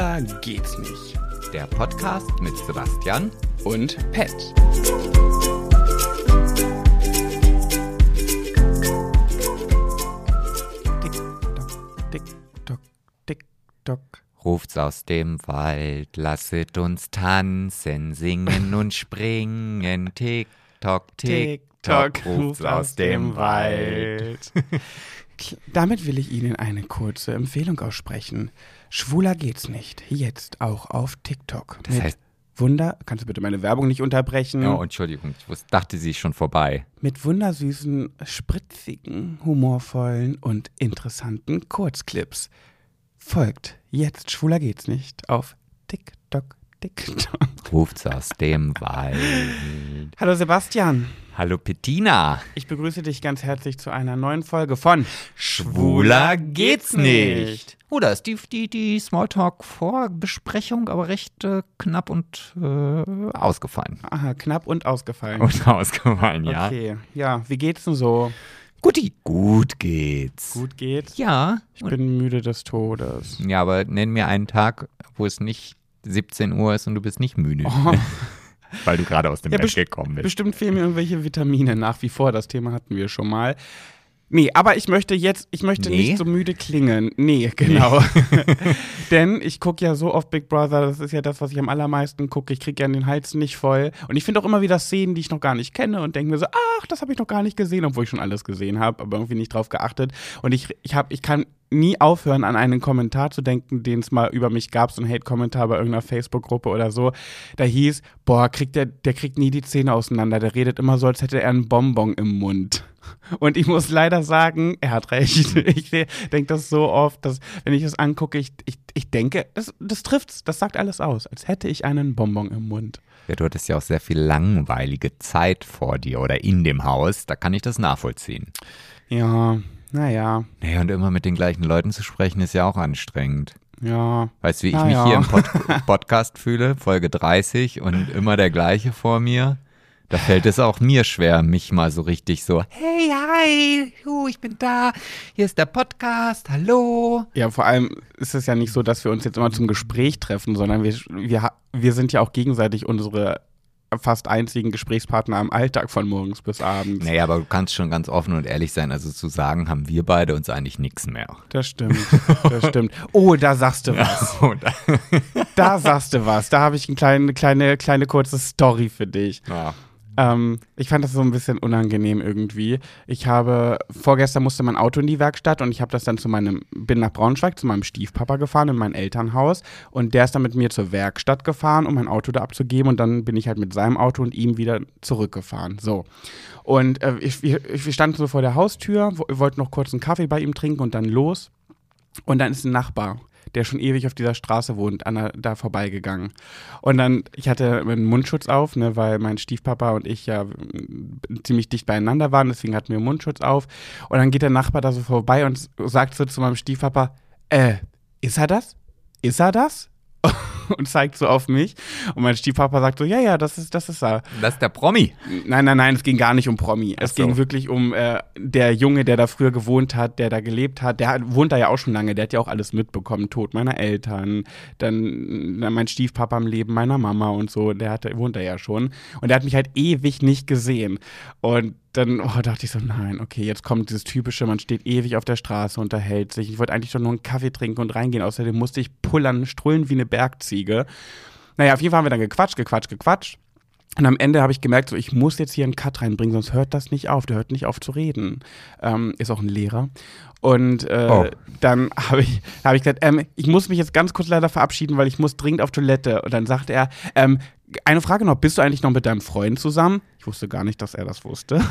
Schwuler geht's nicht. Der Podcast mit Sebastian Und Pet. Tick-Tock, Tick-Tock, Tick-Tock. ruft's aus dem Wald, lasset uns tanzen, singen und springen. Tick, tock, tick, tock, ruft's aus dem Wald. Damit will ich Ihnen eine kurze Empfehlung aussprechen. Schwuler geht's nicht. Jetzt auch auf TikTok. Das Mit heißt- Wunder, kannst du bitte meine Werbung nicht unterbrechen? Oh, Entschuldigung, ich dachte, sie ist schon vorbei. Mit wundersüßen, spritzigen, humorvollen und interessanten Kurzclips. Folgt jetzt Schwuler geht's nicht auf TikTok, TikTok. Ruft's aus dem Wald. Hallo Sebastian, Hallo Bettina. ich begrüße dich ganz herzlich zu einer neuen Folge von Schwuler geht's nicht. Oh, da ist die, die, die Smalltalk-Vorbesprechung aber recht äh, knapp und äh, ausgefallen. Aha, knapp und ausgefallen. Und ausgefallen, ja. Okay, ja, wie geht's denn so? Guti. Gut geht's. Gut geht's? Ja. Ich bin müde des Todes. Ja, aber nenn mir einen Tag, wo es nicht 17 Uhr ist und du bist nicht müde. Oh. Weil du gerade aus dem Ja, Bett gekommen bist. Bestimmt fehlen mir irgendwelche Vitamine nach wie vor. Das Thema hatten wir schon mal. Nee, aber ich möchte jetzt, ich möchte Nee? nicht so müde klingen. Nee, genau. Denn ich gucke ja so oft Big Brother, das ist ja das, was ich am allermeisten gucke. Ich kriege ja den Hals nicht voll. Und ich finde auch immer wieder Szenen, die ich noch gar nicht kenne und denke mir so, ach, das habe ich noch gar nicht gesehen, obwohl ich schon alles gesehen habe, aber irgendwie nicht drauf geachtet. Und ich, ich, hab, ich kann nie aufhören, an einen Kommentar zu denken, den es mal über mich gab, so ein Hate-Kommentar bei irgendeiner Facebook-Gruppe oder so. Da hieß, boah, kriegt der, der kriegt nie die Zähne auseinander, der redet immer so, als hätte er einen Bonbon im Mund. Und ich muss leider sagen, er hat recht. Ich denke das so oft, dass, wenn ich das angucke, ich, ich, ich denke, das, das trifft's, das sagt alles aus, als hätte ich einen Bonbon im Mund. Ja, du hattest ja auch sehr viel langweilige Zeit vor dir oder in dem Haus. Da kann ich das nachvollziehen. Ja, naja, Naja, und immer mit den gleichen Leuten zu sprechen, ist ja auch anstrengend. ja. Weißt du, wie ich mich ja. hier im Pod Podcast fühle? Folge 30 und immer der gleiche vor mir. Da fällt es auch mir schwer, mich mal so richtig so, hey, hi, hu, ich bin da, hier ist der Podcast, hallo. Ja, vor allem ist es ja nicht so, dass wir uns jetzt immer zum Gespräch treffen, sondern wir, wir, wir sind ja auch gegenseitig unsere fast einzigen Gesprächspartner im Alltag von morgens bis abends. Naja, aber du kannst schon ganz offen und ehrlich sein. Also zu sagen, haben wir beide uns eigentlich nichts mehr. Das stimmt, das stimmt. Oh, da sagst du was. Oder? Da sagst du was. Da habe ich eine kleine, kleine, kleine kurze Story für dich. Ja. Ähm, ich fand das so ein bisschen unangenehm irgendwie. Ich habe, vorgestern musste mein Auto in die Werkstatt und ich habe das dann zu meinem, bin nach Braunschweig zu meinem Stiefpapa gefahren in mein Elternhaus und der ist dann mit mir zur Werkstatt gefahren, um mein Auto da abzugeben und dann bin ich halt mit seinem Auto und ihm wieder zurückgefahren. So. Und äh, ich, wir, wir standen so vor der Haustür, wollten noch kurz einen Kaffee bei ihm trinken und dann los. Und dann ist ein Nachbar, der schon ewig auf dieser Straße wohnt, an der, da vorbeigegangen. Und dann, ich hatte einen Mundschutz auf, ne, weil mein Stiefpapa und ich ja mm, ziemlich dicht beieinander waren, deswegen hatten wir einen Mundschutz auf. Und dann geht der Nachbar da so vorbei und sagt so zu meinem Stiefpapa, äh, ist er das? Ist er das? und zeigt so auf mich. Und mein Stiefpapa sagt so, ja, ja, das ist, das ist er. Das ist der Promi. Nein, nein, nein, es ging gar nicht um Promi. Es Ach so. ging wirklich um äh, der Junge, der da früher gewohnt hat, der da gelebt hat. Der hat, wohnt da ja auch schon lange. Der hat ja auch alles mitbekommen. Tod meiner Eltern, dann, dann mein Stiefpapa im Leben meiner Mama und so. Der hatte, wohnt da ja schon. Und der hat mich halt ewig nicht gesehen. Und dann oh, dachte ich so, nein, okay, jetzt kommt dieses typische, man steht ewig auf der Straße, unterhält sich. Ich wollte eigentlich doch nur einen Kaffee trinken und reingehen. Außerdem musste ich pullern, strullen wie eine Bergziege. Naja, auf jeden Fall haben wir dann gequatscht, gequatscht, gequatscht. Und am Ende habe ich gemerkt, so, ich muss jetzt hier einen Cut reinbringen, sonst hört das nicht auf. Der hört nicht auf zu reden. Ähm, ist auch ein Lehrer. Und äh, Oh. dann habe ich, hab ich gesagt, ähm, ich muss mich jetzt ganz kurz leider verabschieden, weil ich muss dringend auf Toilette. Und dann sagte er, ähm, eine Frage noch, bist du eigentlich noch mit deinem Freund zusammen? Ich wusste gar nicht, dass er das wusste.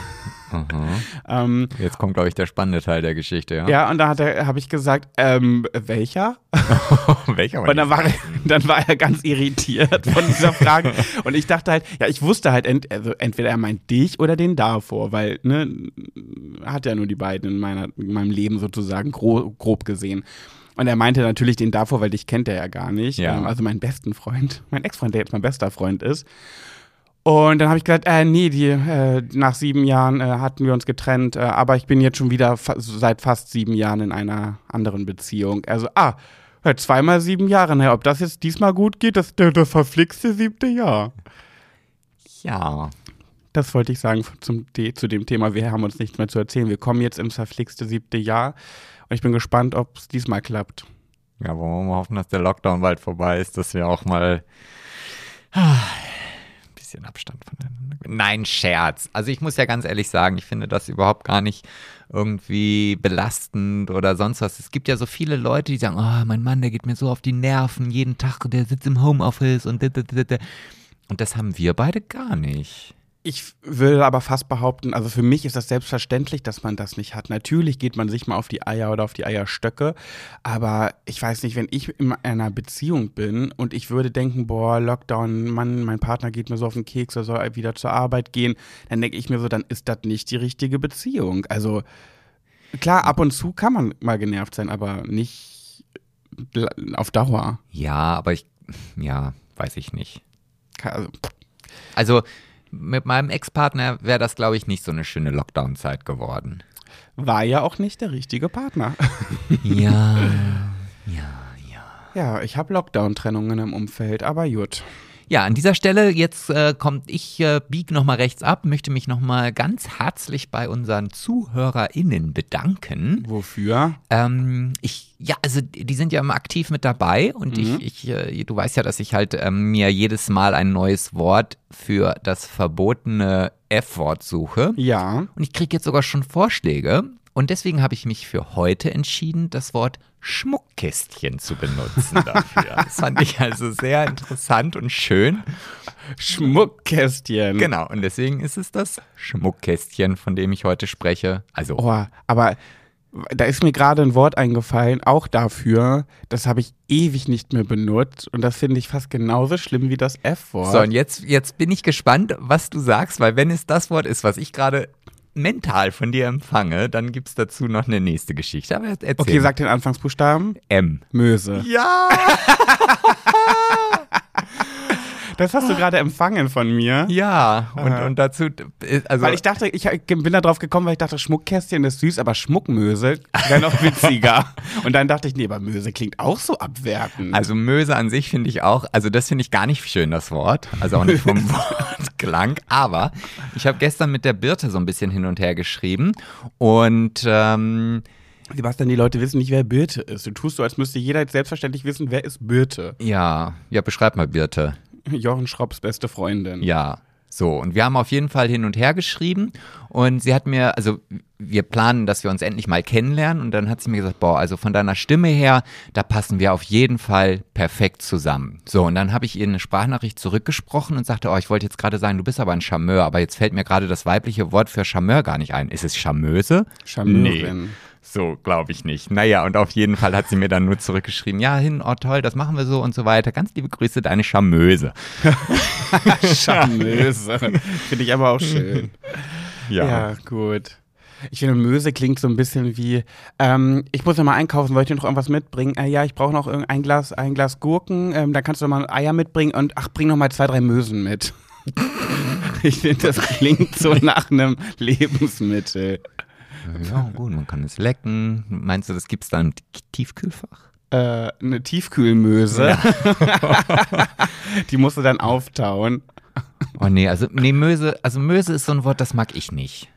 ähm, Jetzt kommt, glaube ich, der spannende Teil der Geschichte, ja? ja, und da habe ich gesagt, ähm, welcher? Welcher Und dann war, er, dann war er ganz irritiert von dieser Frage. Und ich dachte halt, ja, ich wusste halt, ent, also entweder er meint dich oder den davor, weil, ne, hat ja nur die beiden in, meiner, in meinem Leben sozusagen grob, grob gesehen. Und er meinte natürlich den davor, weil dich kennt er ja gar nicht. Ja. Ähm, Also meinen besten Freund, mein Ex-Freund, der jetzt mein bester Freund ist. Und dann habe ich gesagt, äh, nee, die, äh, nach sieben Jahren äh, hatten wir uns getrennt, äh, aber ich bin jetzt schon wieder fa seit fast sieben Jahren in einer anderen Beziehung. Also, ah, Ja, zweimal sieben Jahre. Naja, ob das jetzt diesmal gut geht, das das verflixte siebte Jahr. Ja. Das wollte ich sagen zum, zu dem Thema. Wir haben uns nichts mehr zu erzählen. Wir kommen jetzt ins verflixte siebte Jahr. Und ich bin gespannt, ob es diesmal klappt. Ja, wollen wir mal hoffen, dass der Lockdown bald vorbei ist, dass wir auch mal ah, ein bisschen Abstand voneinander. Nein, Scherz. Also ich muss ja ganz ehrlich sagen, ich finde das überhaupt gar nicht irgendwie belastend oder sonst was. Es gibt ja so viele Leute, die sagen, oh, mein Mann, der geht mir so auf die Nerven jeden Tag, der sitzt im Homeoffice und und das haben wir beide gar nicht. Ich würde aber fast behaupten, also für mich ist das selbstverständlich, dass man das nicht hat. Natürlich geht man sich mal auf die Eier oder auf die Eierstöcke, aber ich weiß nicht, wenn ich in einer Beziehung bin und ich würde denken, boah, Lockdown, Mann, mein Partner geht mir so auf den Keks, er soll wieder zur Arbeit gehen, dann denke ich mir so, dann ist das nicht die richtige Beziehung. Also klar, ab und zu kann man mal genervt sein, aber nicht auf Dauer. Ja, aber ich, ja, weiß ich nicht. Also, also mit meinem Ex-Partner wäre das, glaube ich, nicht so eine schöne Lockdown-Zeit geworden. War ja auch nicht der richtige Partner. ja, ja, ja. Ja, ich habe Lockdown-Trennungen im Umfeld, aber gut. Ja, an dieser Stelle jetzt äh, kommt ich äh, bieg noch mal rechts ab, möchte mich noch mal ganz herzlich bei unseren ZuhörerInnen bedanken. Wofür? Ähm, ich ja, also die sind ja immer aktiv mit dabei und mhm. ich, ich äh, du weißt ja, dass ich halt ähm, mir jedes Mal ein neues Wort für das verbotene F-Wort suche. Ja. Und ich kriege jetzt sogar schon Vorschläge und deswegen habe ich mich für heute entschieden, das Wort Schmuckkästchen zu benutzen dafür. Das fand ich also sehr interessant und schön. Schmuckkästchen. Genau, und deswegen ist es das Schmuckkästchen, von dem ich heute spreche. Also. Oh, aber da ist mir gerade ein Wort eingefallen, auch dafür, das habe ich ewig nicht mehr benutzt und das finde ich fast genauso schlimm wie das F-Wort. So, und jetzt, jetzt bin ich gespannt, was du sagst, weil wenn es das Wort ist, was ich gerade mental von dir empfange, dann gibt es dazu noch eine nächste Geschichte. Aber erzähl. Okay, sag den Anfangsbuchstaben. M. Möse. Ja! Das hast du gerade empfangen von mir. Ja, und, und dazu. Äh, also weil ich dachte, ich bin da drauf gekommen, weil ich dachte, Schmuckkästchen ist süß, aber Schmuckmöse wäre noch witziger. und dann dachte ich, nee, aber Möse klingt auch so abwertend. Also Möse an sich finde ich auch, also das finde ich gar nicht schön, das Wort. Also auch nicht vom Wortklang. Aber ich habe gestern mit der Birte so ein bisschen hin und her geschrieben und ähm, Sebastian, die Leute wissen nicht, wer Birte ist. Du tust so, als müsste jeder jetzt selbstverständlich wissen, wer ist Birte. Ja, ja, beschreib mal Birte. Jochen Schropps beste Freundin. Ja. So, und wir haben auf jeden Fall hin und her geschrieben und sie hat mir, also wir planen, dass wir uns endlich mal kennenlernen und dann hat sie mir gesagt, boah, also von deiner Stimme her, da passen wir auf jeden Fall perfekt zusammen. So, und dann habe ich ihr eine Sprachnachricht zurückgesprochen und sagte, oh, ich wollte jetzt gerade sagen, du bist aber ein Charmeur, aber jetzt fällt mir gerade das weibliche Wort für Charmeur gar nicht ein. Ist es Charmeuse? Charmeurin. Nee. So, glaube ich nicht. Naja, und auf jeden Fall hat sie mir dann nur zurückgeschrieben, ja, hin, oh toll, das machen wir so und so weiter. Ganz liebe Grüße, deine Charmeuse. Charmeuse. Finde ich aber auch schön. Ja. Ja, gut. Ich finde, Möse klingt so ein bisschen wie, ähm, ich muss noch mal einkaufen, wollte ich noch irgendwas mitbringen? Äh, ja, ich brauche noch ein Glas, ein Glas Gurken, ähm, dann kannst du noch mal Eier mitbringen und ach, bring noch mal zwei, drei Mösen mit. ich finde, das klingt so nach einem Lebensmittel. Ja, gut, man kann es lecken. Meinst du, das gibt es da im Tiefkühlfach? Äh, eine Tiefkühlmöse. Ja. Die musst du dann auftauen. Oh nee, also nee, Möse, also Möse ist so ein Wort, das mag ich nicht.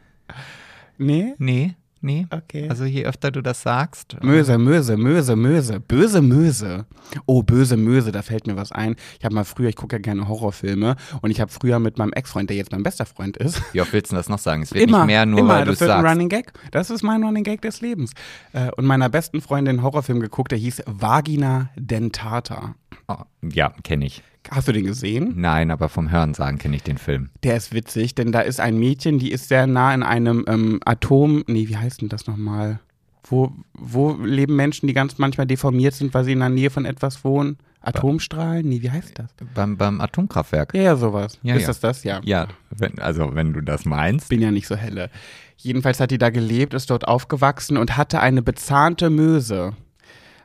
Nee? Nee. Nee. Okay. Also je öfter du das sagst. Möse, Möse, Möse, Möse. Böse Möse. Oh, böse Möse, da fällt mir was ein. Ich habe mal früher, ich gucke ja gerne Horrorfilme und ich habe früher mit meinem Ex-Freund, der jetzt mein bester Freund ist. Wie oft willst du das noch sagen? Es wird immer, nicht mehr nur, immer, weil du es sagst. Ein Running Gag. Das ist mein Running Gag des Lebens. Äh, und meiner besten Freundin einen Horrorfilm geguckt, der hieß Vagina Dentata. Oh, ja, kenne ich. Hast du den gesehen? Nein, aber vom Hören sagen kenne ich den Film. Der ist witzig, denn da ist ein Mädchen, die ist sehr nah in einem ähm, Atom. Nee, wie heißt denn das nochmal? Wo, wo leben Menschen, die ganz manchmal deformiert sind, weil sie in der Nähe von etwas wohnen? Atomstrahlen? Nee, wie heißt das? Beim, beim Atomkraftwerk. Ja, ja, sowas. Ja, ist ja. das das? Ja. Ja, wenn, also wenn du das meinst. Bin ja nicht so helle. Jedenfalls hat die da gelebt, ist dort aufgewachsen und hatte eine bezahnte Möse.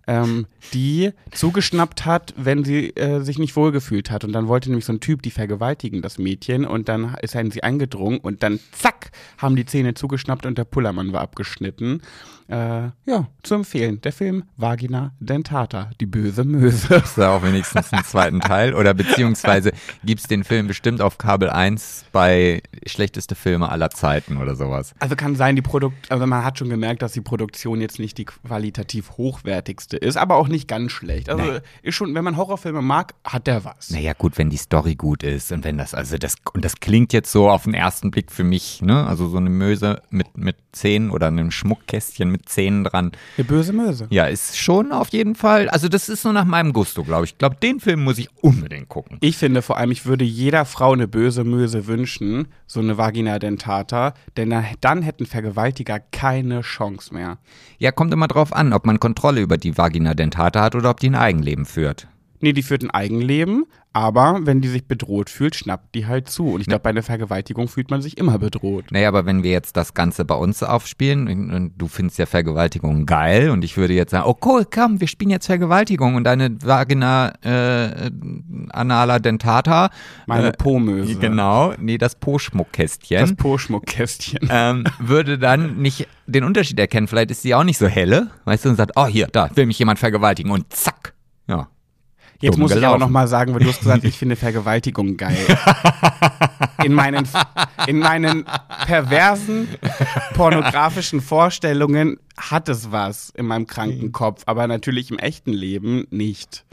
Ähm, die zugeschnappt hat, wenn sie äh, sich nicht wohlgefühlt hat. Und dann wollte nämlich so ein Typ die vergewaltigen, das Mädchen. Und dann ist er in sie eingedrungen und dann zack, haben die Zähne zugeschnappt und der Pullermann war abgeschnitten. Äh, ja, zu empfehlen. Der Film Vagina Dentata, die böse Möse. Ist da auch wenigstens einen zweiten Teil? Oder beziehungsweise gibt es den Film bestimmt auf Kabel 1 bei schlechteste Filme aller Zeiten oder sowas? Also kann sein, die Produkt, also man hat schon gemerkt, dass die Produktion jetzt nicht die qualitativ hochwertigste ist, aber auch nicht ganz schlecht. Also Nee. ist schon, wenn man Horrorfilme mag, hat der was. Naja, gut, wenn die Story gut ist und wenn das, also das, und das klingt jetzt so auf den ersten Blick für mich, ne? Also so eine Möse mit, mit Zähnen oder einem Schmuckkästchen mit Zähnen dran. Die böse Möse. Ja, ist schon auf jeden Fall, also das ist so nach meinem Gusto, glaube ich. Ich glaube, den Film muss ich unbedingt gucken. Ich finde vor allem, ich würde jeder Frau eine böse Möse wünschen, so eine Vagina Dentata, denn dann- dann hätten Vergewaltiger keine Chance mehr. Ja, kommt immer drauf an, ob man Kontrolle über die Vagina dentata hat oder ob die ein Eigenleben führt. Nee, die führt ein Eigenleben, aber wenn die sich bedroht fühlt, schnappt die halt zu. Und ich glaube, bei einer Vergewaltigung fühlt man sich immer bedroht. Naja, aber wenn wir jetzt das Ganze bei uns aufspielen und, du findest ja Vergewaltigung geil und ich würde jetzt sagen, oh cool, komm, wir spielen jetzt Vergewaltigung und deine Vagina äh, anala dentata. Meine äh, Po-Möse. Genau, nee, das Das Po-Schmuckkästchen. Po-Schmuckkästchen. ähm, würde dann nicht den Unterschied erkennen. Vielleicht ist sie auch nicht so helle, weißt du, und sagt, oh hier, da will mich jemand vergewaltigen und zack. Ja. Jetzt Dumm muss ich aber gelaufen. noch mal sagen, weil du hast gesagt, ich finde Vergewaltigung geil. In meinen, in meinen perversen pornografischen Vorstellungen hat es was in meinem kranken Kopf, aber natürlich im echten Leben nicht.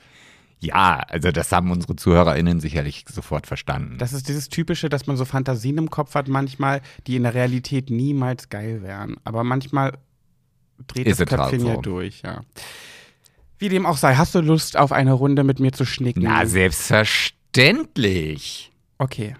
Ja, also das haben unsere ZuhörerInnen sicherlich sofort verstanden. Das ist dieses typische, dass man so Fantasien im Kopf hat manchmal, die in der Realität niemals geil wären. Aber manchmal dreht Ist das es halt Köpfchen ja so. durch, ja. Wie dem auch sei, hast du Lust auf eine Runde mit mir zu schnicken? Na, selbstverständlich. Okay.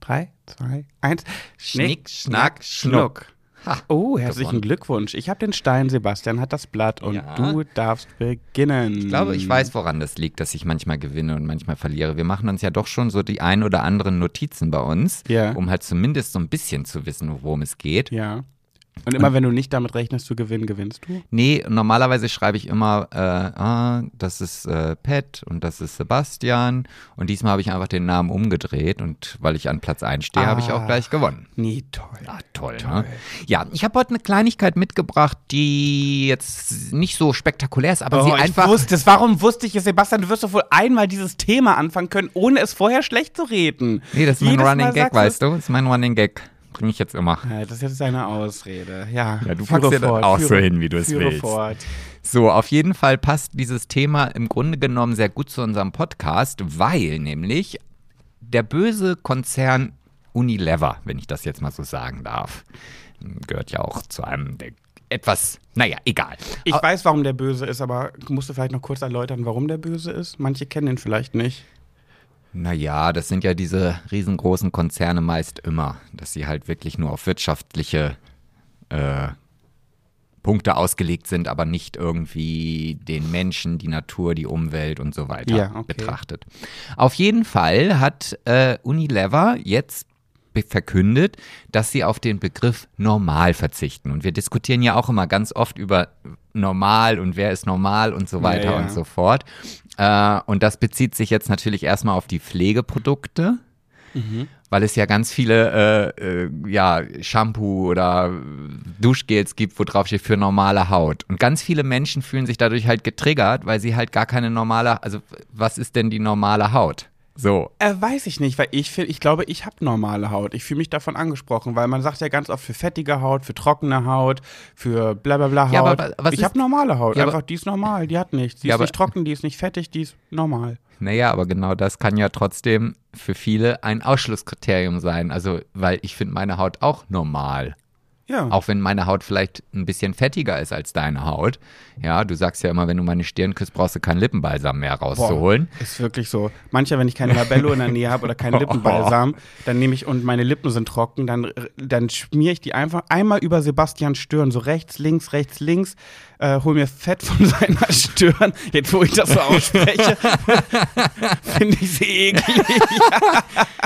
Drei, zwei, eins. Schnick, schnack, schnuck. Ha, Oh, herzlichen gewonnen. Glückwunsch. Ich habe den Stein, Sebastian hat das Blatt und Ja. du darfst beginnen. Ich glaube, ich weiß, woran das liegt, dass ich manchmal gewinne und manchmal verliere. Wir machen uns ja doch schon so die ein oder anderen Notizen bei uns, Ja. um halt zumindest so ein bisschen zu wissen, worum es geht. Ja. Und immer wenn du nicht damit rechnest zu gewinnen, gewinnst du? Nee, normalerweise schreibe ich immer, äh, ah, das ist äh, Pat und das ist Sebastian. Und diesmal habe ich einfach den Namen umgedreht und weil ich an Platz 1 stehe, habe ich auch Ah. gleich gewonnen. Nee, toll. Ah, toll, Ne? Ja, ich habe heute eine Kleinigkeit mitgebracht, die jetzt nicht so spektakulär ist, aber sie Oh, ich einfach. wusste es. Warum wusste ich es, Sebastian? Du wirst doch wohl einmal dieses Thema anfangen können, ohne es vorher schlecht zu reden. Nee, das ist mein Jedes Running Gag, weißt du? Das ist mein Running Gag. Bring ich jetzt immer. Ja, das ist jetzt deine Ausrede. Ja, Ja, du packst ja dann fort, auch führe- so hin, wie du es willst. Fort. So, auf jeden Fall passt dieses Thema im Grunde genommen sehr gut zu unserem Podcast, weil nämlich der böse Konzern Unilever, wenn ich das jetzt mal so sagen darf, gehört ja auch zu einem der etwas, naja, egal. Ich weiß, warum der böse ist, aber musst du vielleicht noch kurz erläutern, warum der böse ist? Manche kennen ihn vielleicht nicht. Naja, das sind ja diese riesengroßen Konzerne meist immer, dass sie halt wirklich nur auf wirtschaftliche äh, Punkte ausgelegt sind, aber nicht irgendwie den Menschen, die Natur, die Umwelt und so weiter Ja, okay. betrachtet. Auf jeden Fall hat äh, Unilever jetzt verkündet, dass sie auf den Begriff normal verzichten. Und wir diskutieren ja auch immer ganz oft über normal und wer ist normal und so weiter ja. und so fort. Äh, und das bezieht sich jetzt natürlich erstmal auf die Pflegeprodukte. Weil es ja ganz viele äh, äh, ja, Shampoo oder Duschgels gibt, wo drauf steht für normale Haut. Und ganz viele Menschen fühlen sich dadurch halt getriggert, weil sie halt gar keine normale, also was ist denn die normale Haut? So. Äh, weiß ich nicht, weil ich finde, ich glaube, ich habe normale Haut. Ich fühle mich davon angesprochen, weil man sagt ja ganz oft für fettige Haut, für trockene Haut, für bla bla bla Haut. Ja, aber wa- was ich habe normale Haut. Ja, aber- Einfach, die ist normal, die hat nichts. Die Ja, ist aber- nicht trocken, die ist nicht fettig, die ist normal. Naja, aber genau das kann ja trotzdem für viele ein Ausschlusskriterium sein. Also, weil ich finde meine Haut auch normal. Ja. Auch wenn meine Haut vielleicht ein bisschen fettiger ist als deine Haut. Ja, du sagst ja immer, wenn du meine Stirn küsst, brauchst du keinen Lippenbalsam mehr rauszuholen. Ist wirklich so. Mancher, wenn ich kein Labello in der Nähe habe oder keinen Lippenbalsam, dann nehme ich und meine Lippen sind trocken, dann, dann schmiere ich die einfach einmal über Sebastians Stirn, so rechts, links, rechts, links, äh, hol mir Fett von seiner Stirn. Jetzt, wo ich das so ausspreche, finde ich sie eklig.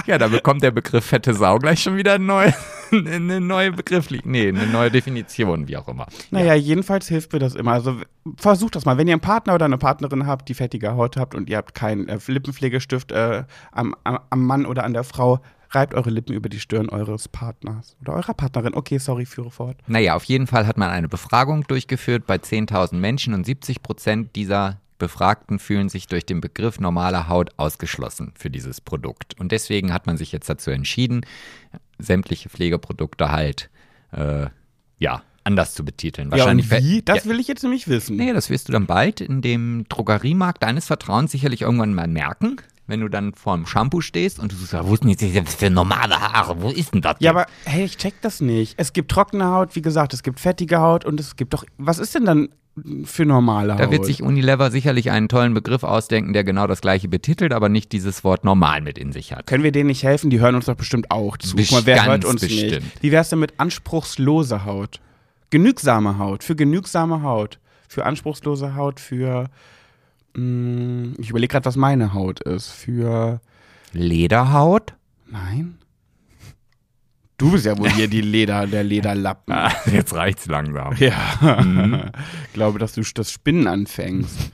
Ja, da bekommt der Begriff fette Sau gleich schon wieder neu. eine neue Begrifflich, nee, eine neue Definition, wie auch immer. Naja, jedenfalls hilft mir das immer. Also versucht das mal. Wenn ihr einen Partner oder eine Partnerin habt, die fettige Haut habt und ihr habt keinen äh, Lippenpflegestift äh, am, am, am Mann oder an der Frau, reibt eure Lippen über die Stirn eures Partners oder eurer Partnerin. Okay, sorry, führe fort. Naja, auf jeden Fall hat man eine Befragung durchgeführt bei 10.000 Menschen und 70 Prozent dieser Befragten fühlen sich durch den Begriff normale Haut ausgeschlossen für dieses Produkt. Und deswegen hat man sich jetzt dazu entschieden, sämtliche Pflegeprodukte halt, äh, ja, anders zu betiteln. Wahrscheinlich ja, wie? Das ja. will ich jetzt nämlich wissen. Nee, das wirst du dann bald in dem Drogeriemarkt deines Vertrauens sicherlich irgendwann mal merken wenn du dann vor dem Shampoo stehst und du sagst, wo ist denn jetzt für normale Haare? Wo ist denn das? Ja, aber hey, ich check das nicht. Es gibt trockene Haut, wie gesagt, es gibt fettige Haut und es gibt doch. Was ist denn dann für normale Haut? Da wird sich Unilever sicherlich einen tollen Begriff ausdenken, der genau das gleiche betitelt, aber nicht dieses Wort normal mit in sich hat. Können wir denen nicht helfen? Die hören uns doch bestimmt auch zu. Best mal, wer hört uns bestimmt. nicht? Wie wär's denn mit anspruchslose Haut? Genügsame Haut, für genügsame Haut, für anspruchslose Haut, für Mm, ich überlege gerade, was meine Haut ist. Für. Lederhaut? Nein. Du bist ja wohl hier die Leder, der Lederlappen. Ah, jetzt reicht's langsam. Ja. Mhm. glaube, dass du das Spinnen anfängst.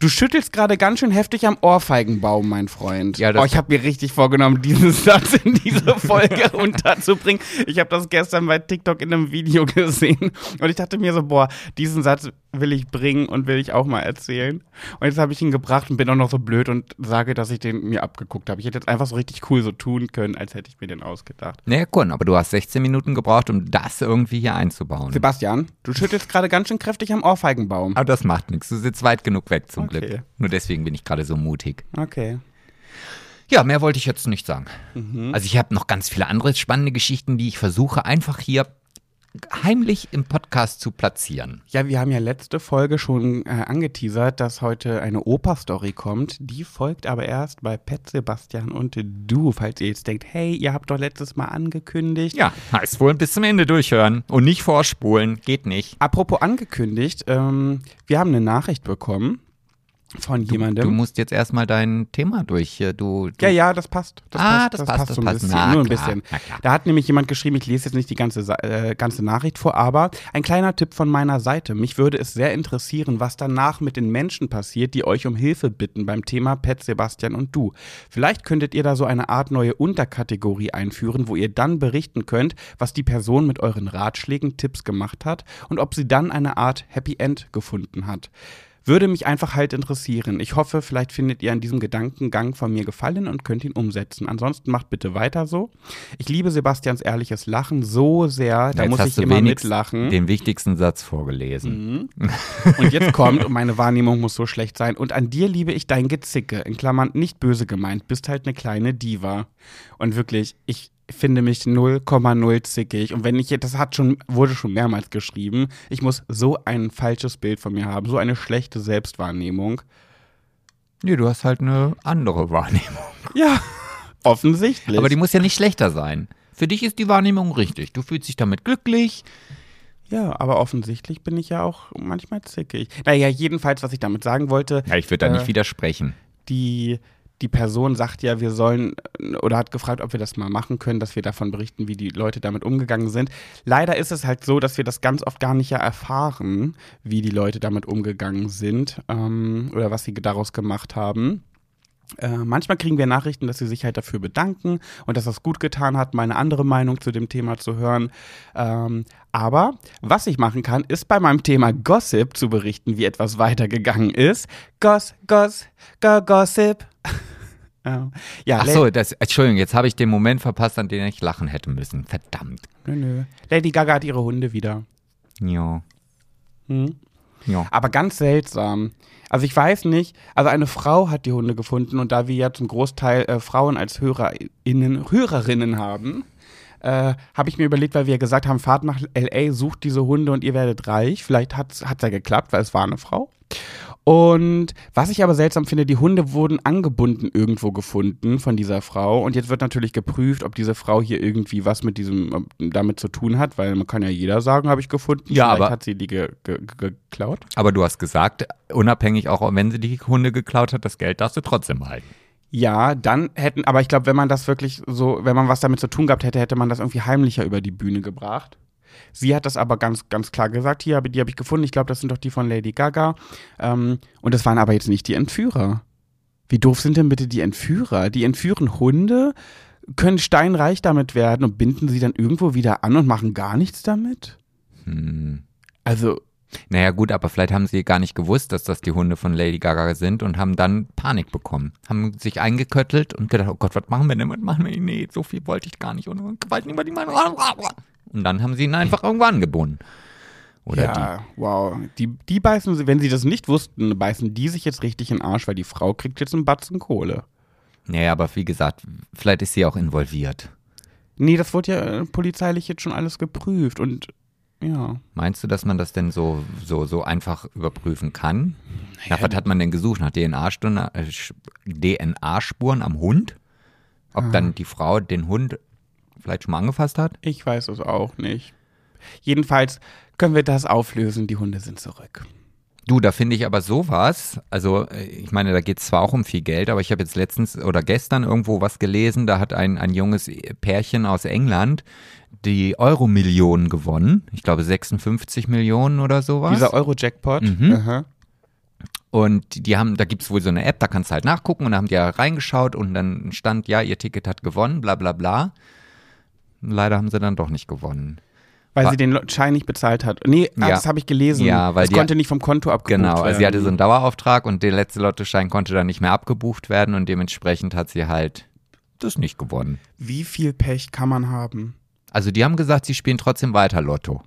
Du schüttelst gerade ganz schön heftig am Ohrfeigenbaum, mein Freund. Ja, oh, ich habe mir richtig vorgenommen, diesen Satz in diese Folge unterzubringen. Ich habe das gestern bei TikTok in einem Video gesehen und ich dachte mir so, boah, diesen Satz will ich bringen und will ich auch mal erzählen. Und jetzt habe ich ihn gebracht und bin auch noch so blöd und sage, dass ich den mir abgeguckt habe. Ich hätte jetzt einfach so richtig cool so tun können, als hätte ich mir den ausgedacht. Naja, cool, aber du hast 16 Minuten gebraucht, um das irgendwie hier einzubauen. Sebastian, du schüttelst gerade ganz schön kräftig am Ohrfeigenbaum. Aber das macht nichts. Du sitzt weit genug weg zum okay. Glück. Nur deswegen bin ich gerade so mutig. Okay. Ja, mehr wollte ich jetzt nicht sagen. Mhm. Also ich habe noch ganz viele andere spannende Geschichten, die ich versuche einfach hier heimlich im Podcast zu platzieren. Ja, wir haben ja letzte Folge schon äh, angeteasert, dass heute eine Oper-Story kommt. Die folgt aber erst bei Pet Sebastian und du, falls ihr jetzt denkt, hey, ihr habt doch letztes Mal angekündigt. Ja, heißt wohl bis zum Ende durchhören und nicht vorspulen, geht nicht. Apropos angekündigt, ähm, wir haben eine Nachricht bekommen von du, jemandem. Du musst jetzt erstmal dein Thema durch. Du, du ja, ja, das passt. Das ah, passt, das, das passt, passt so ein passt. bisschen. Na, nur ein klar, bisschen. Da hat nämlich jemand geschrieben, ich lese jetzt nicht die ganze, äh, ganze Nachricht vor, aber ein kleiner Tipp von meiner Seite. Mich würde es sehr interessieren, was danach mit den Menschen passiert, die euch um Hilfe bitten beim Thema Pet Sebastian und du. Vielleicht könntet ihr da so eine Art neue Unterkategorie einführen, wo ihr dann berichten könnt, was die Person mit euren Ratschlägen, Tipps gemacht hat und ob sie dann eine Art Happy End gefunden hat. Würde mich einfach halt interessieren. Ich hoffe, vielleicht findet ihr an diesem Gedankengang von mir gefallen und könnt ihn umsetzen. Ansonsten macht bitte weiter so. Ich liebe Sebastians ehrliches Lachen so sehr, da jetzt muss ich immer mitlachen. Den wichtigsten Satz vorgelesen. Mhm. Und jetzt kommt, und meine Wahrnehmung muss so schlecht sein. Und an dir liebe ich dein Gezicke. In Klammern nicht böse gemeint, bist halt eine kleine Diva. Und wirklich, ich, finde mich 0,0 zickig. Und wenn ich, das hat schon, wurde schon mehrmals geschrieben, ich muss so ein falsches Bild von mir haben, so eine schlechte Selbstwahrnehmung. Nee, du hast halt eine andere Wahrnehmung. Ja, offensichtlich. Aber die muss ja nicht schlechter sein. Für dich ist die Wahrnehmung richtig. Du fühlst dich damit glücklich. Ja, aber offensichtlich bin ich ja auch manchmal zickig. Naja, jedenfalls, was ich damit sagen wollte. Ja, ich würde da äh, nicht widersprechen. Die, die Person sagt ja, wir sollen oder hat gefragt, ob wir das mal machen können, dass wir davon berichten, wie die Leute damit umgegangen sind. Leider ist es halt so, dass wir das ganz oft gar nicht ja erfahren, wie die Leute damit umgegangen sind ähm, oder was sie daraus gemacht haben. Äh, manchmal kriegen wir Nachrichten, dass sie sich halt dafür bedanken und dass das gut getan hat, meine andere Meinung zu dem Thema zu hören. Ähm, aber was ich machen kann, ist bei meinem Thema Gossip zu berichten, wie etwas weitergegangen ist. Goss, Goss, go, Gossip. ja, Ach so, das, Entschuldigung, jetzt habe ich den Moment verpasst, an den ich lachen hätte müssen. Verdammt. Nö, nö. Lady Gaga hat ihre Hunde wieder. Ja. Hm? Ja. Aber ganz seltsam. Also ich weiß nicht, also eine Frau hat die Hunde gefunden und da wir ja zum Großteil äh, Frauen als HörerInnen, Hörerinnen haben, äh, habe ich mir überlegt, weil wir ja gesagt haben, fahrt nach L.A., sucht diese Hunde und ihr werdet reich. Vielleicht hat es ja geklappt, weil es war eine Frau. Und was ich aber seltsam finde, die Hunde wurden angebunden irgendwo gefunden von dieser Frau. Und jetzt wird natürlich geprüft, ob diese Frau hier irgendwie was mit diesem damit zu tun hat, weil man kann ja jeder sagen, habe ich gefunden. Ja, Vielleicht aber hat sie die ge ge geklaut. Aber du hast gesagt, unabhängig auch wenn sie die Hunde geklaut hat, das Geld darfst du trotzdem halten. Ja, dann hätten, aber ich glaube, wenn man das wirklich so, wenn man was damit zu tun gehabt hätte, hätte man das irgendwie heimlicher über die Bühne gebracht. Sie hat das aber ganz, ganz klar gesagt. Hier, die habe ich gefunden. Ich glaube, das sind doch die von Lady Gaga. Ähm, und das waren aber jetzt nicht die Entführer. Wie doof sind denn bitte die Entführer? Die entführen Hunde, können steinreich damit werden und binden sie dann irgendwo wieder an und machen gar nichts damit? Hm. Also, Naja, gut, aber vielleicht haben sie gar nicht gewusst, dass das die Hunde von Lady Gaga sind und haben dann Panik bekommen. Haben sich eingeköttelt und gedacht, oh Gott, was machen wir denn? Was machen wir? Nee, so viel wollte ich gar nicht. Und nicht, was ich meine. Und dann haben sie ihn einfach irgendwo angebunden. Oder ja, wow. Die, die beißen, sie- wenn sie das nicht wussten, beißen die sich jetzt richtig in den Arsch, weil die Frau kriegt jetzt einen Batzen Kohle. die. Naja, aber wie gesagt, vielleicht ist sie auch involviert. Nee, das wurde ja äh, polizeilich jetzt schon alles geprüft und ja. Meinst du, dass man das denn so, so, so einfach überprüfen kann? Nach was hat man denn gesucht? Nach DNA-Spuren äh, DNA-Spuren am Hund? Ob Ah. dann die Frau den Hund vielleicht schon mal angefasst hat? Ich weiß es auch nicht. Jedenfalls können wir das auflösen, die Hunde sind zurück. Du, da finde ich aber sowas, also äh, ich meine, da geht es zwar auch um viel Geld, aber ich habe jetzt letztens oder gestern irgendwo was gelesen, da hat ein, ein junges Pärchen aus England die Euro-Millionen gewonnen. Ich glaube 56 Millionen oder sowas. Dieser Euro-Jackpot. Mhm. aha. Und die- die haben, da gibt es wohl so eine App, da kannst du halt nachgucken und da haben die ja reingeschaut und dann stand, ja, ihr Ticket hat gewonnen, bla bla bla. Leider haben sie dann doch nicht gewonnen. Weil Wa- sie den Schein nicht bezahlt hat. Nee, ah, Ja. das habe ich gelesen. Ja, weil das die- konnte nicht vom Konto abgebucht Genau, werden. also sie hatte so einen Dauerauftrag und der letzte Lottoschein konnte dann nicht mehr abgebucht werden und dementsprechend hat sie halt das nicht gewonnen. Wie viel Pech kann man haben? Also die haben gesagt, sie spielen trotzdem weiter Lotto.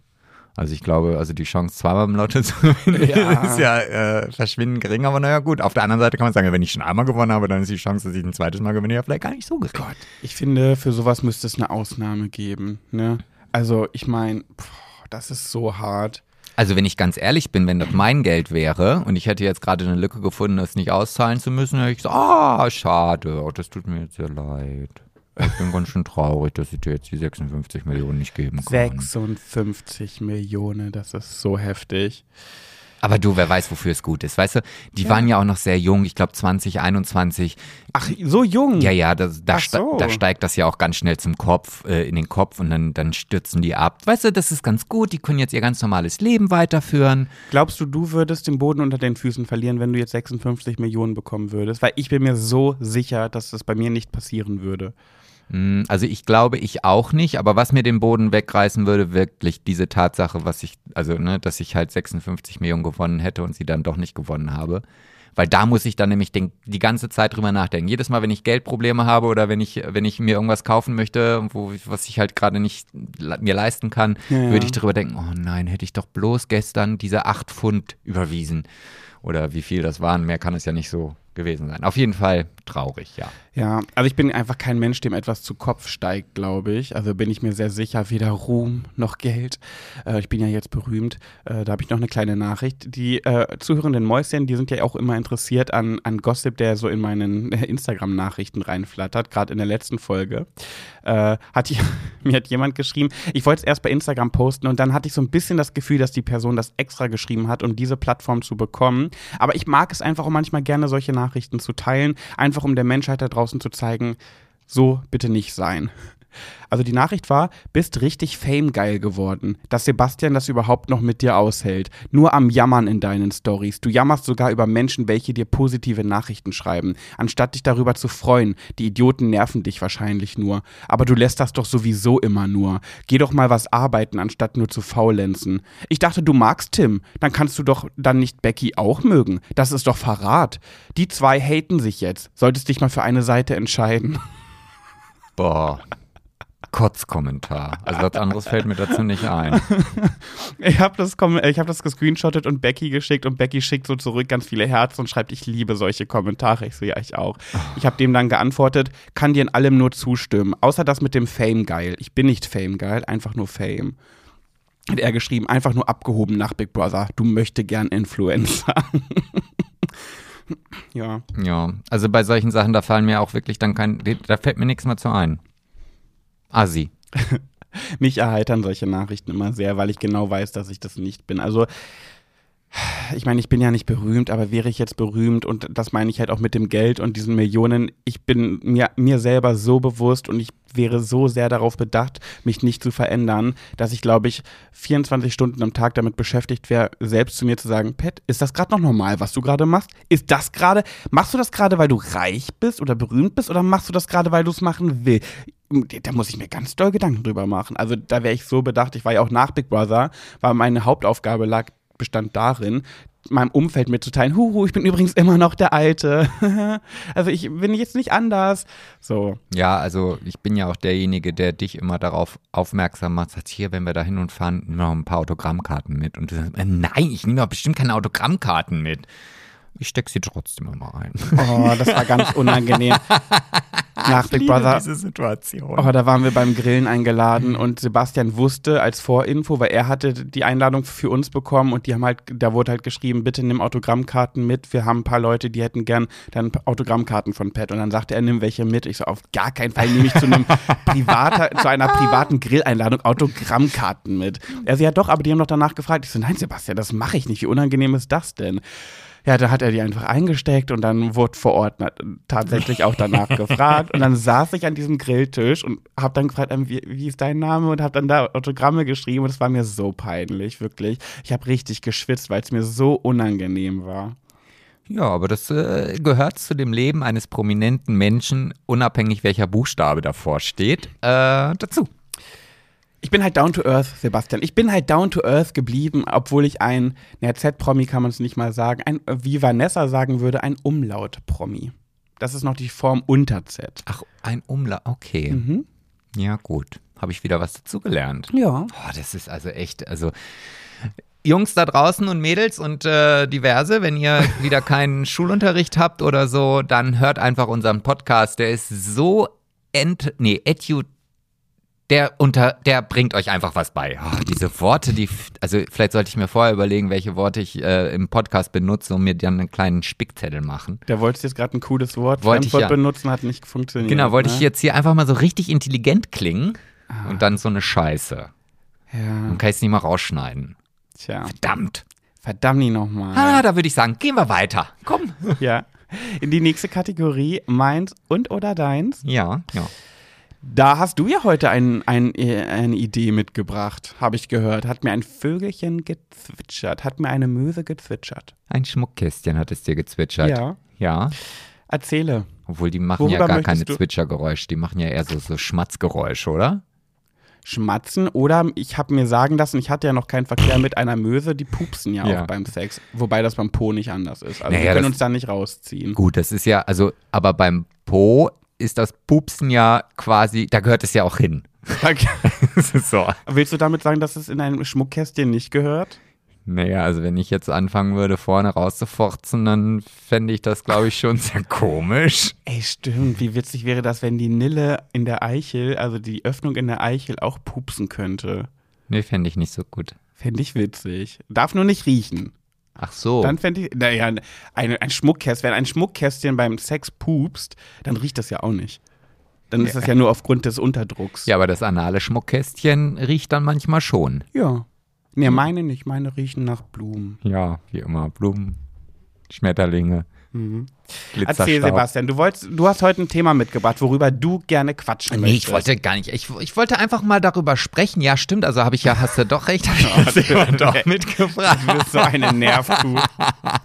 Also ich glaube, also die Chance zweimal im Lotto zu gewinnen Ja. ist ja äh, verschwindend gering, aber naja gut. Auf der anderen Seite kann man sagen, wenn ich schon einmal gewonnen habe, dann ist die Chance, dass ich ein zweites Mal gewinne, ja vielleicht gar nicht so gering. Gott, ich finde, für sowas müsste es eine Ausnahme geben. Ne? Also, ich meine, das ist so hart. Also wenn ich ganz ehrlich bin, wenn das mein Geld wäre und ich hätte jetzt gerade eine Lücke gefunden, das nicht auszahlen zu müssen, hätte ich gesagt, ah, schade, oh, das tut mir jetzt sehr leid. Ich bin ganz schön traurig, dass ich dir jetzt die 56 Millionen nicht geben kann. 56 Millionen, das ist so heftig. Aber du, wer weiß, wofür es gut ist. Weißt du, die waren ja auch noch sehr jung, ich glaube 20, 21. Ach, so jung. Ja, ja, da, ste- so. da steigt das ja auch ganz schnell zum Kopf, äh, in den Kopf und dann, dann stürzen die ab. Weißt du, das ist ganz gut, die können jetzt ihr ganz normales Leben weiterführen. Glaubst du, du würdest den Boden unter den Füßen verlieren, wenn du jetzt 56 Millionen bekommen würdest? Weil ich bin mir so sicher, dass das bei mir nicht passieren würde. Mm, Also ich glaube, ich auch nicht, aber was mir den Boden wegreißen würde, wirklich diese Tatsache, was ich, also ne, dass ich halt 56 Millionen gewonnen hätte und sie dann doch nicht gewonnen habe. Weil da muss ich dann nämlich den, die ganze Zeit drüber nachdenken. Jedes Mal, wenn ich Geldprobleme habe oder wenn ich, wenn ich mir irgendwas kaufen möchte, wo, was ich halt gerade nicht mir leisten kann, Ja, ja. würde ich drüber denken, oh nein, hätte ich doch bloß gestern diese 8 Pfund überwiesen. Oder wie viel das waren, mehr kann es ja nicht so gewesen sein. Auf jeden Fall traurig, ja. Ja, also ich bin einfach kein Mensch, dem etwas zu Kopf steigt, glaube ich. Also bin ich mir sehr sicher, weder Ruhm noch Geld. Äh, ich bin ja jetzt berühmt. Äh, da habe ich noch eine kleine Nachricht. Die äh, zuhörenden Mäuschen, die sind ja auch immer interessiert an, an Gossip, der so in meinen Instagram-Nachrichten reinflattert. Gerade in der letzten Folge äh, hat die, mir hat jemand geschrieben, ich wollte es erst bei Instagram posten und dann hatte ich so ein bisschen das Gefühl, dass die Person das extra geschrieben hat, um diese Plattform zu bekommen. Aber ich mag es einfach auch manchmal gerne, solche Nachrichten zu teilen, einfach um der Menschheit da draußen zu zeigen, so bitte nicht sein. Also die Nachricht war, bist richtig famegeil geworden, dass Sebastian das überhaupt noch mit dir aushält. Nur am Jammern in deinen Stories. Du jammerst sogar über Menschen, welche dir positive Nachrichten schreiben, anstatt dich darüber zu freuen. Die Idioten nerven dich wahrscheinlich nur. Aber du lässt das doch sowieso immer nur. Geh doch mal was arbeiten, anstatt nur zu faulenzen. Ich dachte, du magst Tim. Dann kannst du doch dann nicht Becky auch mögen. Das ist doch Verrat. Die zwei haten sich jetzt. Solltest dich mal für eine Seite entscheiden. Boah. Kotzkommentar. Also was anderes fällt mir dazu nicht ein. Ich habe das, ich hab das gescreenshottet und Becky geschickt und Becky schickt so zurück ganz viele Herzen und schreibt, ich liebe solche Kommentare. Ich so, ja, ich auch. Ich habe dem dann geantwortet, kann dir in allem nur zustimmen, außer das mit dem Fame geil. Ich bin nicht Fame geil, einfach nur Fame. Hat er geschrieben, einfach nur abgehoben nach Big Brother. Du möchte gern Influencer. ja. Ja, also bei solchen Sachen, da fallen mir auch wirklich dann kein, da fällt mir nichts mehr zu ein. Assi. Mich erheitern solche Nachrichten immer sehr, weil ich genau weiß, dass ich das nicht bin. Also ich meine, ich bin ja nicht berühmt, aber wäre ich jetzt berühmt und das meine ich halt auch mit dem Geld und diesen Millionen, ich bin mir, mir selber so bewusst und ich wäre so sehr darauf bedacht, mich nicht zu verändern, dass ich, glaube ich, 24 Stunden am Tag damit beschäftigt wäre, selbst zu mir zu sagen, Pat, ist das gerade noch normal, was du gerade machst? Ist das gerade, machst du das gerade, weil du reich bist oder berühmt bist oder machst du das gerade, weil du es machen willst? Da muss ich mir ganz doll Gedanken drüber machen. Also da wäre ich so bedacht. Ich war ja auch nach Big Brother, war meine Hauptaufgabe lag bestand darin, meinem Umfeld mitzuteilen, huhu, ich bin übrigens immer noch der Alte. also ich bin jetzt nicht anders. So. Ja, also ich bin ja auch derjenige, der dich immer darauf aufmerksam macht, sagt, hier, wenn wir da hin und fahren, nimm noch ein paar Autogrammkarten mit. Und du sagst, nein, ich nehme doch bestimmt keine Autogrammkarten mit. Ich stecke sie trotzdem immer ein. Oh, das war ganz unangenehm. Nach Big Brother. Diese Situation. Oh, da waren wir beim Grillen eingeladen und Sebastian wusste als Vorinfo, weil er hatte die Einladung für uns bekommen und die haben halt, da wurde halt geschrieben, bitte nimm Autogrammkarten mit. Wir haben ein paar Leute, die hätten gern dann Autogrammkarten von Pat. Und dann sagte er, nimm welche mit. Ich so, auf gar keinen Fall nehme ich zu einem privater, zu einer privaten Grilleinladung Autogrammkarten mit. Er so, ja doch, aber die haben doch danach gefragt. Ich so, nein, Sebastian, das mache ich nicht. Wie unangenehm ist das denn? Ja, da hat er die einfach eingesteckt und dann wurde vor Ort tatsächlich auch danach gefragt. Und dann saß ich an diesem Grilltisch und habe dann gefragt, ähm, wie, wie, ist dein Name? Und habe dann da Autogramme geschrieben und es war mir so peinlich, wirklich. Ich habe richtig geschwitzt, weil es mir so unangenehm war. Ja, aber das äh, gehört zu dem Leben eines prominenten Menschen, unabhängig welcher Buchstabe davor steht, äh, dazu ich bin halt down to earth, Sebastian. Ich bin halt down to earth geblieben, obwohl ich ein, naja, Z-Promi kann man es nicht mal sagen, ein, wie Vanessa sagen würde, ein Umlaut-Promi. Das ist noch die Form unter Z. Ach, ein Umlaut, okay. Mhm. Ja, gut. Habe ich wieder was dazugelernt. Ja. Oh, das ist also echt, also Jungs da draußen und Mädels und äh, diverse, wenn ihr wieder keinen Schulunterricht habt oder so, dann hört einfach unseren Podcast. Der ist so ent, nee, edu der unter, der bringt euch einfach was bei. Oh, diese Worte, die, also vielleicht sollte ich mir vorher überlegen, welche Worte ich äh, im Podcast benutze und mir dann einen kleinen Spickzettel machen. Da wolltest du jetzt gerade ein cooles Wort wollte ich ja. benutzen, hat nicht funktioniert. Genau, wollte ne? ich jetzt hier einfach mal so richtig intelligent klingen ah. und dann so eine Scheiße. Ja. Dann kann ich es nicht mal rausschneiden. Tja. Verdammt. Verdammt nochmal. Ah, da würde ich sagen, gehen wir weiter. Komm. Ja. In die nächste Kategorie, meins und oder deins. Ja, ja. Da hast du ja heute ein, ein, eine Idee mitgebracht, habe ich gehört. Hat mir ein Vögelchen gezwitschert, hat mir eine Möse gezwitschert. Ein Schmuckkästchen hat es dir gezwitschert. Ja. Ja. Erzähle. Obwohl die machen Worüber ja gar keine Zwitschergeräusche, die machen ja eher so, so Schmatzgeräusche, oder? Schmatzen oder ich habe mir sagen lassen, ich hatte ja noch keinen Verkehr mit einer Möse, die pupsen ja, ja. auch beim Sex, wobei das beim Po nicht anders ist. Also naja, wir können uns da nicht rausziehen. Gut, das ist ja, also, aber beim Po ist das Pupsen ja quasi, da gehört es ja auch hin. Okay. so. Willst du damit sagen, dass es in einem Schmuckkästchen nicht gehört? Naja, also wenn ich jetzt anfangen würde, vorne rauszuforzen, dann fände ich das, glaube ich, schon sehr komisch. Ey, stimmt. Wie witzig wäre das, wenn die Nille in der Eichel, also die Öffnung in der Eichel, auch pupsen könnte? Nee, fände ich nicht so gut. Fände ich witzig. Darf nur nicht riechen. Ach so. Dann fände ich, naja, ein, ein Schmuckkästchen, wenn ein Schmuckkästchen beim Sex pupst, dann riecht das ja auch nicht. Dann ist das ja nur aufgrund des Unterdrucks. Ja, aber das anale Schmuckkästchen riecht dann manchmal schon. Ja. Nee, meine nicht. Meine riechen nach Blumen. Ja, wie immer. Blumen, Schmetterlinge. Mhm. Erzähl, Sebastian, du, wolltest, du hast heute ein Thema mitgebracht, worüber du gerne quatschen nee, möchtest. Nee, ich wollte gar nicht. Ich, ich wollte einfach mal darüber sprechen. Ja, stimmt. Also habe ich ja, hast du doch recht, habe ich das doch mitgebracht. Du bist so eine Nervkuh.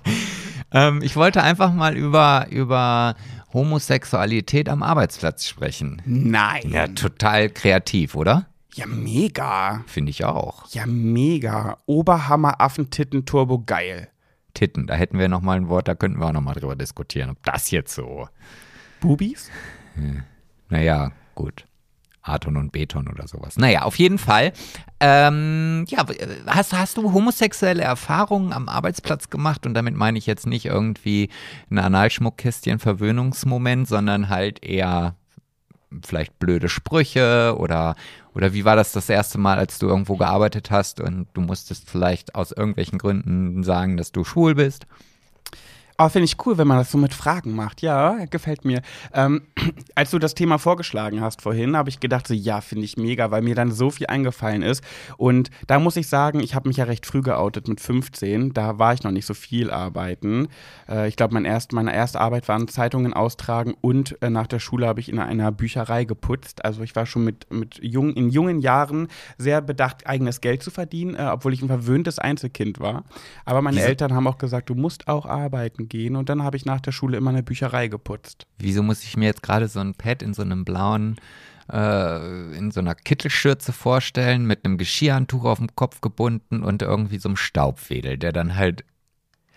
ähm, ich wollte einfach mal über, über Homosexualität am Arbeitsplatz sprechen. Nein. Ja, total kreativ, oder? Ja, mega. Finde ich auch. Ja, mega. Oberhammer Affentitten Turbo geil. Titten. Da hätten wir noch mal ein Wort, da könnten wir auch noch mal drüber diskutieren, ob das jetzt so. Bubis? Hm. Naja, gut. Aton und Beton oder sowas. Naja, auf jeden Fall. Ähm, ja, hast, hast du homosexuelle Erfahrungen am Arbeitsplatz gemacht? Und damit meine ich jetzt nicht irgendwie ein Analschmuckkästchen Verwöhnungsmoment, sondern halt eher vielleicht blöde Sprüche oder, oder wie war das das erste Mal, als du irgendwo gearbeitet hast und du musstest vielleicht aus irgendwelchen Gründen sagen, dass du schwul bist? Oh, finde ich cool, wenn man das so mit Fragen macht. Ja, gefällt mir. Ähm, als du das Thema vorgeschlagen hast vorhin, habe ich gedacht, so ja, finde ich mega, weil mir dann so viel eingefallen ist. Und da muss ich sagen, ich habe mich ja recht früh geoutet mit 15. Da war ich noch nicht so viel arbeiten. Äh, ich glaube, mein erst, meine erste Arbeit waren Zeitungen austragen und äh, nach der Schule habe ich in einer Bücherei geputzt. Also ich war schon mit, mit jung, in jungen Jahren sehr bedacht, eigenes Geld zu verdienen, äh, obwohl ich ein verwöhntes Einzelkind war. Aber meine? Eltern haben auch gesagt, du musst auch arbeiten gehen. Und dann habe ich nach der Schule immer eine Bücherei geputzt. Wieso muss ich mir jetzt gerade so ein Pad in so einem blauen, äh, in so einer Kittelschürze vorstellen, mit einem Geschirrhandtuch auf dem Kopf gebunden und irgendwie so einem Staubwedel, der dann halt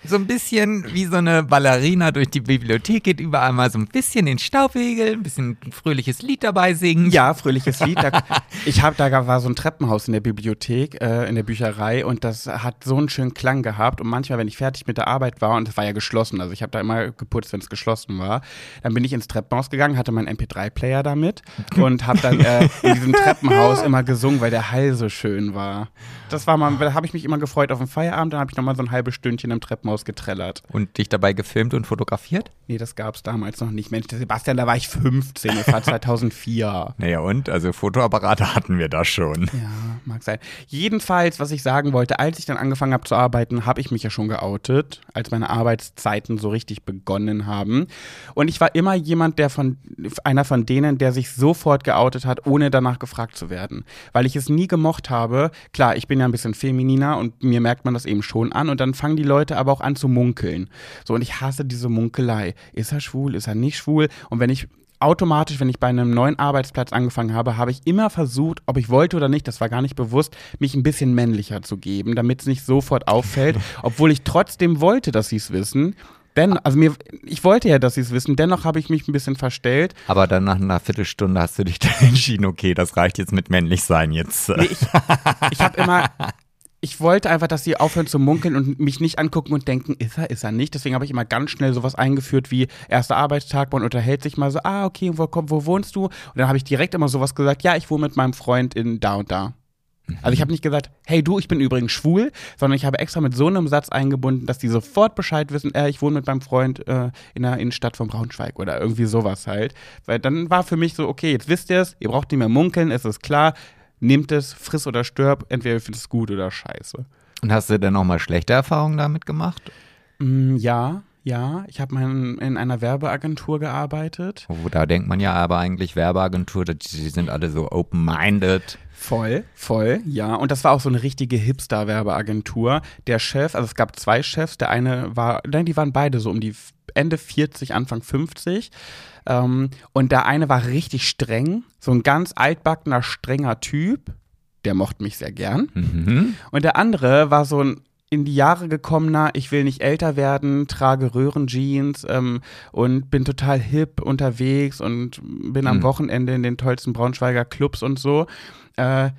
so ein bisschen wie so eine Ballerina durch die Bibliothek geht, überall mal so ein bisschen den Staubwedel, ein bisschen ein fröhliches Lied dabei singen. Ja, fröhliches Lied. Da, ich habe da war so ein Treppenhaus in der Bibliothek, äh, in der Bücherei und das hat so einen schönen Klang gehabt. Und manchmal, wenn ich fertig mit der Arbeit war und es war ja geschlossen, also ich habe da immer geputzt, wenn es geschlossen war, dann bin ich ins Treppenhaus gegangen, hatte meinen MP3-Player damit und habe dann äh, in diesem Treppenhaus immer gesungen, weil der Hall so schön war. Das war mal, da habe ich mich immer gefreut auf den Feierabend, dann habe ich noch mal so ein halbes Stündchen im Treppenhaus getrellert. Und dich dabei gefilmt und fotografiert? Nee, das gab es damals noch nicht. Mensch, Sebastian, da war ich 15, das war 2004. Naja, und? Also Fotoapparate hatten wir da schon. Ja, mag sein. Jedenfalls, was ich sagen wollte, als ich dann angefangen habe zu arbeiten, habe ich mich ja schon geoutet, als meine Arbeitszeiten so richtig begonnen haben. Und ich war immer jemand, der von einer von denen, der sich sofort geoutet hat, ohne danach gefragt zu werden. Weil ich es nie gemocht habe. Klar, ich bin ja ein bisschen femininer und mir merkt man das eben schon an. Und dann fangen die Leute aber auch an zu munkeln. So, und ich hasse diese Munkelei. Ist er schwul? Ist er nicht schwul? Und wenn ich automatisch, wenn ich bei einem neuen Arbeitsplatz angefangen habe, habe ich immer versucht, ob ich wollte oder nicht, das war gar nicht bewusst, mich ein bisschen männlicher zu geben, damit es nicht sofort auffällt, obwohl ich trotzdem wollte, dass sie es wissen. Denn, also mir, ich wollte ja, dass sie es wissen, dennoch habe ich mich ein bisschen verstellt. Aber dann nach einer Viertelstunde hast du dich dann entschieden, okay, das reicht jetzt mit männlich sein jetzt. Nee, ich ich habe immer, ich wollte einfach, dass sie aufhören zu munkeln und mich nicht angucken und denken, ist er, ist er nicht. Deswegen habe ich immer ganz schnell sowas eingeführt wie erster Arbeitstag, man unterhält sich mal so, ah, okay, wo, komm, wo wohnst du? Und dann habe ich direkt immer sowas gesagt, ja, ich wohne mit meinem Freund in da und da. Also ich habe nicht gesagt, hey du, ich bin übrigens schwul, sondern ich habe extra mit so einem Satz eingebunden, dass die sofort Bescheid wissen, äh, ich wohne mit meinem Freund äh, in der Innenstadt von Braunschweig oder irgendwie sowas halt. Weil dann war für mich so, okay, jetzt wisst ihr es, ihr braucht nicht mehr munkeln, es ist klar, nehmt es, friss oder stirb, entweder ihr findet es gut oder scheiße. Und hast du denn auch mal schlechte Erfahrungen damit gemacht? Mm, ja, ja, ich habe mal in, in einer Werbeagentur gearbeitet. Oh, da denkt man ja aber eigentlich Werbeagentur, die die sind alle so open-minded. Voll, voll, ja. Und das war auch so eine richtige Hipster-Werbeagentur. Der Chef, also es gab zwei Chefs, der eine war, nein, die waren beide so um die Ende 40, Anfang 50. Ähm, und der eine war richtig streng, so ein ganz altbackener, strenger Typ. Der mochte mich sehr gern. Mhm. Und der andere war so ein in die Jahre gekommener, ich will nicht älter werden, trage Röhrenjeans ähm, und bin total hip unterwegs und bin am Mhm. Wochenende in den tollsten Braunschweiger Clubs und so. Äh,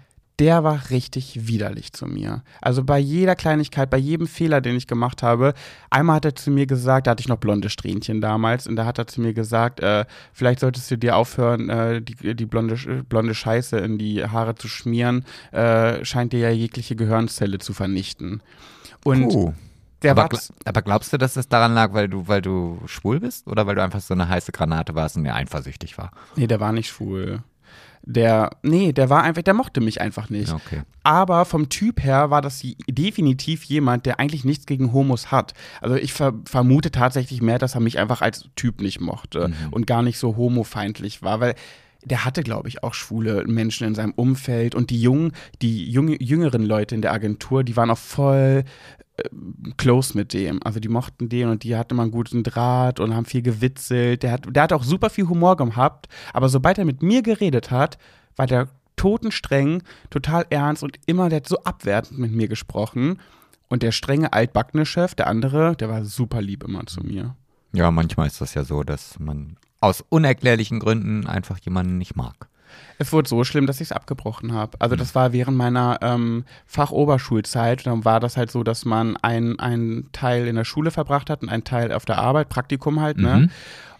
der war richtig widerlich zu mir. Also bei jeder Kleinigkeit, bei jedem Fehler, den ich gemacht habe, einmal hat er zu mir gesagt, da hatte ich noch blonde Strähnchen damals, und da hat er zu mir gesagt, äh, vielleicht solltest du dir aufhören, äh, die, die blonde, blonde Scheiße in die Haare zu schmieren, äh, scheint dir ja jegliche Gehirnzelle zu vernichten. Und der aber, gla- aber glaubst du, dass es daran lag, weil du, weil du schwul bist? Oder weil du einfach so eine heiße Granate warst und mir eifersüchtig war? Nee, der war nicht schwul. Der, nee, der war einfach, der mochte mich einfach nicht. Okay. Aber vom Typ her war das definitiv jemand, der eigentlich nichts gegen Homos hat. Also ich ver vermute tatsächlich mehr, dass er mich einfach als Typ nicht mochte Mhm. und gar nicht so homofeindlich war, weil der hatte, glaube ich, auch schwule Menschen in seinem Umfeld und die jungen, die jüngeren Leute in der Agentur, die waren auch voll close mit dem. Also die mochten den und die hatten immer einen guten Draht und haben viel gewitzelt. Der hat, der hat auch super viel Humor gehabt, aber sobald er mit mir geredet hat, war der totenstreng, total ernst und immer, der hat so abwertend mit mir gesprochen. Und der strenge altbackene Chef, der andere, der war super lieb immer zu mir. Ja, manchmal ist das ja so, dass man aus unerklärlichen Gründen einfach jemanden nicht mag. Es wurde so schlimm, dass ich es abgebrochen habe. Also das war während meiner ähm, Fachoberschulzeit. Dann war das halt so, dass man ein- einen Teil in der Schule verbracht hat und einen Teil auf der Arbeit, Praktikum halt, ne? Mhm.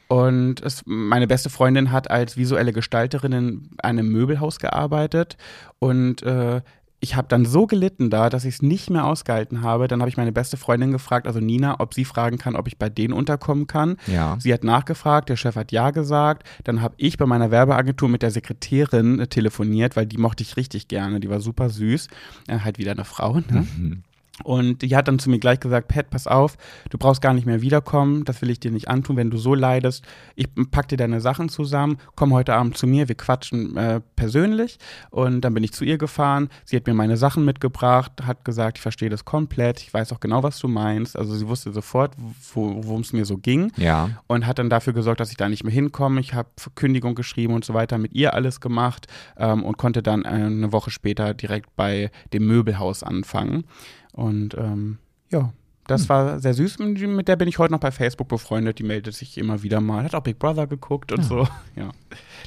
Und es, meine beste Freundin hat als visuelle Gestalterin in einem Möbelhaus gearbeitet und äh, ich habe dann so gelitten da, dass ich es nicht mehr ausgehalten habe. Dann habe ich meine beste Freundin gefragt, also Nina, ob sie fragen kann, ob ich bei denen unterkommen kann. Ja. Sie hat nachgefragt, der Chef hat ja gesagt. Dann habe ich bei meiner Werbeagentur mit der Sekretärin äh, telefoniert, weil die mochte ich richtig gerne. Die war super süß. Äh, halt wieder eine Frau, ne? Mhm. Und die hat dann zu mir gleich gesagt, Pat, pass auf, du brauchst gar nicht mehr wiederkommen, das will ich dir nicht antun, wenn du so leidest. Ich pack dir deine Sachen zusammen, komm heute Abend zu mir, wir quatschen äh, persönlich. Und dann bin ich zu ihr gefahren, sie hat mir meine Sachen mitgebracht, hat gesagt, ich verstehe das komplett, ich weiß auch genau, was du meinst. Also sie wusste sofort, worum es mir so ging. Ja. Und hat dann dafür gesorgt, dass ich da nicht mehr hinkomme. Ich habe Kündigung geschrieben und so weiter, mit ihr alles gemacht ähm, und konnte dann äh, eine Woche später direkt bei dem Möbelhaus anfangen. Und ähm, ja, das Hm. war sehr süß. Mit der bin ich heute noch bei Facebook befreundet. Die meldet sich immer wieder mal. Hat auch Big Brother geguckt und Ja. so. Ja.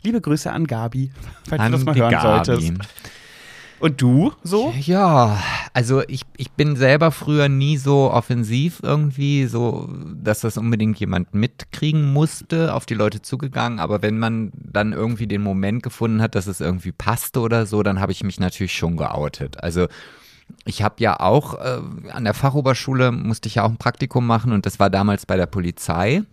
Liebe Grüße an Gabi, falls An du das mal hören Gabi. solltest. Und du so? Ja, also ich, ich bin selber früher nie so offensiv irgendwie, so, dass das unbedingt jemand mitkriegen musste, auf die Leute zugegangen. Aber wenn man dann irgendwie den Moment gefunden hat, dass es irgendwie passte oder so, dann habe ich mich natürlich schon geoutet. Also ich habe ja auch äh, an der Fachoberschule musste ich ja auch ein Praktikum machen und das war damals bei der Polizei.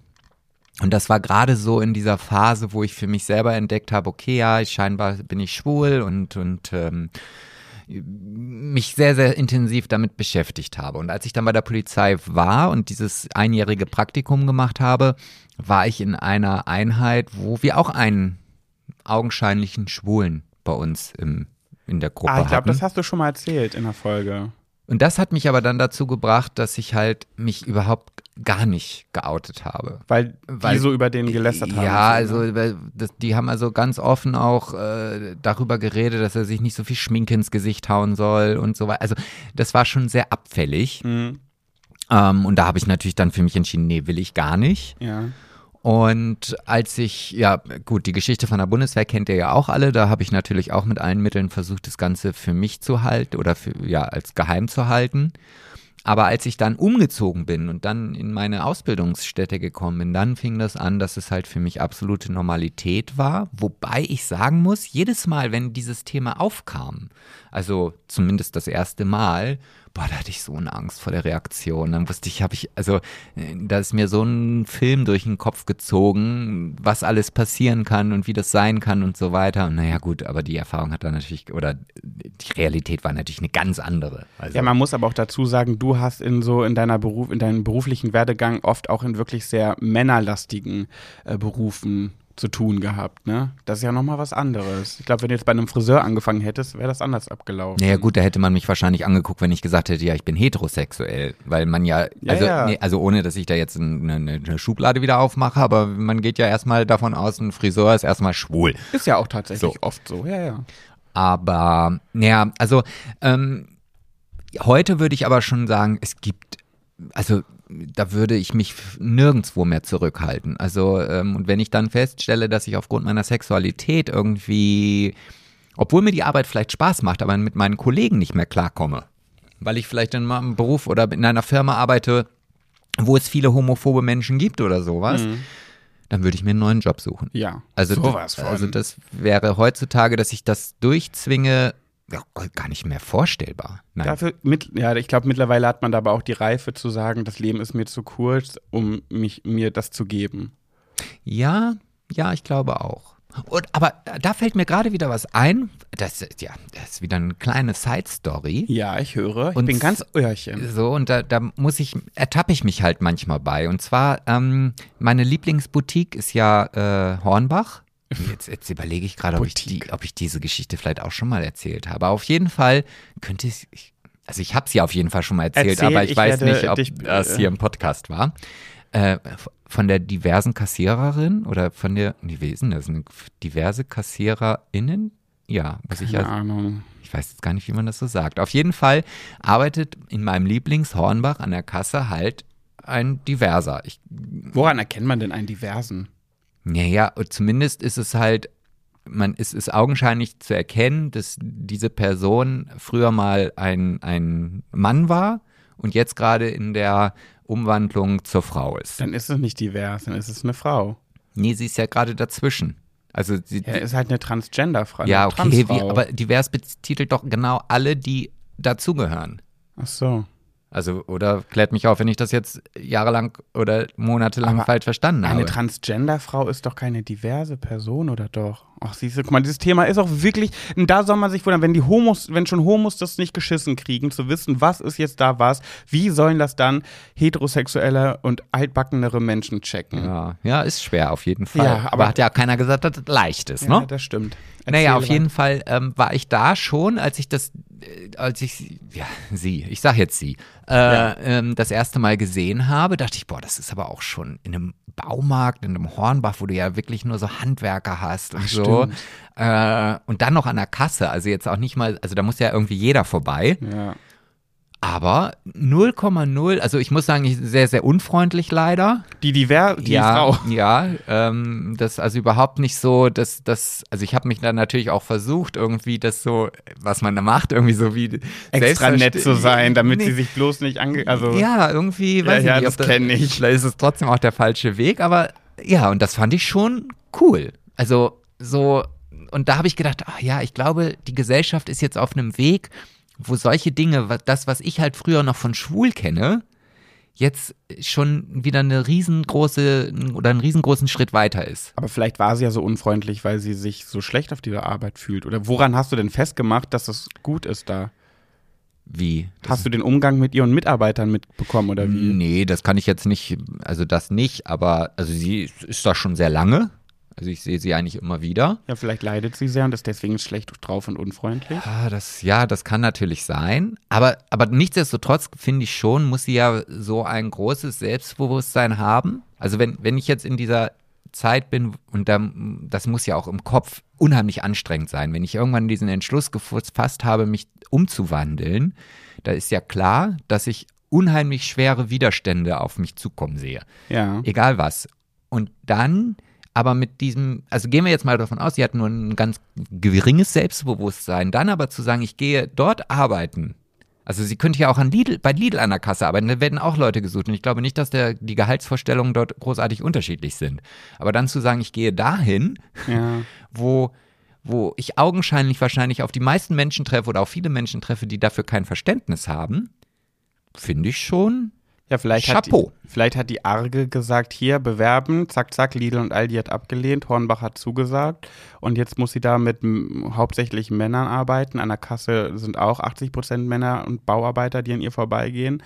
Und das war gerade so in dieser Phase, wo ich für mich selber entdeckt habe, okay, ja, ich scheinbar bin ich schwul und, und ähm, mich sehr, sehr intensiv damit beschäftigt habe. Und als ich dann bei der Polizei war und dieses einjährige Praktikum gemacht habe, war ich in einer Einheit, wo wir auch einen augenscheinlichen Schwulen bei uns im, in der Gruppe Ah, ich glaube, hatten. das hast du schon mal erzählt in der Folge. Und das hat mich aber dann dazu gebracht, dass ich halt mich überhaupt gar nicht geoutet habe. Weil, Weil- die so über den gelästert haben. Ja, also das, die haben also ganz offen auch äh, darüber geredet, dass er sich nicht so viel Schminke ins Gesicht hauen soll und so weiter. Also das war schon sehr abfällig. Mhm. Ähm, und da habe ich natürlich dann für mich entschieden, nee, will ich gar nicht. Ja. Und als ich, ja gut, die Geschichte von der Bundeswehr kennt ihr ja auch alle, da habe ich natürlich auch mit allen Mitteln versucht, das Ganze für mich zu halten oder für, ja, als geheim zu halten. Aber als ich dann umgezogen bin und dann in meine Ausbildungsstätte gekommen bin, dann fing das an, dass es halt für mich absolute Normalität war. Wobei ich sagen muss, jedes Mal, wenn dieses Thema aufkam, also zumindest das erste Mal, boah, da hatte ich so eine Angst vor der Reaktion. Dann wusste ich, habe ich, also äh, da ist mir so ein Film durch den Kopf gezogen, was alles passieren kann und wie das sein kann und so weiter. Und naja, gut, aber die Erfahrung hat dann natürlich, oder die Realität war natürlich eine ganz andere. Also, Ja, man muss aber auch dazu sagen, du hast in so in deiner Beruf, in deinem beruflichen Werdegang oft auch in wirklich sehr männerlastigen äh, Berufen zu tun gehabt, ne? Das ist ja nochmal was anderes. Ich glaube, wenn du jetzt bei einem Friseur angefangen hättest, wäre das anders abgelaufen. Naja gut, da hätte man mich wahrscheinlich angeguckt, wenn ich gesagt hätte, ja, ich bin heterosexuell, weil man ja, Ja, also, ja. Nee, also ohne, dass ich da jetzt eine, eine Schublade wieder aufmache, aber man geht ja erstmal davon aus, ein Friseur ist erstmal schwul. Ist ja auch tatsächlich So. oft so, ja, ja. Aber, naja, also ähm, heute würde ich aber schon sagen, es gibt, also da würde ich mich nirgendwo mehr zurückhalten. Also, ähm, und wenn ich dann feststelle, dass ich aufgrund meiner Sexualität irgendwie, obwohl mir die Arbeit vielleicht Spaß macht, aber mit meinen Kollegen nicht mehr klarkomme, weil ich vielleicht in meinem Beruf oder in einer Firma arbeite, wo es viele homophobe Menschen gibt oder sowas, dann würde ich mir einen neuen Job suchen. Ja, Also, sowas das, also das wäre heutzutage, dass ich das durchzwinge, ja, gar nicht mehr vorstellbar. Nein. Dafür, mit, ja, ich glaube, mittlerweile hat man da aber auch die Reife zu sagen, das Leben ist mir zu kurz, um mich, mir das zu geben. Ja, ja, ich glaube auch. Und, aber da fällt mir gerade wieder was ein. Das, ist- ja, das ist wieder eine kleine Side-Story. Ja, ich höre. Ich Und bin ganz Öhrchen. So, und da, da muss ich, ertappe ich mich halt manchmal bei. Und zwar, ähm, meine Lieblingsboutique ist ja äh, Hornbach. Jetzt, jetzt überlege ich gerade, ob, ich die- ob ich diese Geschichte vielleicht auch schon mal erzählt habe. Auf jeden Fall könnte ich, also ich habe sie auf jeden Fall schon mal erzählt, Erzähl, aber ich, ich weiß nicht, ob dich, das äh, hier im Podcast war. Äh, von der diversen Kassiererin oder von der, nee, wie ist denn das? Diverse KassiererInnen? Ja, muss ich ja Ahnung. ich weiß jetzt gar nicht, wie man das so sagt. Auf jeden Fall arbeitet in meinem Lieblingshornbach an der Kasse halt ein Diverser. Ich, Woran erkennt man denn einen Diversen? Naja, zumindest ist es halt, man ist es augenscheinlich zu erkennen, dass diese Person früher mal ein, ein Mann war und jetzt gerade in der Umwandlung zur Frau ist. Dann ist es nicht divers, dann ist es eine Frau. Nee, sie ist ja gerade dazwischen. Also sie, Ja, ist halt eine Transgender-Frau. ja, okay, wie, aber divers betitelt doch genau alle, die dazugehören. Ach so. Also, oder klärt mich auf, wenn ich das jetzt jahrelang oder monatelang Aber falsch verstanden Eine habe. Transgender-Frau ist doch keine diverse Person, oder doch? Ach, siehst du, guck mal, dieses Thema ist auch wirklich, da soll man sich wundern, wenn die Homos, wenn schon Homos das nicht geschissen kriegen, zu wissen, was ist jetzt da was, wie sollen das dann heterosexuelle und altbackenere Menschen checken? Ja, ja, ist schwer auf jeden Fall. Ja, aber, aber- hat ja keiner gesagt, dass es leicht ist, Ja, ne? das stimmt. Naja, Erzähl auf jeden Fall ähm, war ich da schon, als ich das, als ich, ja, sie, ich sag jetzt sie, äh, Ja. ähm, das erste Mal gesehen habe, dachte ich, boah, das ist aber auch schon in einem Baumarkt, in einem Hornbach, wo du ja wirklich nur so Handwerker hast und Ach, so. Äh, und dann noch an der Kasse, also jetzt auch nicht mal, also da muss ja irgendwie jeder vorbei. Ja. Aber 0,0, also ich muss sagen, ich, sehr, sehr unfreundlich leider. Die, diver die ja, Frau. Ja, ähm, das also überhaupt nicht so, dass das, also ich habe mich dann natürlich auch versucht, irgendwie das so, was man da macht, irgendwie so wie Extra nett zu sein, damit Nee. sie sich bloß nicht ange... Also, Ja, irgendwie, weiß ja, ich nicht, das kenn ich. Vielleicht ist es trotzdem auch der falsche Weg, aber ja, und das fand ich schon cool. Also so, und da habe ich gedacht, ach ja, ich glaube, die Gesellschaft ist jetzt auf einem Weg, wo solche Dinge, das, was ich halt früher noch von schwul kenne, jetzt schon wieder eine riesengroße oder einen riesengroßen Schritt weiter ist. Aber vielleicht war sie ja so unfreundlich, weil sie sich so schlecht auf dieser Arbeit fühlt. Oder woran hast du denn festgemacht, dass es gut ist da? Wie? Hast du den Umgang mit ihren Mitarbeitern mitbekommen oder wie? Nee, das kann ich jetzt nicht, also das nicht, aber also sie ist da schon sehr lange. Also ich sehe sie eigentlich immer wieder. Ja, vielleicht leidet sie sehr und ist deswegen schlecht drauf und unfreundlich. Ah, das, ja, das kann natürlich sein. Aber, aber nichtsdestotrotz finde ich schon, muss sie ja so ein großes Selbstbewusstsein haben. Also wenn, wenn ich jetzt in dieser Zeit bin und dann, das muss ja auch im Kopf unheimlich anstrengend sein. Wenn ich irgendwann diesen Entschluss gefasst habe, mich umzuwandeln, da ist ja klar, dass ich unheimlich schwere Widerstände auf mich zukommen sehe Ja. egal was. Und dann aber mit diesem, also gehen wir jetzt mal davon aus, sie hat nur ein ganz geringes Selbstbewusstsein, dann aber zu sagen, ich gehe dort arbeiten. Also sie könnte ja auch an Lidl, bei Lidl an der Kasse arbeiten, da werden auch Leute gesucht und ich glaube nicht, dass der, die Gehaltsvorstellungen dort großartig unterschiedlich sind. Aber dann zu sagen, ich gehe dahin, Ja. wo, wo ich augenscheinlich wahrscheinlich auf die meisten Menschen treffe oder auf viele Menschen treffe, die dafür kein Verständnis haben, finde ich schon Ja, vielleicht hat, die, Chapeau. vielleicht hat die Arge gesagt, hier bewerben, zack, zack, Lidl und Aldi hat abgelehnt, Hornbach hat zugesagt und jetzt muss sie da mit hauptsächlich Männern arbeiten. An der Kasse sind auch 80 Prozent Männer und Bauarbeiter, die an ihr vorbeigehen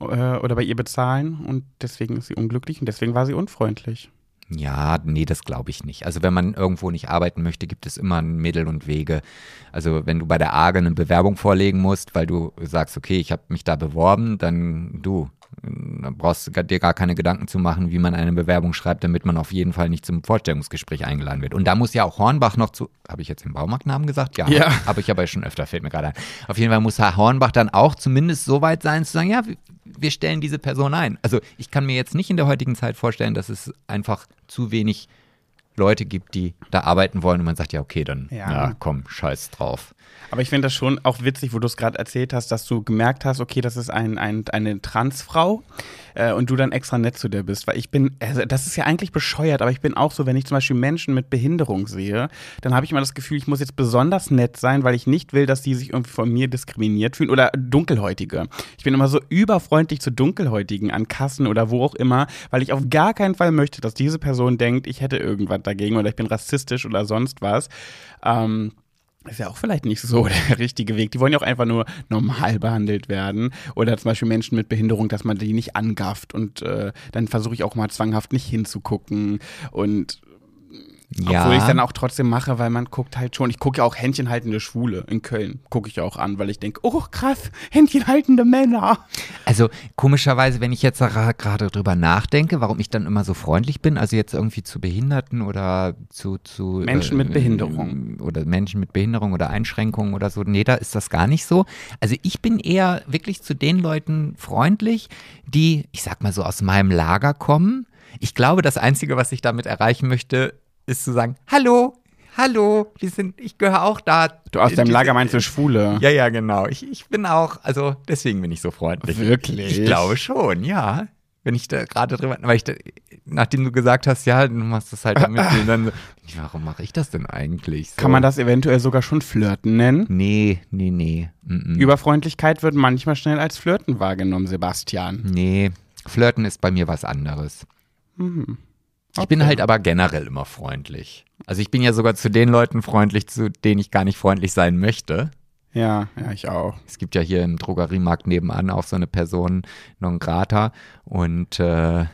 äh, oder bei ihr bezahlen und deswegen ist sie unglücklich und deswegen war sie unfreundlich. Ja, nee, das glaube ich nicht. Also wenn man irgendwo nicht arbeiten möchte, gibt es immer Mittel und Wege. Also wenn du bei der AGE eine Bewerbung vorlegen musst, weil du sagst, okay, ich habe mich da beworben, dann du, da brauchst du dir gar keine Gedanken zu machen, wie man eine Bewerbung schreibt, damit man auf jeden Fall nicht zum Vorstellungsgespräch eingeladen wird. Und da muss ja auch Hornbach noch zu, habe ich jetzt den Baumarktnamen gesagt? Ja, Ja. habe ich aber schon öfter, fällt mir gerade ein. Auf jeden Fall muss Herr Hornbach dann auch zumindest so weit sein, zu sagen, ja, wir- wir stellen diese Person ein. Also ich kann mir jetzt nicht in der heutigen Zeit vorstellen, dass es einfach zu wenig Leute gibt, die da arbeiten wollen und man sagt, ja, okay, dann, Ja. ja, komm, scheiß drauf. Aber ich finde das schon auch witzig, wo du es gerade erzählt hast, dass du gemerkt hast, okay, das ist ein, ein, eine Transfrau äh, und du dann extra nett zu der bist. Weil ich bin, also das ist ja eigentlich bescheuert, aber ich bin auch so, wenn ich zum Beispiel Menschen mit Behinderung sehe, dann habe ich immer das Gefühl, ich muss jetzt besonders nett sein, weil ich nicht will, dass die sich irgendwie von mir diskriminiert fühlen. Oder Dunkelhäutige. Ich bin immer so überfreundlich zu Dunkelhäutigen an Kassen oder wo auch immer, weil ich auf gar keinen Fall möchte, dass diese Person denkt, ich hätte irgendwas dagegen oder ich bin rassistisch oder sonst was. Ähm, ist ja auch vielleicht nicht so der richtige Weg. Die wollen ja auch einfach nur normal behandelt werden. Oder zum Beispiel Menschen mit Behinderung, dass man die nicht angafft. Und äh, dann versuche ich auch mal zwanghaft nicht hinzugucken. Und Ja, obwohl ich dann auch trotzdem mache, weil man guckt halt schon. Ich gucke ja auch Händchenhaltende Schwule in Köln. Gucke ich ja auch an, weil ich denke, oh krass, Händchenhaltende Männer. also komischerweise, wenn ich jetzt ra- gerade drüber nachdenke, warum ich dann immer so freundlich bin, also jetzt irgendwie zu Behinderten oder zu, zu Menschen mit Behinderung. oder Menschen mit Behinderung oder Einschränkungen oder so, nee, da ist das gar nicht so. Also ich bin eher wirklich zu den Leuten freundlich, die, ich sag mal so, aus meinem Lager kommen. Ich glaube, das Einzige, was ich damit erreichen möchte, ist zu sagen, hallo, hallo, wir sind, ich gehöre auch da. Du aus deinem Lager meinst du Schwule. ja, ja, genau. Ich, ich bin auch, also deswegen bin ich so freundlich. Wirklich? Ich glaube schon, ja. Wenn ich da gerade drüber, weil ich da, nachdem du gesagt hast, ja, du machst das halt damit, dann so, warum mache ich das denn eigentlich? So. Kann man das eventuell sogar schon Flirten nennen? Nee, nee, nee. Mm -mm. Überfreundlichkeit wird manchmal schnell als Flirten wahrgenommen, Sebastian. Nee, Flirten ist bei mir was anderes. Mhm. Ich bin halt aber generell immer freundlich. Also ich bin ja sogar zu den Leuten freundlich, zu denen ich gar nicht freundlich sein möchte. Ja, ja, ich auch. Es gibt ja hier im Drogeriemarkt nebenan auch so eine Person non grata und äh,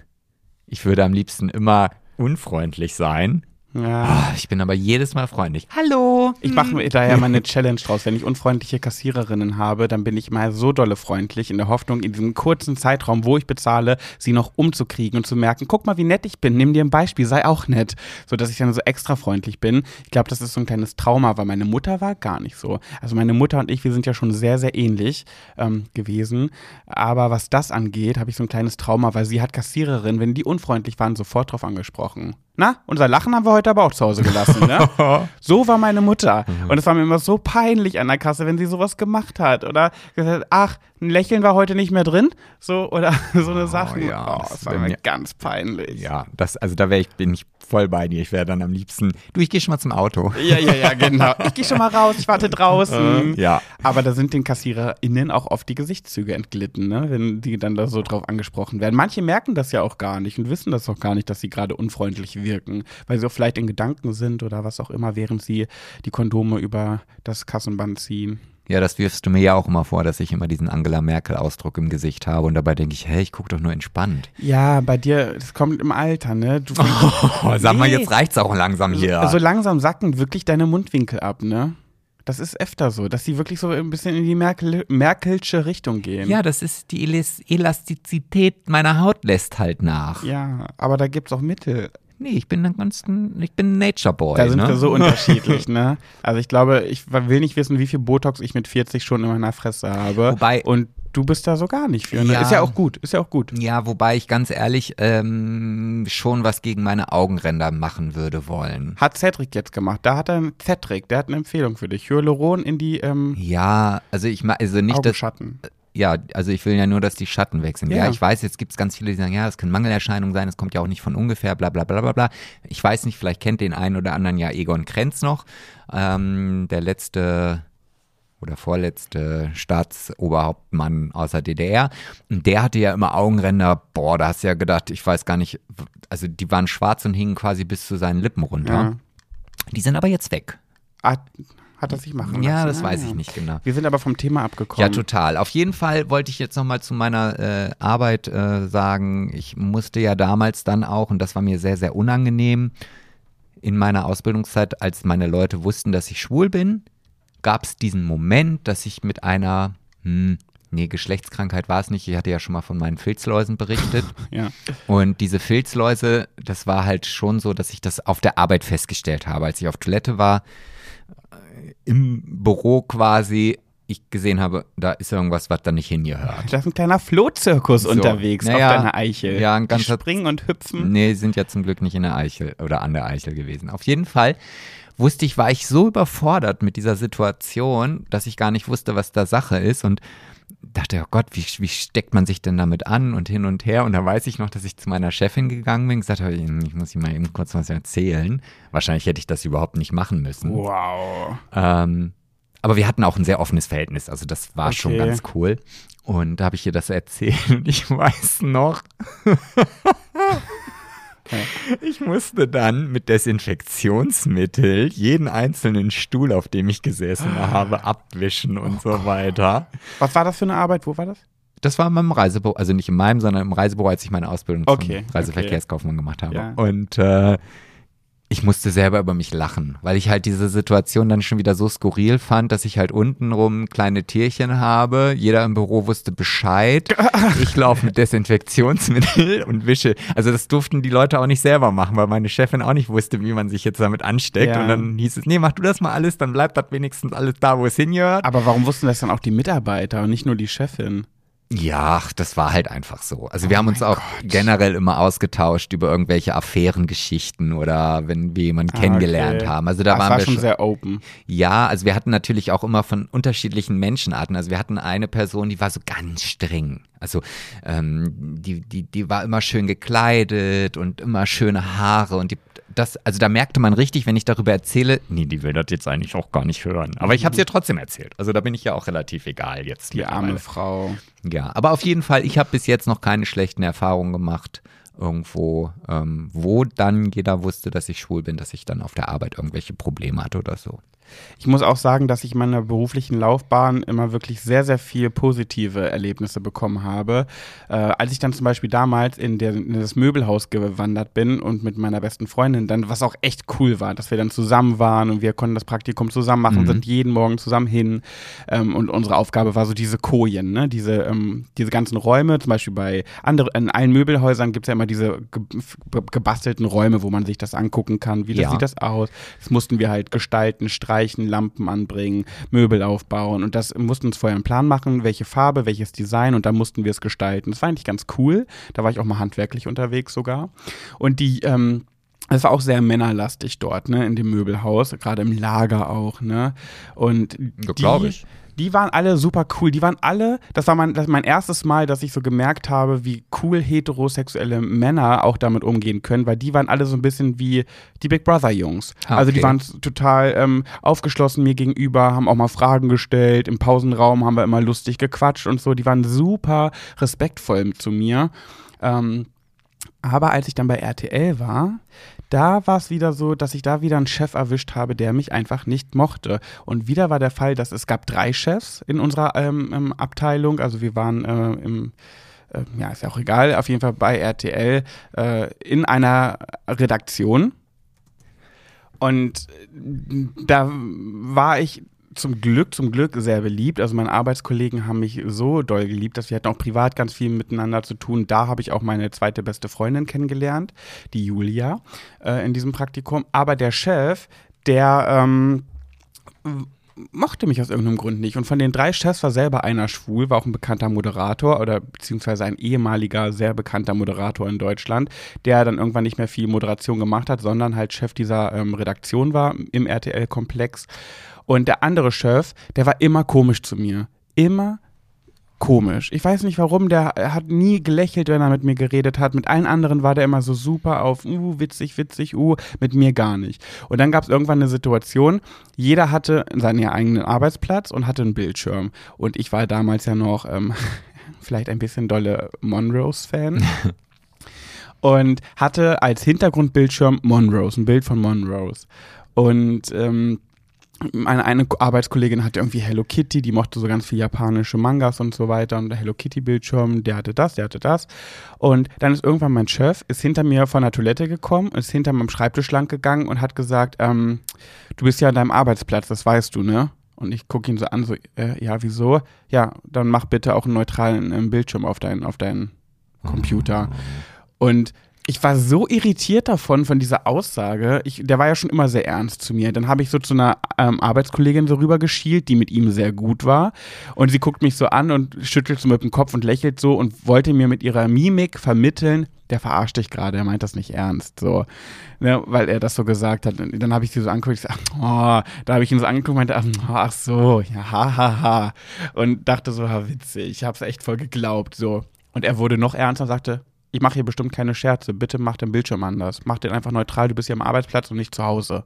ich würde am liebsten immer unfreundlich sein. Ja. Ah, Ich bin aber jedes Mal freundlich. Hallo. Ich mache mir daher mal eine Challenge draus. Wenn ich unfreundliche Kassiererinnen habe, dann bin ich mal so dolle freundlich, in der Hoffnung, in diesem kurzen Zeitraum, wo ich bezahle, sie noch umzukriegen und zu merken, guck mal, wie nett ich bin, nimm dir ein Beispiel, sei auch nett. So dass ich dann so extra freundlich bin. Ich glaube, das ist so ein kleines Trauma, weil meine Mutter war gar nicht so. Also meine Mutter und ich, wir sind ja schon sehr, sehr ähnlich ähm, gewesen. Aber was das angeht, habe ich so ein kleines Trauma, weil sie hat Kassiererinnen, wenn die unfreundlich waren, sofort drauf angesprochen. Na, unser Lachen haben wir heute aber auch zu Hause gelassen, ne? So war meine Mutter. Und es war mir immer so peinlich an der Kasse, wenn sie sowas gemacht hat. Oder gesagt, ach, ein Lächeln war heute nicht mehr drin. So, oder so eine Sache. ja, oh, das das war mir ganz peinlich. Ja, das, also da wäre ich, bin ich voll bei dir. Ich wäre dann am liebsten, du, ich gehe schon mal zum Auto. Ja, ja, ja, genau. Ich gehe schon mal raus, ich warte draußen. Ja. Aber da sind den KassiererInnen auch oft die Gesichtszüge entglitten, ne? wenn die dann da so drauf angesprochen werden. Manche merken das ja auch gar nicht und wissen das auch gar nicht, dass sie gerade unfreundlich wirken, weil sie auch vielleicht in Gedanken sind oder was auch immer, während sie die Kondome über das Kassenband ziehen. Ja, das wirfst du mir ja auch immer vor, dass ich immer diesen Angela Merkel-Ausdruck im Gesicht habe und dabei denke ich, hey, ich gucke doch nur entspannt. Ja, bei dir, das kommt im Alter, ne? Du, Oh, sag mal, Nee. jetzt reicht's auch langsam hier. So langsam sacken wirklich deine Mundwinkel ab, ne? Das ist öfter so, dass sie wirklich so ein bisschen in die Merkel, Merkelsche Richtung gehen. ja, das ist die Elas Elastizität meiner Haut lässt halt nach. Ja, aber da gibt's auch Mittel. Nee, ich bin ein ganz, ich bin Nature Boy. Da sind ne? wir so unterschiedlich, ne? Also ich glaube, ich will nicht wissen, wie viel Botox ich mit 40 schon in meiner Fresse habe. Wobei- Und du bist da so gar nicht für. Ne? Ja. Ist ja auch gut, ist ja auch gut. Ja, wobei ich ganz ehrlich ähm, schon was gegen meine Augenränder machen würde wollen. Hat Cedric jetzt gemacht. Da hat er Cedric, der hat eine Empfehlung für dich. Hyaluron in die ähm, Ja, also ich also nicht, Augenschatten. Ja, also ich will ja nur, dass die Schatten weg sind. Ja, Ja. ich weiß, jetzt gibt es ganz viele, die sagen, ja, das können Mangelerscheinungen sein, das kommt ja auch nicht von ungefähr, bla bla bla bla bla. Ich weiß nicht, vielleicht kennt den einen oder anderen ja Egon Krenz noch, ähm, der letzte oder vorletzte Staatsoberhauptmann außer DDR. Und der hatte ja immer Augenränder, boah, da hast du ja gedacht, ich weiß gar nicht, also die waren schwarz und hingen quasi bis zu seinen Lippen runter. Ja. Die sind aber jetzt weg. Hat, hat er sich machen Ja, lassen. das weiß ich nicht genau. Wir sind aber vom Thema abgekommen. Ja, total. Auf jeden Fall wollte ich jetzt nochmal zu meiner äh, Arbeit äh, sagen, ich musste ja damals dann auch, und das war mir sehr, sehr unangenehm, in meiner Ausbildungszeit, als meine Leute wussten, dass ich schwul bin, gab es diesen Moment, dass ich mit einer, hm, nee, Geschlechtskrankheit war es nicht, ich hatte ja schon mal von meinen Filzläusen berichtet. Ja. Und diese Filzläuse, das war halt schon so, dass ich das auf der Arbeit festgestellt habe. Als ich auf Toilette war, im Büro quasi, ich gesehen habe, da ist irgendwas, was da nicht hingehört. Da ist ein kleiner Flohzirkus So, unterwegs naja, auf deiner Eichel. ja, ein Die ganzer- springen und hüpfen. Nee, sind ja zum Glück nicht in der Eichel oder an der Eichel gewesen. Auf jeden Fall wusste ich, war ich so überfordert mit dieser Situation, dass ich gar nicht wusste, was da Sache ist und dachte, oh Gott, wie, wie steckt man sich denn damit an und hin und her? Und da weiß ich noch, dass ich zu meiner Chefin gegangen bin und gesagt habe, ich muss ihm mal eben kurz was erzählen. Wahrscheinlich hätte ich das überhaupt nicht machen müssen. Wow. Ähm, aber wir hatten auch ein sehr offenes Verhältnis, also das war schon Okay. ganz cool. Und da habe ich ihr das erzählt und ich weiß noch, ich musste dann mit Desinfektionsmittel jeden einzelnen Stuhl, auf dem ich gesessen habe, abwischen und so weiter. Was war das für eine Arbeit? Wo war das? Das war in meinem Reisebüro, also nicht in meinem, sondern im Reisebüro, als ich meine Ausbildung Okay, zum Reiseverkehrskaufmann gemacht habe. Ja. Und äh, ich musste selber über mich lachen, weil ich halt diese Situation dann schon wieder so skurril fand, dass ich halt untenrum kleine Tierchen habe. Jeder im Büro wusste Bescheid. Ich laufe mit Desinfektionsmittel und wische. Also das durften die Leute auch nicht selber machen, weil meine Chefin auch nicht wusste, wie man sich jetzt damit ansteckt. Ja. Und dann hieß es, nee, mach du das mal alles, dann bleibt das wenigstens alles da, wo es hingehört. Aber warum wussten das dann auch die Mitarbeiter und nicht nur die Chefin? Ja, das war halt einfach so. Also wir Oh haben uns auch Gott. generell immer ausgetauscht über irgendwelche Affärengeschichten oder wenn wir jemanden Ah, kennengelernt okay. haben. Also da das waren war wir schon schon sehr open. Ja, also wir hatten natürlich auch immer von unterschiedlichen Menschenarten. Also wir hatten eine Person, die war so ganz streng. Also ähm, die, die, die war immer schön gekleidet und immer schöne Haare und die, das, also da merkte man richtig, wenn ich darüber erzähle, nee, die will das jetzt eigentlich auch gar nicht hören. Aber ich habe es ihr trotzdem erzählt. Also da bin ich ja auch relativ egal jetzt. Die arme. Frau. Ja, aber auf jeden Fall, ich habe bis jetzt noch keine schlechten Erfahrungen gemacht. Irgendwo, ähm, wo dann jeder wusste, dass ich schwul bin, dass ich dann auf der Arbeit irgendwelche Probleme hatte oder so. Ich muss auch sagen, dass ich in meiner beruflichen Laufbahn immer wirklich sehr, sehr viel positive Erlebnisse bekommen habe. Äh, als ich dann zum Beispiel damals in, der, in das Möbelhaus gewandert bin und mit meiner besten Freundin dann, was auch echt cool war, dass wir dann zusammen waren und wir konnten das Praktikum zusammen machen, Mhm. sind jeden Morgen zusammen hin. Ähm, und unsere Aufgabe war so diese Kojen, ne? diese, ähm, diese ganzen Räume, zum Beispiel bei anderen, in allen Möbelhäusern gibt es ja immer diese ge ge gebastelten Räume, wo man sich das angucken kann. Wie das Ja. sieht das aus? Das mussten wir halt gestalten, streichen, Lampen anbringen, Möbel aufbauen und das mussten uns vorher einen Plan machen, welche Farbe, welches Design und dann mussten wir es gestalten. Das war eigentlich ganz cool. Da war ich auch mal handwerklich unterwegs sogar. Und die, ähm, es war auch sehr männerlastig dort, ne, in dem Möbelhaus, gerade im Lager auch, ne. Und Ja, die, glaub ich. Die waren alle super cool. Die waren alle, das war mein, das mein erstes Mal, dass ich so gemerkt habe, wie cool heterosexuelle Männer auch damit umgehen können, weil die waren alle so ein bisschen wie die Big Brother Jungs. Ah, Also die waren total ähm, aufgeschlossen mir gegenüber, haben auch mal Fragen gestellt. Im Pausenraum haben wir immer lustig gequatscht und so. Die waren super respektvoll zu mir. Ähm, aber als ich dann bei RTL war, da war es wieder so, dass ich da wieder einen Chef erwischt habe, der mich einfach nicht mochte. Und wieder war der Fall, dass es gab drei Chefs in unserer ähm, ähm, Abteilung. Also wir waren äh, im äh, ja, ist ja auch egal, auf jeden Fall bei RTL äh, in einer Redaktion. Und da war ich zum Glück, zum Glück sehr beliebt. Also meine Arbeitskollegen haben mich so doll geliebt, dass wir hatten auch privat ganz viel miteinander zu tun. Da habe ich auch meine zweite beste Freundin kennengelernt, die Julia, äh, in diesem Praktikum. Aber der Chef, der ähm, mochte mich aus irgendeinem Grund nicht. Und von den drei Chefs war selber einer schwul, war auch ein bekannter Moderator oder beziehungsweise ein ehemaliger, sehr bekannter Moderator in Deutschland, der dann irgendwann nicht mehr viel Moderation gemacht hat, sondern halt Chef dieser ähm, Redaktion war im RTL-Komplex. Und der andere Chef, der war immer komisch zu mir. Immer komisch. Ich weiß nicht warum, der hat nie gelächelt, wenn er mit mir geredet hat. Mit allen anderen war der immer so super auf, uh, witzig, witzig, uh, mit mir gar nicht. Und dann gab es irgendwann eine Situation, jeder hatte seinen eigenen Arbeitsplatz und hatte einen Bildschirm. Und ich war damals ja noch ähm, vielleicht ein bisschen dolle Monrose-Fan. und hatte als Hintergrundbildschirm Monrose, ein Bild von Monrose. Und ähm, meine eine Arbeitskollegin hatte irgendwie Hello Kitty, die mochte so ganz viel japanische Mangas und so weiter und der Hello Kitty Bildschirm, der hatte das, der hatte das und dann ist irgendwann mein Chef, ist hinter mir von der Toilette gekommen, ist hinter meinem Schreibtisch lang gegangen und hat gesagt, ähm, du bist ja an deinem Arbeitsplatz, das weißt du, ne? Und ich gucke ihn so an, so, äh, ja, wieso? Ja, dann mach bitte auch einen neutralen ähm, Bildschirm auf deinen, auf deinen Computer. Und ich war so irritiert davon, von dieser Aussage. Ich, der war ja schon immer sehr ernst zu mir. Dann habe ich so zu einer ähm, Arbeitskollegin so rübergeschielt, die mit ihm sehr gut war. Und sie guckt mich so an und schüttelt so mit dem Kopf und lächelt so und wollte mir mit ihrer Mimik vermitteln, der verarscht dich gerade, er meint das nicht ernst, so, ne, weil er das so gesagt hat. Und dann habe ich sie so angeguckt, ich sag, oh, da habe ich ihn so angeguckt und meinte, ach, ach so, ja, ha, ha, ha. Und dachte so, ha, witzig, ich habe es echt voll geglaubt, so. Und er wurde noch ernster und sagte, ich mache hier bestimmt keine Scherze, bitte mach den Bildschirm anders. Mach den einfach neutral, du bist hier am Arbeitsplatz und nicht zu Hause.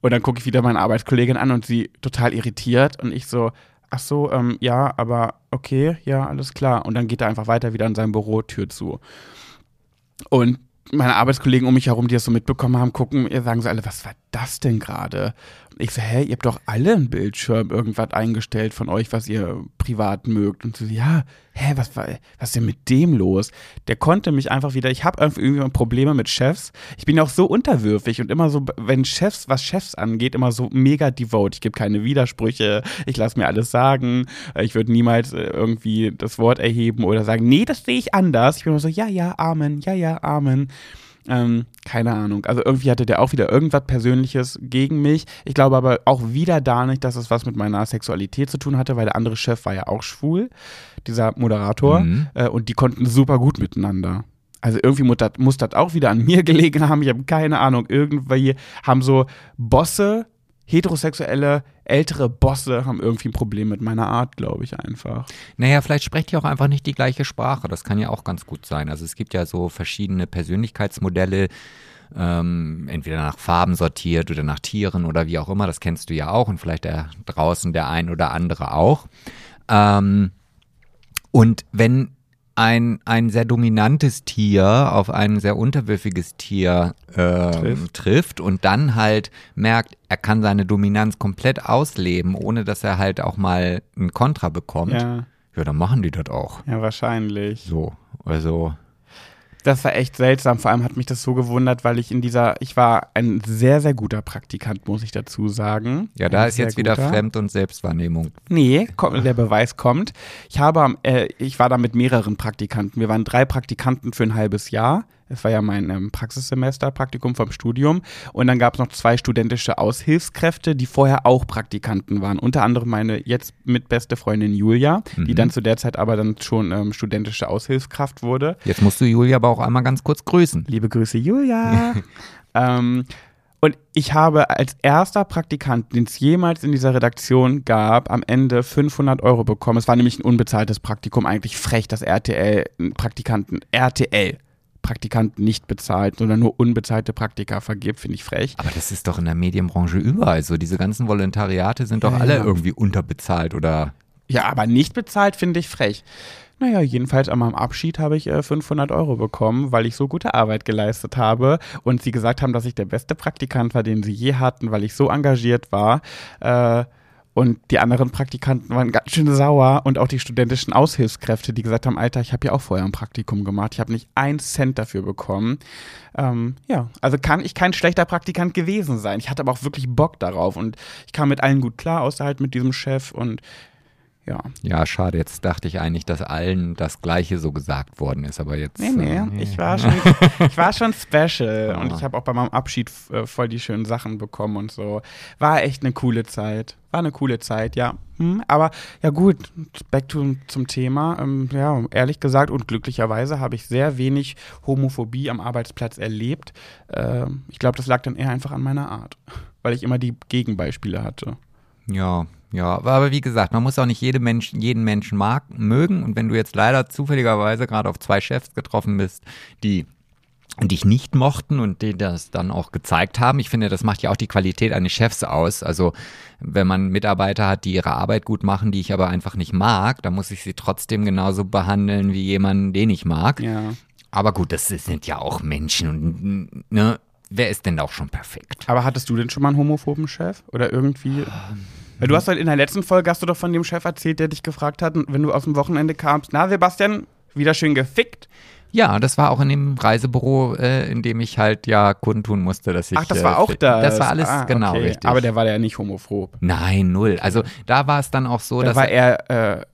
Und dann gucke ich wieder meine Arbeitskollegin an und sie total irritiert und ich so, ach so, ähm, ja, aber okay, ja, alles klar. Und dann geht er einfach weiter wieder an seinem Büro, Tür zu. Und meine Arbeitskollegen um mich herum, die das so mitbekommen haben, gucken, sagen sie alle, was war das denn gerade? Ich so, hä, ihr habt doch alle einen Bildschirm irgendwas eingestellt von euch, was ihr privat mögt. Und so, ja, hä, was war, was ist denn mit dem los? Der konnte mich einfach wieder, ich habe irgendwie Probleme mit Chefs. Ich bin auch so unterwürfig und immer so, wenn Chefs, was Chefs angeht, immer so mega devote. Ich gebe keine Widersprüche, ich lasse mir alles sagen. Ich würde niemals äh, irgendwie das Wort erheben oder sagen, nee, das sehe ich anders. Ich bin immer so, ja, ja, Amen, ja, ja, Amen. Ähm, keine Ahnung. Also irgendwie hatte der auch wieder irgendwas Persönliches gegen mich. Ich glaube aber auch wieder da nicht, dass es was mit meiner Sexualität zu tun hatte, weil der andere Chef war ja auch schwul, dieser Moderator. Mhm. Äh, und die konnten super gut miteinander. Also irgendwie muss das, auch wieder an mir gelegen haben. Ich habe keine Ahnung. Irgendwie haben so Bosse, heterosexuelle, ältere Bosse, haben irgendwie ein Problem mit meiner Art, glaube ich einfach. Naja, vielleicht sprecht ihr auch einfach nicht die gleiche Sprache. Das kann ja auch ganz gut sein. Also es gibt ja so verschiedene Persönlichkeitsmodelle, ähm, entweder nach Farben sortiert oder nach Tieren oder wie auch immer. Das kennst du ja auch und vielleicht der draußen der ein oder andere auch. Ähm, und wenn ein, ein sehr dominantes Tier auf ein sehr unterwürfiges Tier ähm, Trifft. trifft. und dann halt merkt, er kann seine Dominanz komplett ausleben, ohne dass er halt auch mal ein Kontra bekommt, ja, Ja, dann machen die das auch. ja, wahrscheinlich. So, also Das war echt seltsam. Vor allem hat mich das so gewundert, weil ich in dieser, ich war ein sehr, sehr guter Praktikant, muss ich dazu sagen. ja, da Ein ist jetzt wieder guter. Fremd- und Selbstwahrnehmung. Nee, komm, der Beweis kommt. Ich habe, äh, ich war da mit mehreren Praktikanten. Wir waren drei Praktikanten für ein halbes Jahr. Es war ja mein ähm, Praxissemester, Praktikum vom Studium. Und dann gab es noch zwei studentische Aushilfskräfte, die vorher auch Praktikanten waren. Unter anderem meine jetzt mitbeste Freundin Julia, die Mhm. dann zu der Zeit aber dann schon ähm, studentische Aushilfskraft wurde. Jetzt musst du Julia aber auch einmal ganz kurz grüßen. Liebe Grüße, Julia. ähm, und ich habe als erster Praktikant, den es jemals in dieser Redaktion gab, am Ende 500 Euro bekommen. Es war nämlich ein unbezahltes Praktikum. Eigentlich frech, dass RTL Praktikanten, RTL Praktikanten nicht bezahlt, sondern nur unbezahlte Praktika vergibt, finde ich frech. Aber das ist doch in der Medienbranche überall so. Diese ganzen Volontariate sind doch Ja, alle ja. irgendwie unterbezahlt oder Ja, aber nicht bezahlt finde ich frech. Naja, jedenfalls an meinem Abschied habe ich äh, 500 Euro bekommen, weil ich so gute Arbeit geleistet habe und sie gesagt haben, dass ich der beste Praktikant war, den sie je hatten, weil ich so engagiert war. Äh, und die anderen Praktikanten waren ganz schön sauer und auch die studentischen Aushilfskräfte, die gesagt haben, Alter, ich habe ja auch vorher ein Praktikum gemacht, ich habe nicht einen Cent dafür bekommen. Ähm, ja, also kann ich kein schlechter Praktikant gewesen sein. Ich hatte aber auch wirklich Bock darauf und ich kam mit allen gut klar, außer halt mit diesem Chef und ja. Ja, schade. Jetzt dachte ich eigentlich, dass allen das Gleiche so gesagt worden ist, aber jetzt. Nee, nee, äh, ich war schon, ich war schon special und ich habe auch bei meinem Abschied äh, voll die schönen Sachen bekommen und so. War echt eine coole Zeit. War eine coole Zeit, ja. Hm, aber ja gut, back to, zum Thema. Ähm, ja, ehrlich gesagt und glücklicherweise habe ich sehr wenig Homophobie am Arbeitsplatz erlebt. Ähm, ich glaube, das lag dann eher einfach an meiner Art, weil ich immer die Gegenbeispiele hatte. Ja, ja. Aber wie gesagt, man muss auch nicht jede Mensch, jeden Menschen mag, mögen. Und wenn du jetzt leider zufälligerweise gerade auf zwei Chefs getroffen bist, die dich nicht mochten und die das dann auch gezeigt haben. Ich finde, das macht ja auch die Qualität eines Chefs aus. Also wenn man Mitarbeiter hat, die ihre Arbeit gut machen, die ich aber einfach nicht mag, dann muss ich sie trotzdem genauso behandeln wie jemanden, den ich mag. Ja. Aber gut, das sind ja auch Menschen und ne, wer ist denn auch schon perfekt? Aber hattest du denn schon mal einen homophoben Chef? Oder irgendwie? Du hast halt in der letzten Folge hast du doch von dem Chef erzählt, der dich gefragt hat, wenn du aus dem Wochenende kamst, na Sebastian, wieder schön gefickt. Ja, das war auch in dem Reisebüro, äh, in dem ich halt ja kundtun musste, dass ich. Ach, das äh, war auch da. Das war alles ah, genau okay. richtig. Aber der war ja nicht homophob. Nein, null. Also da war es dann auch so, Der dass. war eher äh,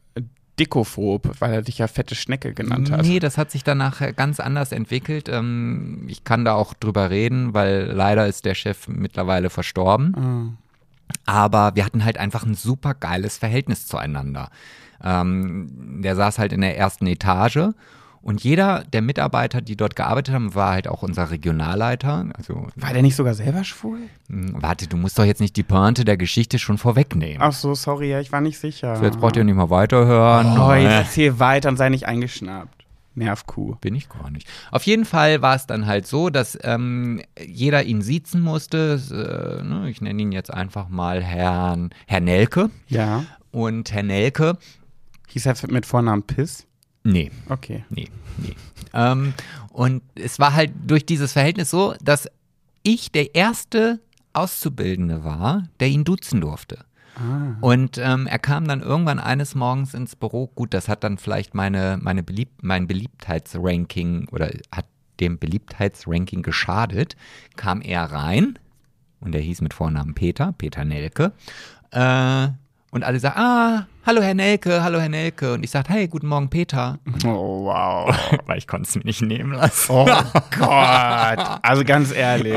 dickophob, weil er dich ja fette Schnecke genannt hat. Nee, das hat sich danach äh, ganz anders entwickelt. Ähm, ich kann da auch drüber reden, weil leider ist der Chef mittlerweile verstorben. Aber wir hatten halt einfach ein super geiles Verhältnis zueinander. Ähm, der saß halt in der ersten Etage und jeder der Mitarbeiter, die dort gearbeitet haben, war halt auch unser Regionalleiter. Also, War der nicht sogar selber schwul? mh, warte, du musst doch jetzt nicht die Pointe der Geschichte schon vorwegnehmen. Ach so, sorry, ja, ich war nicht sicher. So, jetzt braucht ihr nicht mal weiterhören. Oh, jetzt Äh. erzähl weiter und sei nicht eingeschnappt. Nervkuh. Bin ich gar nicht. Auf jeden Fall war es dann halt so, dass ähm, jeder ihn siezen musste. Äh, ne, ich nenne ihn jetzt einfach mal Herrn, Herr Nelke. Ja. Und Herr Nelke, Hieß er mit Vornamen Piss? nee, Okay. nee, nee. ähm, und es war halt durch dieses Verhältnis so, dass ich der erste Auszubildende war, der ihn duzen durfte. Ah. Und ähm, er kam dann irgendwann eines Morgens ins Büro. Gut, das hat dann vielleicht meine, meine Belieb mein Beliebtheitsranking oder hat dem Beliebtheitsranking geschadet. Kam er rein und er hieß mit Vornamen Peter, Peter Nelke. Äh, Und alle sagen, ah, hallo Herr Nelke, hallo Herr Nelke. Und ich sage, hey, guten Morgen Peter. Oh, wow. Weil ich konnte es mir nicht nehmen lassen. Oh Gott. Also ganz ehrlich,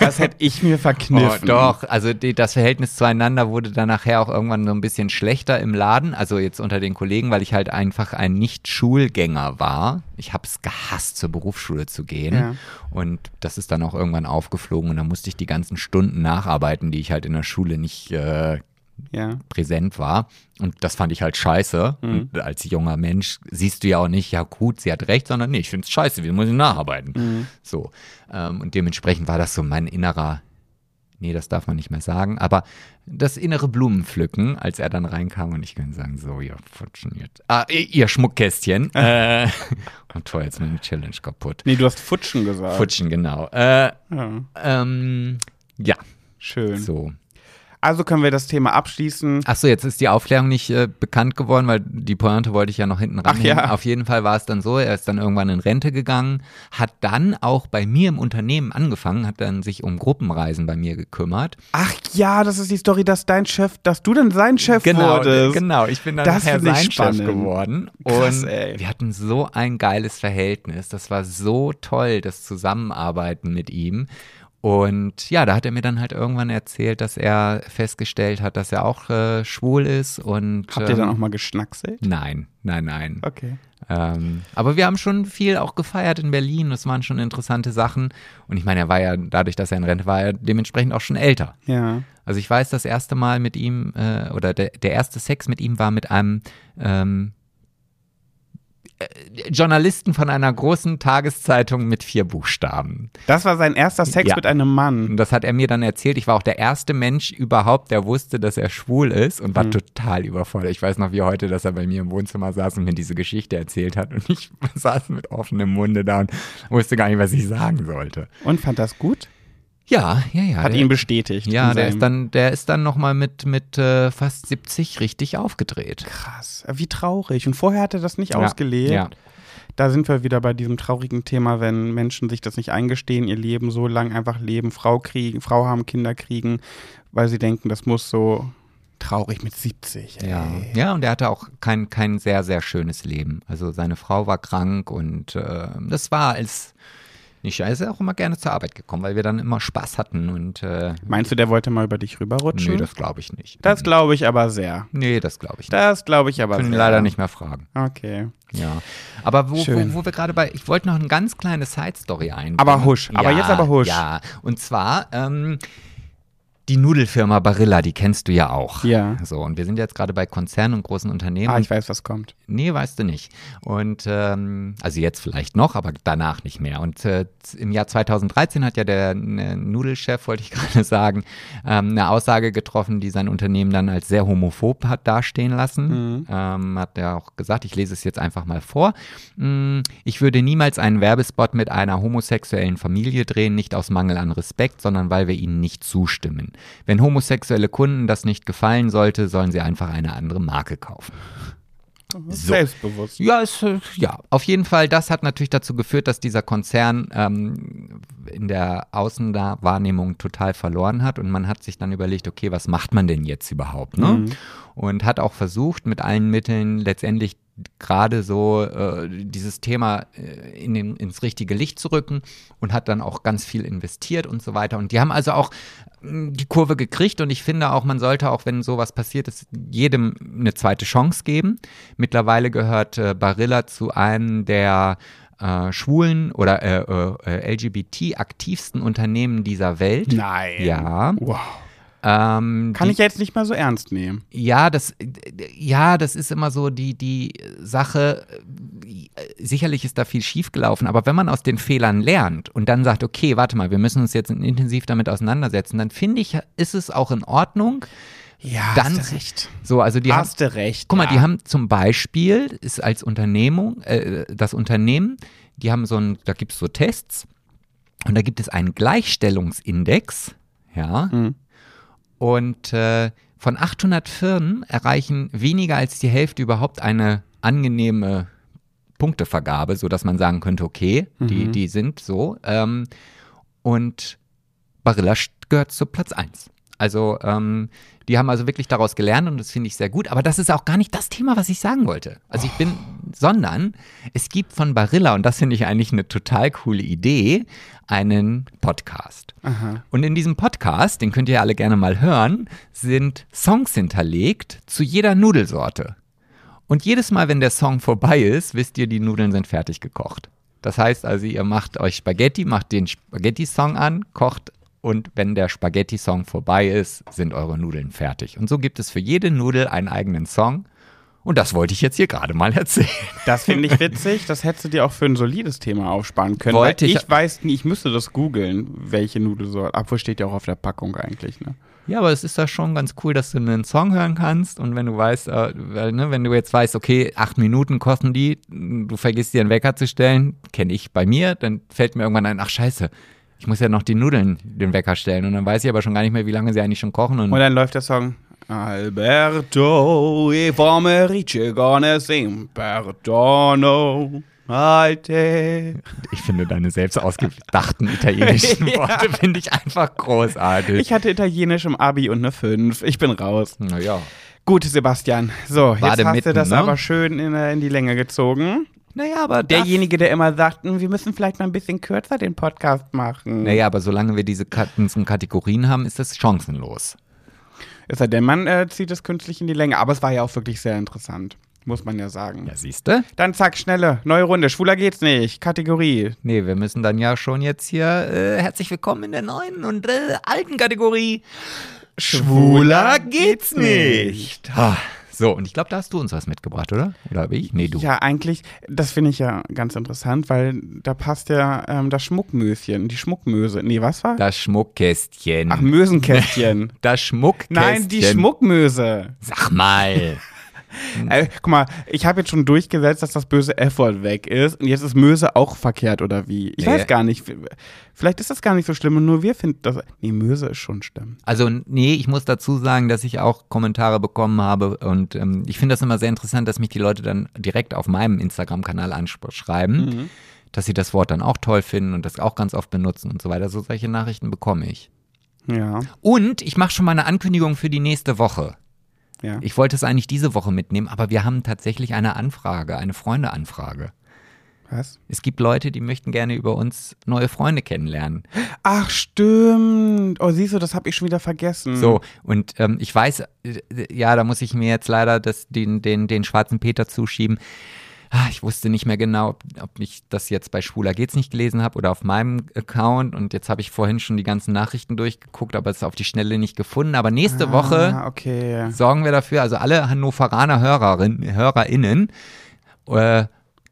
das hätte ich mir Oh, verkniffen. doch, also die, das Verhältnis zueinander wurde dann nachher auch irgendwann so ein bisschen schlechter im Laden, also jetzt unter den Kollegen, weil ich halt einfach ein Nicht-Schulgänger war. Ich habe es gehasst, zur Berufsschule zu gehen. Ja. Und das ist dann auch irgendwann aufgeflogen und dann musste ich die ganzen Stunden nacharbeiten, die ich halt in der Schule nicht äh, Ja. präsent war. Und das fand ich halt scheiße. Mhm. Als junger Mensch siehst du ja auch nicht, ja gut, sie hat recht, sondern nee, ich finde es scheiße, wir müssen nacharbeiten. Mhm. So. Ähm, und dementsprechend war das so mein innerer, nee, das darf man nicht mehr sagen, aber das innere Blumenpflücken, als er dann reinkam und ich kann sagen, so, ihr funktioniert. Ah, ihr ihr Schmuckkästchen. äh, und toll, jetzt meine Challenge kaputt. Nee, du hast Futschen gesagt. Futschen, genau. Äh, Ja. ähm, ja, Schön. so. Also können wir das Thema abschließen. Ach so, jetzt ist die Aufklärung nicht äh, bekannt geworden, weil die Pointe wollte ich ja noch hinten ran. Ja. Auf jeden Fall war es dann so, er ist dann irgendwann in Rente gegangen, hat dann auch bei mir im Unternehmen angefangen, hat dann sich um Gruppenreisen bei mir gekümmert. Ach ja, das ist die Story, dass dein Chef, dass du denn sein Chef Genau, wurdest. genau. Ich bin dann Das nachher sein Chef spannend. geworden. Krass, und ey. wir hatten so ein geiles Verhältnis. Das war so toll, das Zusammenarbeiten mit ihm. Und ja, da hat er mir dann halt irgendwann erzählt, dass er festgestellt hat, dass er auch äh, schwul ist. Und Habt ihr dann ähm, auch mal geschnackselt? Nein, nein, nein. Okay. Ähm, aber wir haben schon viel auch gefeiert in Berlin. Das waren schon interessante Sachen. Und ich meine, er war ja, dadurch, dass er in Rente war, er dementsprechend auch schon älter. Ja. Also ich weiß, das erste Mal mit ihm, äh, oder der, der erste Sex mit ihm war mit einem ähm, äh, Journalisten von einer großen Tageszeitung mit vier Buchstaben. Das war sein erster Sex Ja. mit einem Mann. Und das hat er mir dann erzählt. Ich war auch der erste Mensch überhaupt, der wusste, dass er schwul ist und war Mhm. total überfordert. Ich weiß noch wie heute, dass er bei mir im Wohnzimmer saß und mir diese Geschichte erzählt hat. Und ich saß mit offenem Munde da und wusste gar nicht, was ich sagen sollte. Und fand das gut? Ja, ja, ja. Hat der- ihn bestätigt. ja, der ist dann, der ist dann nochmal mit, mit äh, fast 70 richtig aufgedreht. Krass. Wie traurig. Und vorher hat er das nicht Ja, ausgelebt. ja. Da sind wir wieder bei diesem traurigen Thema, wenn Menschen sich das nicht eingestehen, ihr Leben so lang einfach leben, Frau kriegen, Frau haben, Kinder kriegen, weil sie denken, das muss so traurig mit 70. Ey. Ja, ja, und er hatte auch kein, kein sehr, sehr schönes Leben. Also seine Frau war krank und äh, das war als nicht, er ist ja auch immer gerne zur Arbeit gekommen, weil wir dann immer Spaß hatten und äh, Meinst du, der wollte mal über dich rüberrutschen? nee, das glaube ich nicht. das glaube ich aber sehr. nee, das glaube ich nicht. Das glaube ich aber Können sehr. leider nicht mehr fragen. Okay. Ja. Aber wo, wo, wo wir gerade bei, ich wollte noch eine ganz kleine Side-Story einbringen. Aber husch, aber ja, jetzt aber husch. Ja, und zwar, ähm, die Nudelfirma Barilla, die kennst du ja auch. Ja. So, und wir sind jetzt gerade bei Konzernen und großen Unternehmen. Ah, ich weiß, was kommt. Nee, weißt du nicht. Und ähm, also jetzt vielleicht noch, aber danach nicht mehr. Und äh, im Jahr 2013 hat ja der ne, Nudelchef, wollte ich gerade sagen, ähm, eine Aussage getroffen, die sein Unternehmen dann als sehr homophob hat dastehen lassen. Ähm, hat er auch gesagt, ich lese es jetzt einfach mal vor. Mm, Ich würde niemals einen Werbespot mit einer homosexuellen Familie drehen, nicht aus Mangel an Respekt, sondern weil wir ihnen nicht zustimmen. Wenn homosexuelle Kunden das nicht gefallen sollte, sollen sie einfach eine andere Marke kaufen. So. Selbstbewusst. Ja, es, äh, ja, auf jeden Fall, das hat natürlich dazu geführt, dass dieser Konzern ähm, in der Außenwahrnehmung total verloren hat und man hat sich dann überlegt, okay, was macht man denn jetzt überhaupt? Ne? Mhm. Und hat auch versucht, mit allen Mitteln letztendlich gerade so äh, dieses Thema äh, in den, ins richtige Licht zu rücken und hat dann auch ganz viel investiert und so weiter. Und die haben also auch mh, die Kurve gekriegt und ich finde auch, man sollte auch, wenn sowas passiert ist, jedem eine zweite Chance geben. Mittlerweile gehört äh, Barilla zu einem der äh, schwulen oder äh, äh, LGBT-aktivsten Unternehmen dieser Welt. Nein. Ja. Wow. Ähm, Kann die, ich jetzt nicht mal so ernst nehmen. ja, das, ja, das ist immer so die, die Sache. äh, Sicherlich ist da viel schiefgelaufen, aber wenn man aus den Fehlern lernt und dann sagt, okay, warte mal, wir müssen uns jetzt intensiv damit auseinandersetzen, dann finde ich, ist es auch in Ordnung. Ja, Dann- hast du recht. So, also die haben, hast du recht. Guck mal, ja. die haben zum Beispiel, ist als Unternehmung, äh, das Unternehmen, die haben so ein, da gibt es so Tests und da gibt es einen Gleichstellungsindex, ja, Mhm. Und äh, von 800 Firmen erreichen weniger als die Hälfte überhaupt eine angenehme Punktevergabe, sodass man sagen könnte, okay, die, die sind so. Ähm, und Barilla gehört zu Platz 1. Also ähm, die haben also wirklich daraus gelernt und das finde ich sehr gut. Aber das ist auch gar nicht das Thema, was ich sagen wollte. Also ich bin, sondern es gibt von Barilla, und das finde ich eigentlich eine total coole Idee, einen Podcast. Aha. Und in diesem Podcast, den könnt ihr alle gerne mal hören, sind Songs hinterlegt zu jeder Nudelsorte. Und jedes Mal, wenn der Song vorbei ist, wisst ihr, die Nudeln sind fertig gekocht. Das heißt also, ihr macht euch Spaghetti, macht den Spaghetti-Song an, kocht und wenn der Spaghetti-Song vorbei ist, sind eure Nudeln fertig. Und so gibt es für jede Nudel einen eigenen Song. Und das wollte ich jetzt hier gerade mal erzählen. Das finde ich witzig. Das hättest du dir auch für ein solides Thema aufsparen können. Wollte ich- ich weiß nie, ich müsste das googeln, welche Nudelsorte. Obwohl steht ja auch auf der Packung eigentlich, ne? Ja, aber es ist da schon ganz cool, dass du einen Song hören kannst und wenn du weißt, äh, ne, wenn du jetzt weißt, okay, acht Minuten kosten die, du vergisst dir einen Wecker zu stellen, kenne ich bei mir, dann fällt mir irgendwann ein, ach scheiße, ich muss ja noch die Nudeln den Wecker stellen und dann weiß ich aber schon gar nicht mehr, wie lange sie eigentlich schon kochen und Und dann läuft der Song. Alberto, e pomeriggio gonna sing Perdono. Alte. ich finde deine selbst ausgedachten italienischen. Worte finde ich einfach großartig. Ich hatte Italienisch im Abi und eine 5. Ich bin raus. naja. Gut, Sebastian. So, jetzt Bade hast mitten, du das ne? aber schön in, äh, in die Länge gezogen. Naja, aber Derjenige, der immer sagt, "Hm, wir müssen vielleicht mal ein bisschen kürzer den Podcast machen. Naja, aber solange wir diese Kategorien haben, ist das chancenlos. Es sei denn, man äh, zieht es künstlich in die Länge. Aber es war ja auch wirklich sehr interessant. Muss man ja sagen. Ja, siehst du? Dann zack, schnelle, neue Runde. Schwuler geht's nicht. Kategorie. Nee, wir müssen dann ja schon jetzt hier äh, herzlich willkommen in der neuen und äh, alten Kategorie. Schwuler geht's nicht. Ha. So, und ich glaube, da hast du uns was mitgebracht, oder? Oder habe ich? Nee, du. Ja, eigentlich, das finde ich ja ganz interessant, weil da passt ja ähm, das Schmuckmöschen, die Schmuckmöse. Nee, was war? Das Schmuckkästchen. Ach, Mösenkästchen. das Schmuckkästchen. Nein, die Schmuckmöse. Sag mal. Äh, guck mal, ich habe jetzt schon durchgesetzt, dass das böse F-Wort weg ist. Und jetzt ist Möse auch verkehrt, oder wie? Ich Nee. weiß gar nicht. Vielleicht ist das gar nicht so schlimm und nur wir finden das. Nee, Möse ist schon schlimm. Also, nee, ich muss dazu sagen, dass ich auch Kommentare bekommen habe und ähm, ich finde das immer sehr interessant, dass mich die Leute dann direkt auf meinem Instagram-Kanal anschreiben, dass sie das Wort dann auch toll finden und das auch ganz oft benutzen und so weiter. So solche Nachrichten bekomme ich. Ja, Und ich mache schon mal eine Ankündigung für die nächste Woche. Ja. Ich wollte es eigentlich diese Woche mitnehmen, aber wir haben tatsächlich eine Anfrage, eine Freundeanfrage. Was? Es gibt Leute, die möchten gerne über uns neue Freunde kennenlernen. Ach, stimmt. Oh, siehst du, das habe ich schon wieder vergessen. So, und ähm, ich weiß, äh, ja, da muss ich mir jetzt leider das, den, den, den schwarzen Peter zuschieben. Ah, Ich wusste nicht mehr genau, ob, ob ich das jetzt bei Schwuler geht's nicht gelesen habe oder auf meinem Account. Und jetzt habe ich vorhin schon die ganzen Nachrichten durchgeguckt, aber es auf die Schnelle nicht gefunden. Aber nächste Woche Ah, okay. sorgen wir dafür, also alle Hannoveraner Hörerin, HörerInnen, äh,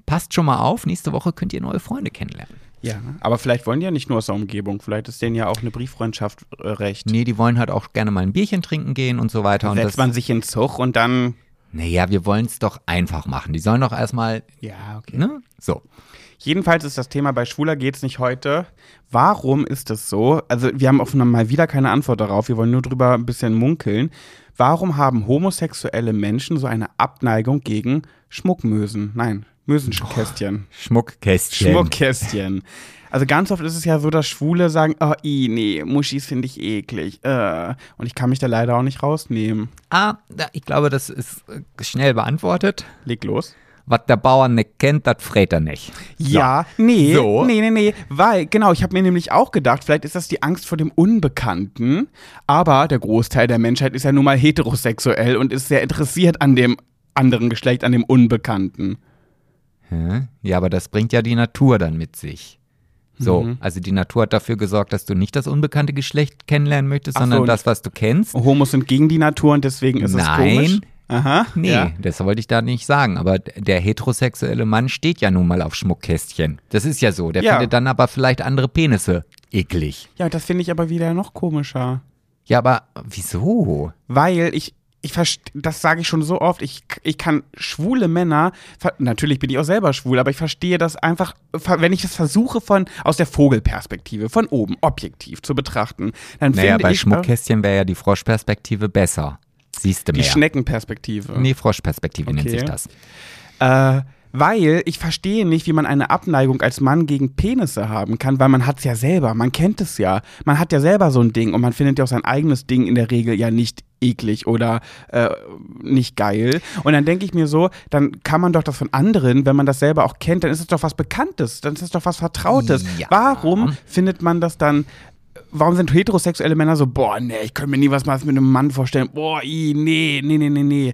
passt schon mal auf, nächste Woche könnt ihr neue Freunde kennenlernen. Ja, aber vielleicht wollen die ja nicht nur aus der Umgebung. Vielleicht ist denen ja auch eine Brieffreundschaft äh, recht. Nee, die wollen halt auch gerne mal ein Bierchen trinken gehen und so weiter. Und Setzt das, man sich in Zug und dann. Naja, wir wollen es doch einfach machen. Die sollen doch erstmal, Ja, okay. ne? So. Jedenfalls ist das Thema bei Schwuler geht's nicht heute. Warum ist es so? Also, wir haben auf mal wieder keine Antwort darauf. Wir wollen nur drüber ein bisschen munkeln. Warum haben homosexuelle Menschen so eine Abneigung gegen Schmuckmösen? Nein, Mösenkästchen. Schmuckkästchen. Schmuckkästchen. Also ganz oft ist es ja so, dass Schwule sagen, oh, i, nee, Muschis finde ich eklig. Äh. Und ich kann mich da leider auch nicht rausnehmen. Ah, ich glaube, das ist äh, schnell beantwortet. Leg los. Was der Bauer nicht kennt, das frät er nicht. Ja, nee, So. nee, nee, nee, weil, genau, ich habe mir nämlich auch gedacht, vielleicht ist das die Angst vor dem Unbekannten, aber der Großteil der Menschheit ist ja nun mal heterosexuell und ist sehr interessiert an dem anderen Geschlecht, an dem Unbekannten. Ja, aber das bringt ja die Natur dann mit sich. So, Mhm. also die Natur hat dafür gesorgt, dass du nicht das unbekannte Geschlecht kennenlernen möchtest, Ach sondern so. das, was du kennst. Homos sind gegen die Natur und deswegen ist es Nein. komisch. Aha. Nee, Ja. das wollte ich da nicht sagen. Aber der heterosexuelle Mann steht ja nun mal auf Schmuckkästchen. Das ist ja so. Der Ja. findet dann aber vielleicht andere Penisse eklig. ja, das finde ich aber wieder noch komischer. Ja, aber wieso? Weil ich, ich verste- das sage ich schon so oft, ich, ich kann schwule Männer, natürlich bin ich auch selber schwul, aber ich verstehe das einfach, wenn ich das versuche von, aus der Vogelperspektive, von oben, objektiv zu betrachten, dann Naja, finde bei ich Schmuckkästchen wäre ja die Froschperspektive besser. Siehst du die mehr. Schneckenperspektive. Nee, Froschperspektive nennt Okay. sich das. Äh, Weil ich verstehe nicht, wie man eine Abneigung als Mann gegen Penisse haben kann, weil man hat es ja selber, man kennt es ja. Man hat ja selber so ein Ding und man findet ja auch sein eigenes Ding in der Regel ja nicht eklig oder äh, nicht geil. Und dann denke ich mir so, dann kann man doch das von anderen, wenn man das selber auch kennt, dann ist es doch was Bekanntes, dann ist es doch was Vertrautes. Ja. Warum findet man das dann warum sind heterosexuelle Männer so, boah, nee, ich könnte mir nie was mal mit einem Mann vorstellen, boah, i, nee, nee, nee, nee, nee.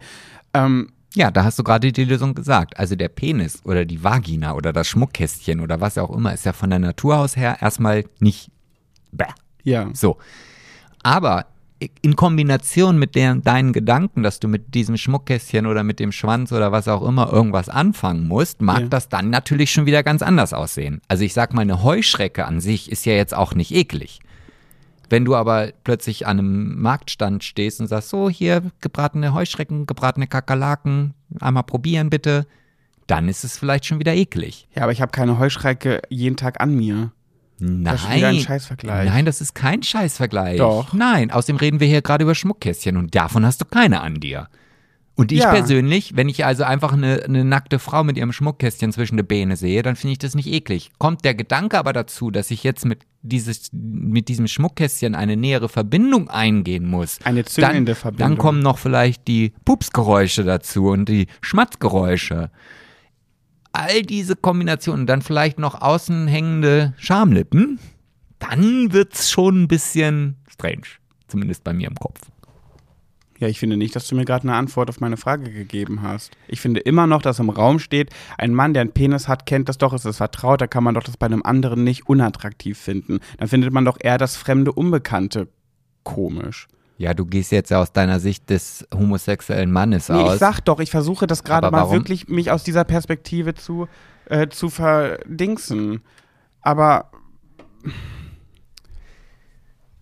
Ähm, Ja, da hast du gerade die Lösung gesagt. Also der Penis oder die Vagina oder das Schmuckkästchen oder was auch immer ist ja von der Natur aus her erstmal nicht bäh. ja. So. Aber in Kombination mit der, deinen Gedanken, dass du mit diesem Schmuckkästchen oder mit dem Schwanz oder was auch immer irgendwas anfangen musst, mag Ja. das dann natürlich schon wieder ganz anders aussehen. Also ich sag mal, eine Heuschrecke an sich ist ja jetzt auch nicht eklig. Wenn du aber plötzlich an einem Marktstand stehst und sagst, so hier gebratene Heuschrecken, gebratene Kakerlaken, einmal probieren bitte, dann ist es vielleicht schon wieder eklig. Ja, aber ich habe keine Heuschrecke jeden Tag an mir. Nein. Das ist wieder ein Scheißvergleich. Nein, das ist kein Scheißvergleich. Doch. Nein, außerdem reden wir hier gerade über Schmuckkästchen und davon hast du keine an dir. Und ich Ja. persönlich, wenn ich also einfach eine, eine nackte Frau mit ihrem Schmuckkästchen zwischen die Beine sehe, dann finde ich das nicht eklig. Kommt der Gedanke aber dazu, dass ich jetzt mit, dieses, mit diesem Schmuckkästchen eine nähere Verbindung eingehen muss, Eine züngelnde dann, Verbindung. dann kommen noch vielleicht die Pupsgeräusche dazu und die Schmatzgeräusche. All diese Kombinationen, dann vielleicht noch außen hängende Schamlippen, dann wird's schon ein bisschen strange. Zumindest bei mir im Kopf. Ja, ich finde nicht, dass du mir gerade eine Antwort auf meine Frage gegeben hast. Ich finde immer noch, dass im Raum steht, ein Mann, der einen Penis hat, kennt das doch, es ist vertraut, da kann man doch das bei einem anderen nicht unattraktiv finden. Dann findet man doch eher das fremde Unbekannte komisch. Ja, du gehst jetzt ja aus deiner Sicht des homosexuellen Mannes Nee, aus. ich sag doch, ich versuche das gerade mal wirklich, mich aus dieser Perspektive zu, äh, zu verdingsen. Aber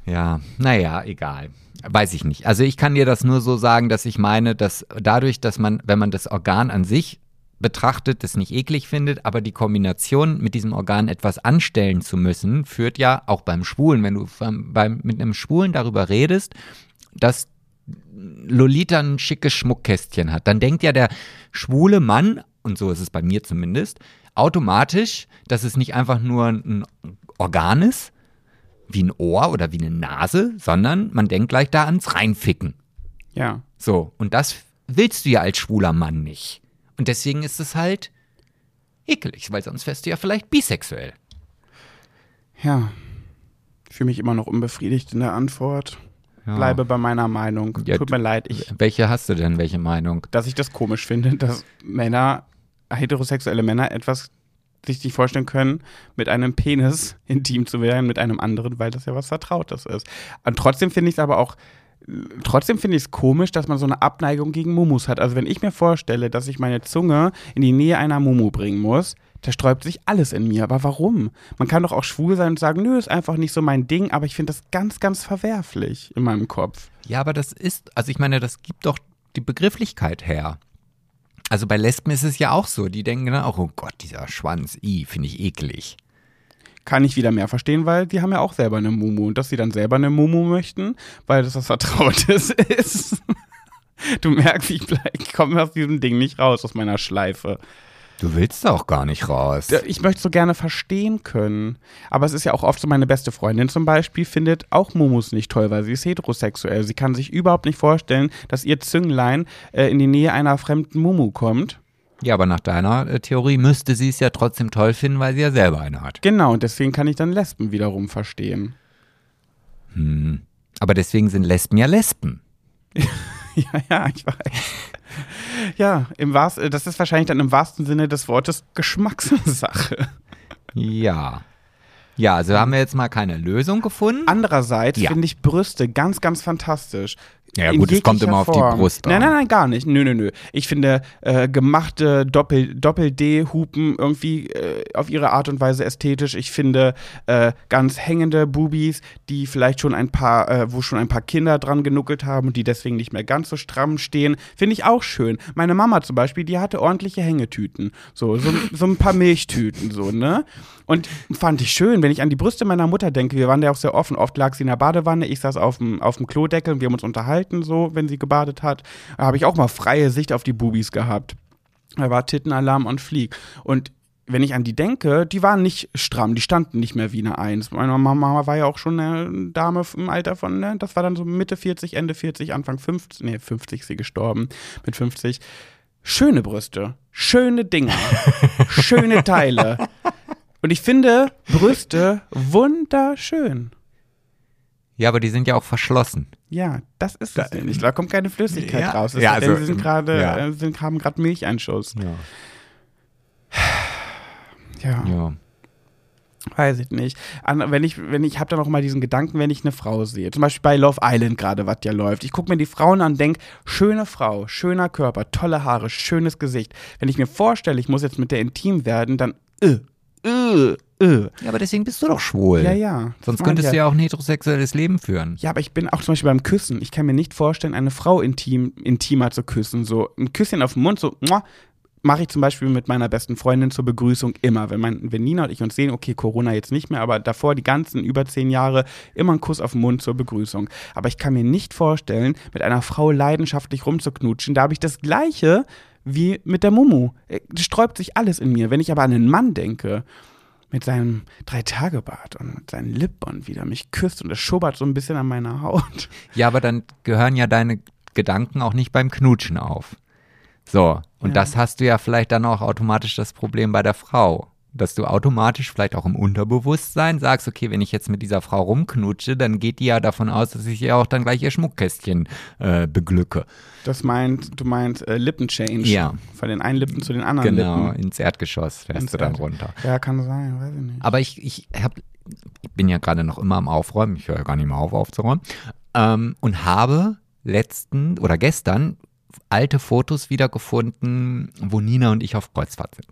Ja, naja, egal. Weiß ich nicht. Also ich kann dir das nur so sagen, dass ich meine, dass dadurch, dass man, wenn man das Organ an sich betrachtet, das nicht eklig findet, aber die Kombination mit diesem Organ etwas anstellen zu müssen, führt ja auch beim Schwulen, wenn du beim, mit einem Schwulen darüber redest, dass Lolita ein schickes Schmuckkästchen hat, dann denkt ja der schwule Mann, und so ist es bei mir zumindest, automatisch, dass es nicht einfach nur ein Organ ist, wie ein Ohr oder wie eine Nase, sondern man denkt gleich da ans Reinficken. ja, So, und das willst du ja als schwuler Mann nicht. Und deswegen ist es halt ekelig, weil sonst wärst du ja vielleicht bisexuell. ja. Ich fühle mich immer noch unbefriedigt in der Antwort. Ja. Bleibe bei meiner Meinung. Ja, Tut mir leid, ich, Welche hast du denn, welche Meinung? dass ich das komisch finde, dass Männer, heterosexuelle Männer etwas sich nicht vorstellen können, mit einem Penis intim zu werden, mit einem anderen, weil das ja was Vertrautes ist. Und trotzdem finde ich es aber auch, trotzdem finde ich es komisch, dass man so eine Abneigung gegen Mumus hat. Also wenn ich mir vorstelle, dass ich meine Zunge in die Nähe einer Mumu bringen muss, da sträubt sich alles in mir. Aber warum? Man kann doch auch schwul sein und sagen, nö, ist einfach nicht so mein Ding, aber ich finde das ganz, ganz verwerflich in meinem Kopf. Ja, aber das ist, also ich meine, das gibt doch die Begrifflichkeit her. Also bei Lesben ist es ja auch so. Die denken dann auch, oh Gott, dieser Schwanz, i, finde ich eklig. kann ich wieder mehr verstehen, weil die haben ja auch selber eine Mumu und dass sie dann selber eine Mumu möchten, weil das was Vertrautes ist. Du merkst, ich, bleib- ich komme aus diesem Ding nicht raus, aus meiner Schleife. Du willst da auch gar nicht raus. Ich möchte so gerne verstehen können. Aber es ist ja auch oft so, meine beste Freundin zum Beispiel findet auch Mumus nicht toll, weil sie ist heterosexuell. Sie kann sich überhaupt nicht vorstellen, dass ihr Zünglein äh, in die Nähe einer fremden Mumu kommt. Ja, aber nach deiner äh, Theorie müsste sie es ja trotzdem toll finden, weil sie ja selber eine hat. Genau, und deswegen kann ich dann Lesben wiederum verstehen. Hm. Aber deswegen sind Lesben ja Lesben. Ja, ja, ich weiß. Ja, im wahrst, das ist wahrscheinlich dann im wahrsten Sinne des Wortes Geschmackssache. Ja. Ja, also haben wir jetzt mal keine Lösung gefunden. Andererseits Ja. finde ich Brüste ganz, ganz fantastisch. Ja, gut, es kommt immer auf die Form. Brust Nein, an. nein, nein, gar nicht. Nö, nö, nö. Ich finde äh, gemachte Doppel- Doppel-D-Hupen irgendwie äh, auf ihre Art und Weise ästhetisch. Ich finde äh, ganz hängende Bubis, die vielleicht schon ein paar, äh, wo schon ein paar Kinder dran genuckelt haben und die deswegen nicht mehr ganz so stramm stehen, finde ich auch schön. Meine Mama zum Beispiel, die hatte ordentliche Hängetüten. So, so, so ein paar Milchtüten, so, ne? Und fand ich schön, wenn ich an die Brüste meiner Mutter denke, wir waren ja auch sehr offen. Oft lag sie in der Badewanne, ich saß auf dem, auf dem Klodeckel und wir haben uns unterhalten, so, wenn sie gebadet hat. Da habe ich auch mal freie Sicht auf die Bubis gehabt. Da war Tittenalarm und Flieg. Und wenn ich an die denke, die waren nicht stramm, die standen nicht mehr wie eine Eins. Meine Mama war ja auch schon eine Dame im Alter von, ne, das war dann so Mitte 40, Ende 40, Anfang 50, nee, 50 ist sie gestorben, mit 50. Schöne Brüste, schöne Dinger, schöne Teile. Und ich finde Brüste wunderschön. Ja, aber die sind ja auch verschlossen. Ja, das ist es nämlich. Da kommt keine Flüssigkeit Ja, raus. Es ja, denn, also, sie sind gerade, ja. äh, sind, haben gerade Milcheinschuss. Ja. Ja, ja. weiß ich nicht. An, wenn ich, wenn ich habe dann auch mal diesen Gedanken, wenn ich eine Frau sehe. Zum Beispiel bei Love Island gerade, was ja läuft. Ich gucke mir die Frauen an und denke, schöne Frau, schöner Körper, tolle Haare, schönes Gesicht. Wenn ich mir vorstelle, ich muss jetzt mit der intim werden, dann äh, äh, äh. Ja, aber deswegen bist du doch schwul. Ja, ja. Sonst könntest du ja auch ein heterosexuelles Leben führen. Ja, aber ich bin auch zum Beispiel beim Küssen. Ich kann mir nicht vorstellen, eine Frau intim, intimer zu küssen. So ein Küsschen auf den Mund, so muah, mache ich zum Beispiel mit meiner besten Freundin zur Begrüßung immer. Wenn, mein, wenn Nina und ich uns sehen, okay, Corona jetzt nicht mehr, aber davor die ganzen über zehn Jahre immer einen Kuss auf den Mund zur Begrüßung. Aber ich kann mir nicht vorstellen, mit einer Frau leidenschaftlich rumzuknutschen. Da habe ich das Gleiche wie mit der Mumu. Es sträubt sich alles in mir. Wenn ich aber an einen Mann denke, mit seinem Drei-Tage-Bart und mit seinen Lippen wieder mich küsst und es schubbert so ein bisschen an meiner Haut. Ja, aber dann gehören ja deine Gedanken auch nicht beim Knutschen auf. So, und Ja. das hast du ja vielleicht dann auch automatisch das Problem bei der Frau. Dass du automatisch vielleicht auch im Unterbewusstsein sagst, okay, wenn ich jetzt mit dieser Frau rumknutsche, dann geht die ja davon aus, dass ich ihr auch dann gleich ihr Schmuckkästchen äh, beglücke. Das meint, du meinst äh, Lippenchange. Ja. Von den einen Lippen zu den anderen Genau, Lippen. ins Erdgeschoss fährst Ins du dann Erd- runter. Ja, kann sein, weiß ich nicht. Aber ich, ich, hab, ich bin ja gerade noch immer am Aufräumen, ich höre ja gar nicht mehr auf aufzuräumen, ähm, und habe letzten oder gestern alte Fotos wiedergefunden, wo Nina und ich auf Kreuzfahrt sind.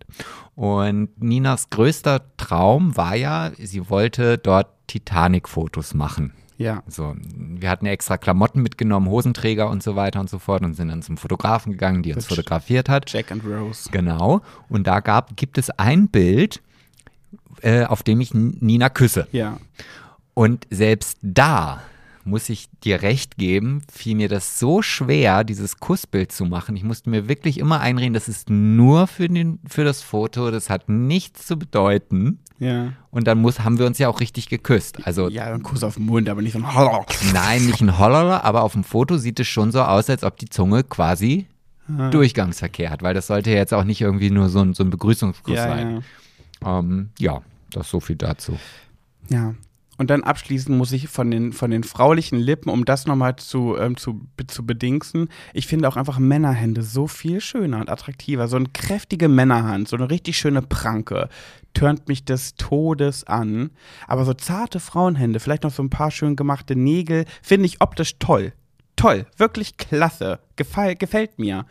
Und Ninas größter Traum war ja, sie wollte dort Titanic-Fotos machen. Ja. So, wir hatten extra Klamotten mitgenommen, Hosenträger und so weiter und so fort und sind dann zum Fotografen gegangen, die uns Das- fotografiert hat. Jack and Rose. Genau. Und da gab, gibt es ein Bild, äh, auf dem ich Nina küsse. Ja. Und selbst da muss ich dir recht geben, fiel mir das so schwer, dieses Kussbild zu machen. Ich musste mir wirklich immer einreden, das ist nur für, den, für das Foto, das hat nichts zu bedeuten. Ja. Und dann muss, haben wir uns ja auch richtig geküsst. Also Ja, ein Kuss auf den Mund, aber nicht so ein nein, nicht ein Holler, aber auf dem Foto sieht es schon so aus, als ob die Zunge quasi Durchgangsverkehr hat, weil das sollte ja jetzt auch nicht irgendwie nur so ein, so ein Begrüßungskuss Ja, sein. ja. Ähm, ja, das so viel dazu. Ja. Und dann abschließend muss ich von den, von den fraulichen Lippen, um das nochmal zu, ähm, zu, zu bedingsen, ich finde auch einfach Männerhände so viel schöner und attraktiver. So eine kräftige Männerhand, so eine richtig schöne Pranke, turnt mich des Todes an. Aber so zarte Frauenhände, vielleicht noch so ein paar schön gemachte Nägel, finde ich optisch toll. Toll, wirklich klasse. Gefall, gefällt mir.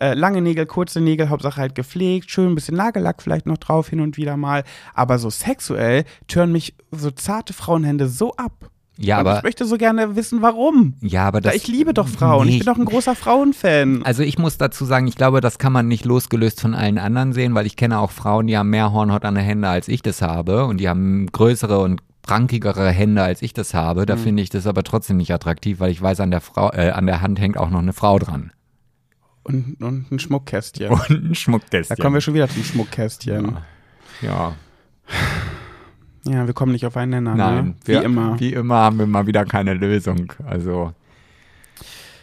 Äh, lange Nägel, kurze Nägel, Hauptsache halt gepflegt, schön ein bisschen Nagellack vielleicht noch drauf hin und wieder mal. Aber so sexuell tören mich so zarte Frauenhände so ab. Ja, und aber ich möchte so gerne wissen, warum. ja, aber Da das ich liebe doch Frauen. Nee, ich bin doch ein großer Frauenfan. Also ich muss dazu sagen, ich glaube, das kann man nicht losgelöst von allen anderen sehen, weil ich kenne auch Frauen, die haben mehr Hornhaut an den Händen, als ich das habe und die haben größere und prankigere Hände, als ich das habe. Mhm. Da finde ich das aber trotzdem nicht attraktiv, weil ich weiß, an der Frau, äh, an der Hand hängt auch noch eine Frau dran. Und, und ein Schmuckkästchen. Und ein Schmuckkästchen. Da kommen wir schon wieder zum Schmuckkästchen. Ja, Ja, wir kommen nicht auf einen Nenner. nein. ne? Wie wir, immer. Wie immer haben wir mal wieder keine Lösung. Also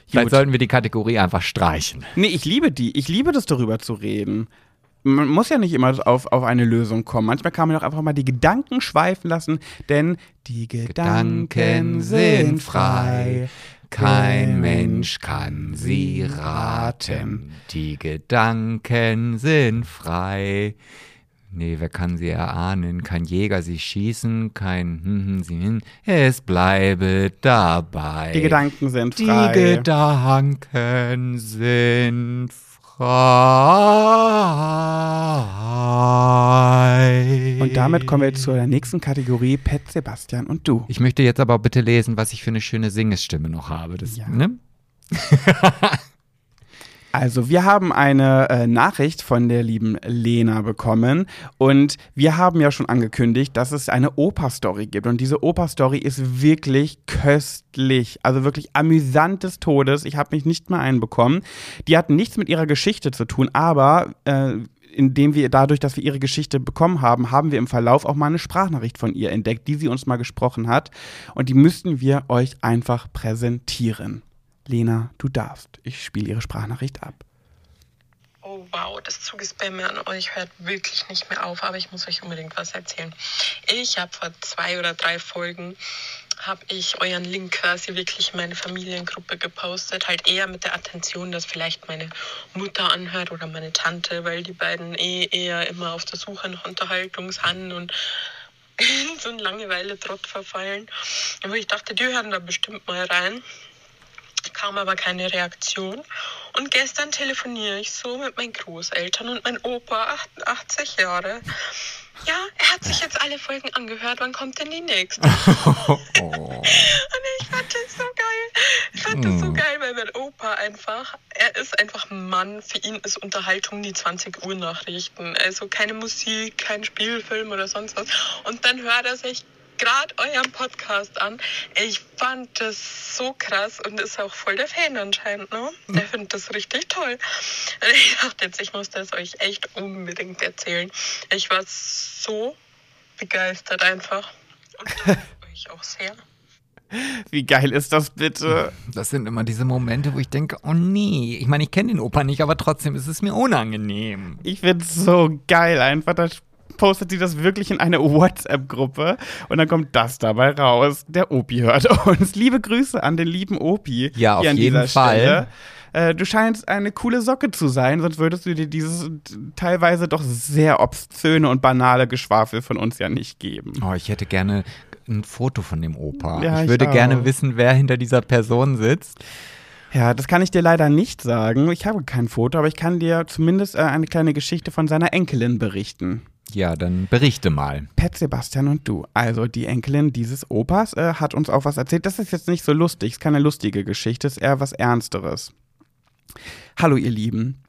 vielleicht Gut. sollten wir die Kategorie einfach streichen. Nee, ich liebe die. Ich liebe das, darüber zu reden. Man muss ja nicht immer auf, auf eine Lösung kommen. Manchmal kann man auch einfach mal die Gedanken schweifen lassen, denn die Gedanken sind frei. Kein Mensch kann sie raten. Die Gedanken sind frei. Nee, wer kann sie erahnen? Kein Jäger sie schießen, kein hm, hm, sie hin. Es bleibe dabei. Die Gedanken sind Die frei. Gedanken sind frei. Und damit kommen wir zur nächsten Kategorie, Pet, Sebastian und du. Ich möchte jetzt aber bitte lesen, was ich für eine schöne Singesstimme noch habe. Das, Ja. ne? Also, wir haben eine äh, Nachricht von der lieben Lena bekommen und wir haben ja schon angekündigt, dass es eine Opa-Story gibt. Und diese Opa-Story ist wirklich köstlich, also wirklich amüsant des Todes. Ich habe mich nicht mal einbekommen. Die hat nichts mit ihrer Geschichte zu tun, aber äh, indem wir dadurch, dass wir ihre Geschichte bekommen haben, haben wir im Verlauf auch mal eine Sprachnachricht von ihr entdeckt, die sie uns mal gesprochen hat. Und die müssten wir euch einfach präsentieren. Lena, du darfst. Ich spiele Ihre Sprachnachricht ab. Oh wow, das Zugespamme an euch hört wirklich nicht mehr auf, aber ich muss euch unbedingt was erzählen. Ich habe vor zwei oder drei Folgen habe ich euren Link quasi wirklich in meine Familiengruppe gepostet, halt eher mit der Attention, dass vielleicht meine Mutter anhört oder meine Tante, weil die beiden eh eher immer auf der Suche nach Unterhaltung sind und in so einen Langeweile-Trott verfallen. Aber ich dachte, die hören da bestimmt mal rein kam aber keine Reaktion. Und gestern telefoniere ich so mit meinen Großeltern und mein Opa, 88 Jahre. Ja, er hat sich jetzt alle Folgen angehört. Wann kommt denn die nächste? oh. Und ich fand das so geil. Ich fand das so hm. geil, weil mein Opa einfach, er ist einfach ein Mann. Für ihn ist Unterhaltung die 20 Uhr Nachrichten. Also keine Musik, kein Spielfilm oder sonst was. Und dann hört er sich gerade euren Podcast an. Ich fand das so krass und ist auch voll der Fan anscheinend, ne? Der mhm. findet das richtig toll. Ich dachte jetzt, ich muss das euch echt unbedingt erzählen. Ich war so begeistert einfach. Und euch auch sehr. Wie geil ist das bitte? Das sind immer diese Momente, wo ich denke, oh nee, ich meine, ich kenne den Opa nicht, aber trotzdem ist es mir unangenehm. Ich find's so geil einfach. Da postet sie das wirklich in eine WhatsApp-Gruppe und dann kommt das dabei raus. Der Opi hört uns. Liebe Grüße an den lieben Opi. Ja, auf jeden Fall. Stelle. Äh, du scheinst eine coole Socke zu sein, sonst würdest du dir dieses teilweise doch sehr obszöne und banale Geschwafel von uns ja nicht geben. Oh, ich hätte gerne ein Foto von dem Opa. Ja, ich würde ich gerne wissen, wer hinter dieser Person sitzt. Ja, das kann ich dir leider nicht sagen. Ich habe kein Foto, aber ich kann dir zumindest äh, eine kleine Geschichte von seiner Enkelin berichten. Ja, dann berichte mal. Pet Sebastian und du, also die Enkelin dieses Opas, äh, hat uns auch was erzählt. Das ist jetzt nicht so lustig, ist keine lustige Geschichte, ist eher was Ernsteres. Hallo ihr Lieben,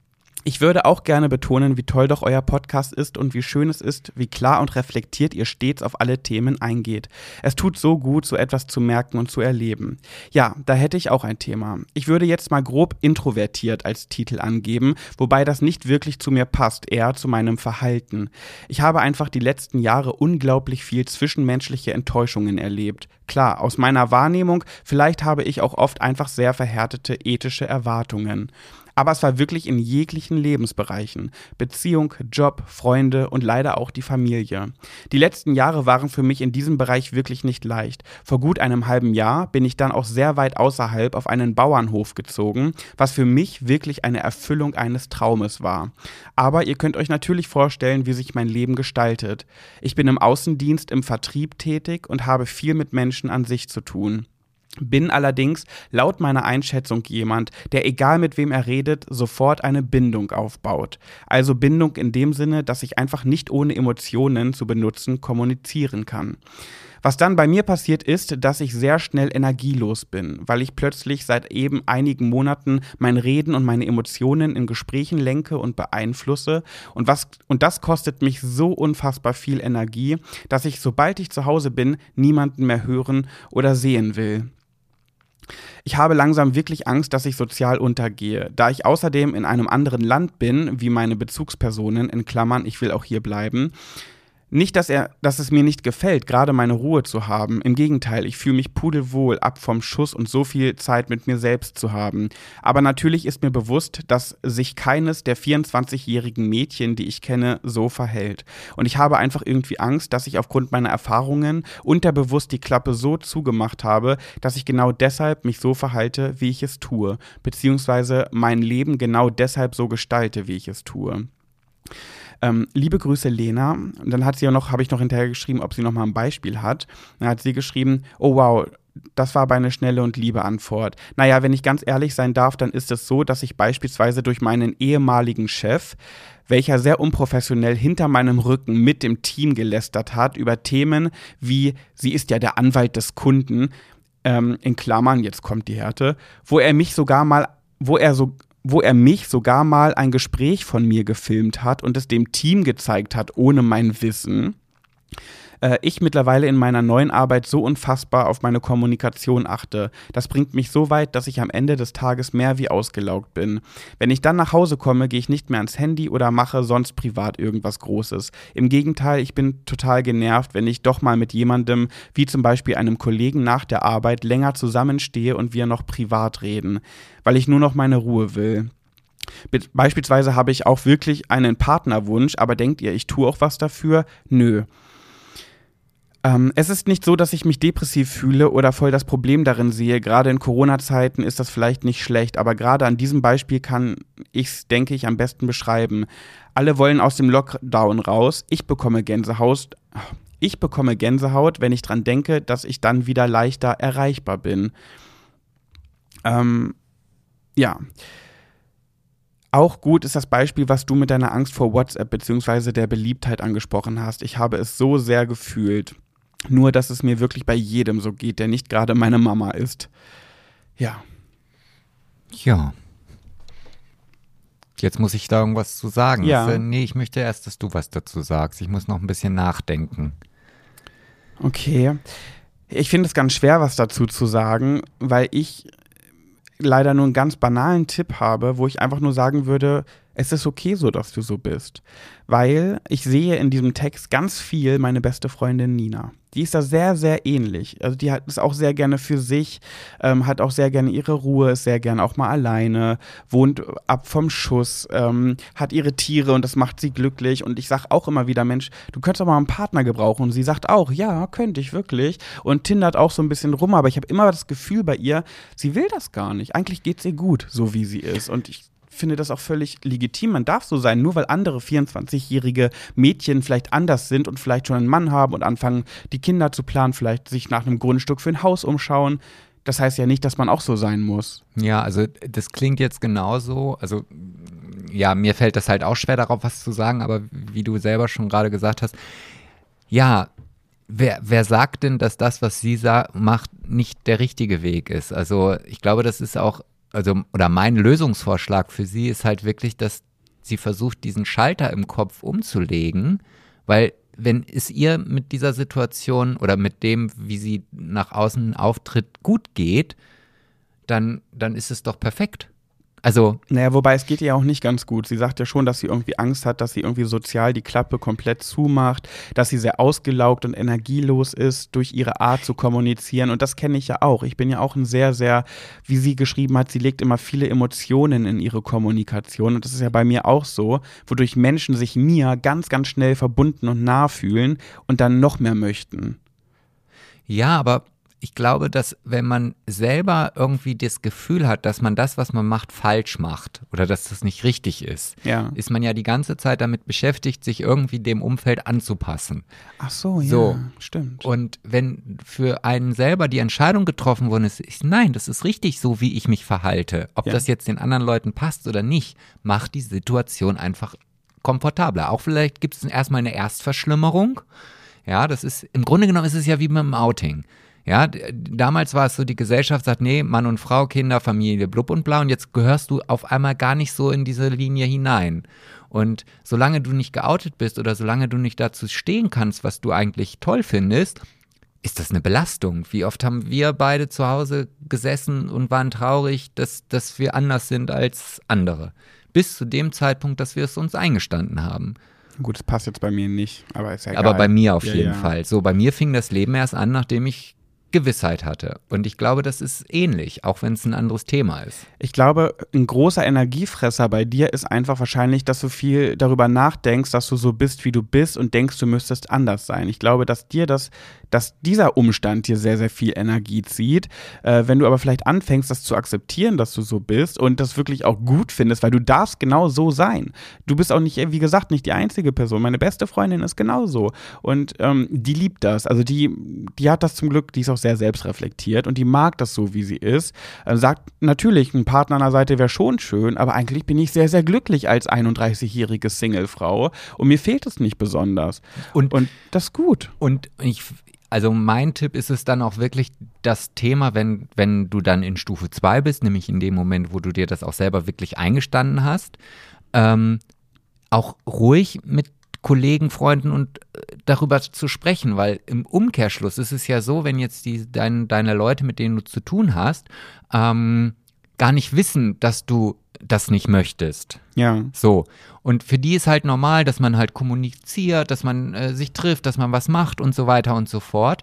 ich würde auch gerne betonen, wie toll doch euer Podcast ist und wie schön es ist, wie klar und reflektiert ihr stets auf alle Themen eingeht. Es tut so gut, so etwas zu merken und zu erleben. Ja, da hätte ich auch ein Thema. Ich würde jetzt mal grob introvertiert als Titel angeben, wobei das nicht wirklich zu mir passt, eher zu meinem Verhalten. Ich habe einfach die letzten Jahre unglaublich viel zwischenmenschliche Enttäuschungen erlebt. Klar, aus meiner Wahrnehmung, vielleicht habe ich auch oft einfach sehr verhärtete ethische Erwartungen. Aber es war wirklich in jeglichen Lebensbereichen. Beziehung, Job, Freunde und leider auch die Familie. Die letzten Jahre waren für mich in diesem Bereich wirklich nicht leicht. Vor gut einem halben Jahr bin ich dann auch sehr weit außerhalb auf einen Bauernhof gezogen, was für mich wirklich eine Erfüllung eines Traumes war. Aber ihr könnt euch natürlich vorstellen, wie sich mein Leben gestaltet. Ich bin im Außendienst im Vertrieb tätig und habe viel mit Menschen an sich zu tun. Bin allerdings laut meiner Einschätzung jemand, der egal mit wem er redet, sofort eine Bindung aufbaut. Also Bindung in dem Sinne, dass ich einfach nicht ohne Emotionen zu benutzen kommunizieren kann. Was dann bei mir passiert ist, dass ich sehr schnell energielos bin, weil ich plötzlich seit eben einigen Monaten mein Reden und meine Emotionen in Gesprächen lenke und beeinflusse und was und das kostet mich so unfassbar viel Energie, dass ich sobald ich zu Hause bin, niemanden mehr hören oder sehen will. Ich habe langsam wirklich Angst, dass ich sozial untergehe. Da ich außerdem in einem anderen Land bin, wie meine Bezugspersonen, in Klammern, ich will auch hier bleiben, nicht, dass, er, dass es mir nicht gefällt, gerade meine Ruhe zu haben. Im Gegenteil, ich fühle mich pudelwohl ab vom Schuss und so viel Zeit mit mir selbst zu haben. Aber natürlich ist mir bewusst, dass sich keines der 24-jährigen Mädchen, die ich kenne, so verhält. Und ich habe einfach irgendwie Angst, dass ich aufgrund meiner Erfahrungen unterbewusst die Klappe so zugemacht habe, dass ich genau deshalb mich so verhalte, wie ich es tue. Beziehungsweise mein Leben genau deshalb so gestalte, wie ich es tue. Ähm, liebe Grüße, Lena. Und dann hat sie ja noch, habe ich noch hinterher geschrieben, ob sie noch mal ein Beispiel hat. Dann hat sie geschrieben, oh wow, das war aber eine schnelle und liebe Antwort. Naja, wenn ich ganz ehrlich sein darf, dann ist es so, dass ich beispielsweise durch meinen ehemaligen Chef, welcher sehr unprofessionell hinter meinem Rücken mit dem Team gelästert hat über Themen wie, sie ist ja der Anwalt des Kunden, ähm, in Klammern, jetzt kommt die Härte, wo er mich sogar mal, wo er so wo er mich sogar mal ein Gespräch von mir gefilmt hat und es dem Team gezeigt hat, ohne mein Wissen äh, ich mittlerweile in meiner neuen Arbeit so unfassbar auf meine Kommunikation achte. Das bringt mich so weit, dass ich am Ende des Tages mehr wie ausgelaugt bin. Wenn ich dann nach Hause komme, gehe ich nicht mehr ans Handy oder mache sonst privat irgendwas Großes. Im Gegenteil, ich bin total genervt, wenn ich doch mal mit jemandem, wie zum Beispiel einem Kollegen nach der Arbeit, länger zusammenstehe und wir noch privat reden, weil ich nur noch meine Ruhe will. Beispielsweise habe ich auch wirklich einen Partnerwunsch, aber denkt ihr, ich tue auch was dafür? Nö. Ähm, es ist nicht so, dass ich mich depressiv fühle oder voll das Problem darin sehe. Gerade in Corona-Zeiten ist das vielleicht nicht schlecht, aber gerade an diesem Beispiel kann ich es, denke ich, am besten beschreiben. Alle wollen aus dem Lockdown raus. Ich bekomme Gänsehaut. Ich bekomme Gänsehaut, wenn ich dran denke, dass ich dann wieder leichter erreichbar bin. Ähm, ja. Auch gut ist das Beispiel, was du mit deiner Angst vor WhatsApp bzw. der Beliebtheit angesprochen hast. Ich habe es so sehr gefühlt. Nur, dass es mir wirklich bei jedem so geht, der nicht gerade meine Mama ist. Ja. Ja. Jetzt muss ich da irgendwas zu sagen. Ja. Das, äh, nee, ich möchte erst, dass du was dazu sagst. Ich muss noch ein bisschen nachdenken. Okay. Ich finde es ganz schwer, was dazu zu sagen, weil ich leider nur einen ganz banalen Tipp habe, wo ich einfach nur sagen würde, es ist okay so, dass du so bist. Weil ich sehe in diesem Text ganz viel meine beste Freundin Nina. Die ist da sehr, sehr ähnlich. Also die hat es auch sehr gerne für sich, ähm, hat auch sehr gerne ihre Ruhe, ist sehr gerne auch mal alleine, wohnt ab vom Schuss, ähm, hat ihre Tiere und das macht sie glücklich. Und ich sage auch immer wieder, Mensch, du könntest auch mal einen Partner gebrauchen. Und sie sagt auch, ja, könnte ich wirklich. Und tindert auch so ein bisschen rum, aber ich habe immer das Gefühl bei ihr, sie will das gar nicht. Eigentlich geht es ihr gut, so wie sie ist. Und ich finde das auch völlig legitim. Man darf so sein, nur weil andere 24-jährige Mädchen vielleicht anders sind und vielleicht schon einen Mann haben und anfangen, die Kinder zu planen, vielleicht sich nach einem Grundstück für ein Haus umschauen. Das heißt ja nicht, dass man auch so sein muss. Ja, also das klingt jetzt genauso. Also ja, mir fällt das halt auch schwer darauf, was zu sagen, aber wie du selber schon gerade gesagt hast, ja, wer, wer sagt denn, dass das, was sie macht, nicht der richtige Weg ist? Also ich glaube, das ist auch also, oder mein Lösungsvorschlag für sie ist halt wirklich, dass sie versucht, diesen Schalter im Kopf umzulegen, weil wenn es ihr mit dieser Situation oder mit dem, wie sie nach außen auftritt, gut geht, dann, dann ist es doch perfekt. Also. Naja, wobei es geht ihr auch nicht ganz gut. Sie sagt ja schon, dass sie irgendwie Angst hat, dass sie irgendwie sozial die Klappe komplett zumacht, dass sie sehr ausgelaugt und energielos ist durch ihre Art zu kommunizieren. Und das kenne ich ja auch. Ich bin ja auch ein sehr, sehr, wie sie geschrieben hat, sie legt immer viele Emotionen in ihre Kommunikation. Und das ist ja bei mir auch so, wodurch Menschen sich mir ganz, ganz schnell verbunden und nah fühlen und dann noch mehr möchten. Ja, aber ich glaube, dass wenn man selber irgendwie das Gefühl hat, dass man das, was man macht, falsch macht oder dass das nicht richtig ist, ja. ist man ja die ganze Zeit damit beschäftigt, sich irgendwie dem Umfeld anzupassen. Ach so, ja, so. stimmt. Und wenn für einen selber die Entscheidung getroffen worden ist, ist nein, das ist richtig so, wie ich mich verhalte. Ob Ja. das jetzt den anderen Leuten passt oder nicht, macht die Situation einfach komfortabler. Auch vielleicht gibt es erstmal eine Erstverschlimmerung. Ja, das ist, im Grunde genommen ist es ja wie mit dem Outing. Ja, damals war es so, die Gesellschaft sagt, nee, Mann und Frau, Kinder, Familie, blub und blau und jetzt gehörst du auf einmal gar nicht so in diese Linie hinein. Und solange du nicht geoutet bist oder solange du nicht dazu stehen kannst, was du eigentlich toll findest, ist das eine Belastung. Wie oft haben wir beide zu Hause gesessen und waren traurig, dass, dass wir anders sind als andere. Bis zu dem Zeitpunkt, dass wir es uns eingestanden haben. Gut, das passt jetzt bei mir nicht, aber ist ja egal. Aber bei mir auf Ja, jeden ja. Fall. So, bei mir fing das Leben erst an, nachdem ich Gewissheit hatte. Und ich glaube, das ist ähnlich, auch wenn es ein anderes Thema ist. Ich glaube, ein großer Energiefresser bei dir ist einfach wahrscheinlich, dass du viel darüber nachdenkst, dass du so bist, wie du bist und denkst, du müsstest anders sein. Ich glaube, dass dir das, dass dieser Umstand dir sehr, sehr viel Energie zieht. Äh, wenn du aber vielleicht anfängst, das zu akzeptieren, dass du so bist und das wirklich auch gut findest, weil du darfst genau so sein. Du bist auch nicht, wie gesagt, nicht die einzige Person. Meine beste Freundin ist genauso. Und ähm, die liebt das. Also die, die hat das zum Glück, die ist auch sehr selbstreflektiert und die mag das so, wie sie ist. Äh, sagt natürlich, ein Partner an der Seite wäre schon schön, aber eigentlich bin ich sehr, sehr glücklich als 31-jährige Singlefrau und mir fehlt es nicht besonders. Und- und das ist gut. Und ich, also mein Tipp ist es dann auch wirklich das Thema, wenn, wenn du dann in Stufe 2 bist, nämlich in dem Moment, wo du dir das auch selber wirklich eingestanden hast, ähm, auch ruhig mit Kollegen, Freunden und äh, darüber zu sprechen, weil im Umkehrschluss ist es ja so, wenn jetzt die, dein, deine Leute, mit denen du zu tun hast, ähm, gar nicht wissen, dass du das nicht möchtest. Ja. So. Und für die ist halt normal, dass man halt kommuniziert, dass man äh, sich trifft, dass man was macht und so weiter und so fort.